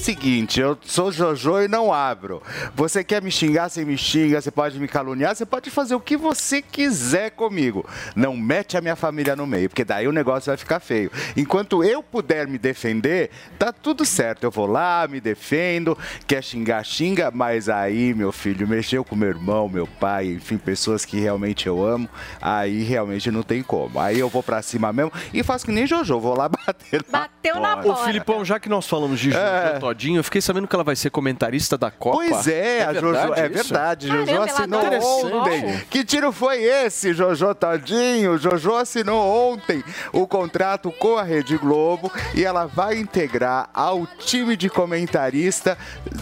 Seguinte, eu sou Jojo e não abro. Você quer me xingar, você me xinga, você pode me caluniar, você pode fazer o que você quiser comigo. Não mete a minha família no meio, porque daí o negócio vai ficar feio. Enquanto eu puder me defender, tá tudo certo. Eu vou lá, me defendo, quer xingar, xinga, mas aí, meu filho, mexeu com meu irmão, meu pai, enfim, pessoas que realmente eu amo, aí realmente não tem como. Aí eu vou pra cima mesmo e faço que nem Jojo, vou lá bater na Bateu na Ô, Filipão, já que nós falamos de Jojo É. Todinho, eu fiquei sabendo que ela vai ser comentarista da Copa. Pois é, a Jojo, é isso? verdade, Jojo Caramba, ela assinou ontem. Jojo. Que tiro foi esse, Jojo Todinho? Jojo assinou ontem o contrato com a Rede Globo e ela vai integrar ao time de comentarista,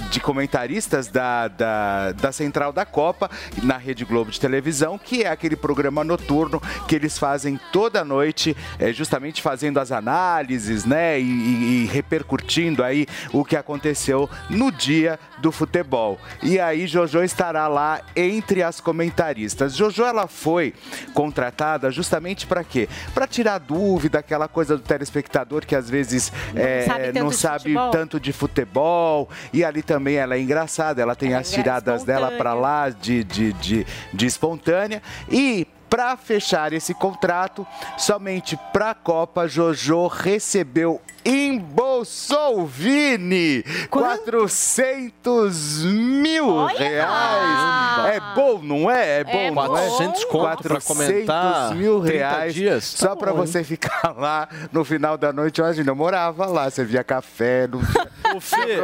de comentaristas da, da, da Central da Copa na Rede Globo de televisão, que é aquele programa noturno que eles fazem toda noite, é, justamente fazendo as análises, né, e, e- e repercutindo aí o que aconteceu no dia do futebol. E aí Jojo estará lá entre as comentaristas. Jojo ela foi contratada justamente para quê? Para tirar dúvida, aquela coisa do telespectador que às vezes é, sabe tanto não de sabe tanto de futebol. E ali também ela é engraçada, ela tem as tiradas dela para lá de, de, de, de espontânea. E para fechar esse contrato, somente para a Copa, Jojo recebeu embolsou Vini 400 mil reais. É bom, não é? É bom, É não é? bom. 400 conto pra comentar 400 mil 30 reais dias? só Tá para você ficar lá no final da noite. Imagina, eu morava lá, você via café, não Ô, Fê,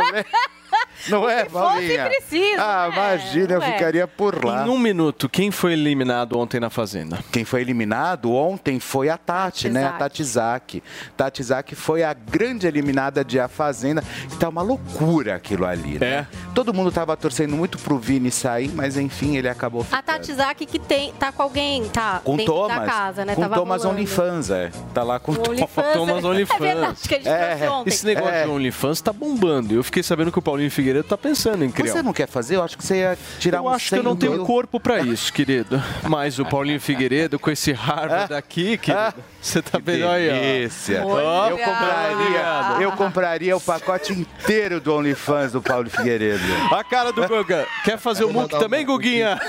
não é, que fosse Paulinha? preciso, Ah, né? imagina, eu Ué. ficaria por lá. Em um minuto, quem foi eliminado ontem na Fazenda? Quem foi eliminado ontem foi a Tati, né? A Tati Zaki. Tati Zaki foi a grande eliminada de A Fazenda. E tá uma loucura aquilo ali, né? Todo mundo tava torcendo muito pro Vini sair, mas enfim, ele acabou A ficando. Tati Zaki que tem, tá com alguém, tá Com dentro Thomas. da casa, né? Com Tava Thomas rolando. OnlyFans, é. Tá lá com O OnlyFans, Thomas é verdade, que a gente trouxe ontem. Esse negócio É. de OnlyFans tá bombando. Eu fiquei sabendo que o Paulinho Figueiredo tá pensando em criar. Você um. não quer fazer? Eu acho que você ia tirar Eu uns acho que eu não 100 tenho mil. corpo pra isso, querido. Mas o Paulinho Figueiredo com esse Harvard aqui, querido. Você tá vendo aí, ó. Delícia. Ó, Eu compraria, eu compraria o pacote inteiro do OnlyFans do Paulo Figueiredo. A cara do Guga. Quer fazer o muque também, Guguinha?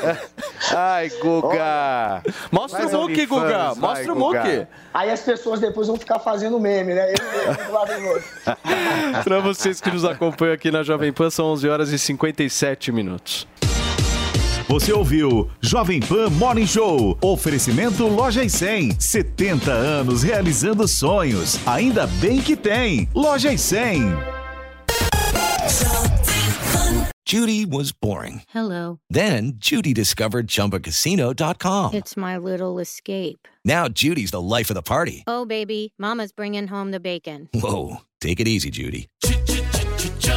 Ai, Guga. Mostra Faz o OnlyFans, Guga. vai, Mostra o muque. Aí as pessoas depois vão ficar fazendo meme, né? Eu mesmo, do lado do outro. Para vocês que nos acompanham aqui na Jovem Pan, são 11 horas e 57 minutos. Você ouviu Jovem Pan Morning Show. Oferecimento Loja e 100. 70 anos realizando sonhos. Ainda bem que tem. Loja e 100. Judy was boring. Hello. Then Judy discovered ChumbaCasino.com. It's my little escape. Now Judy's the life of the party. Oh, baby, Mama's bringing home the bacon. Whoa, take it easy, Judy.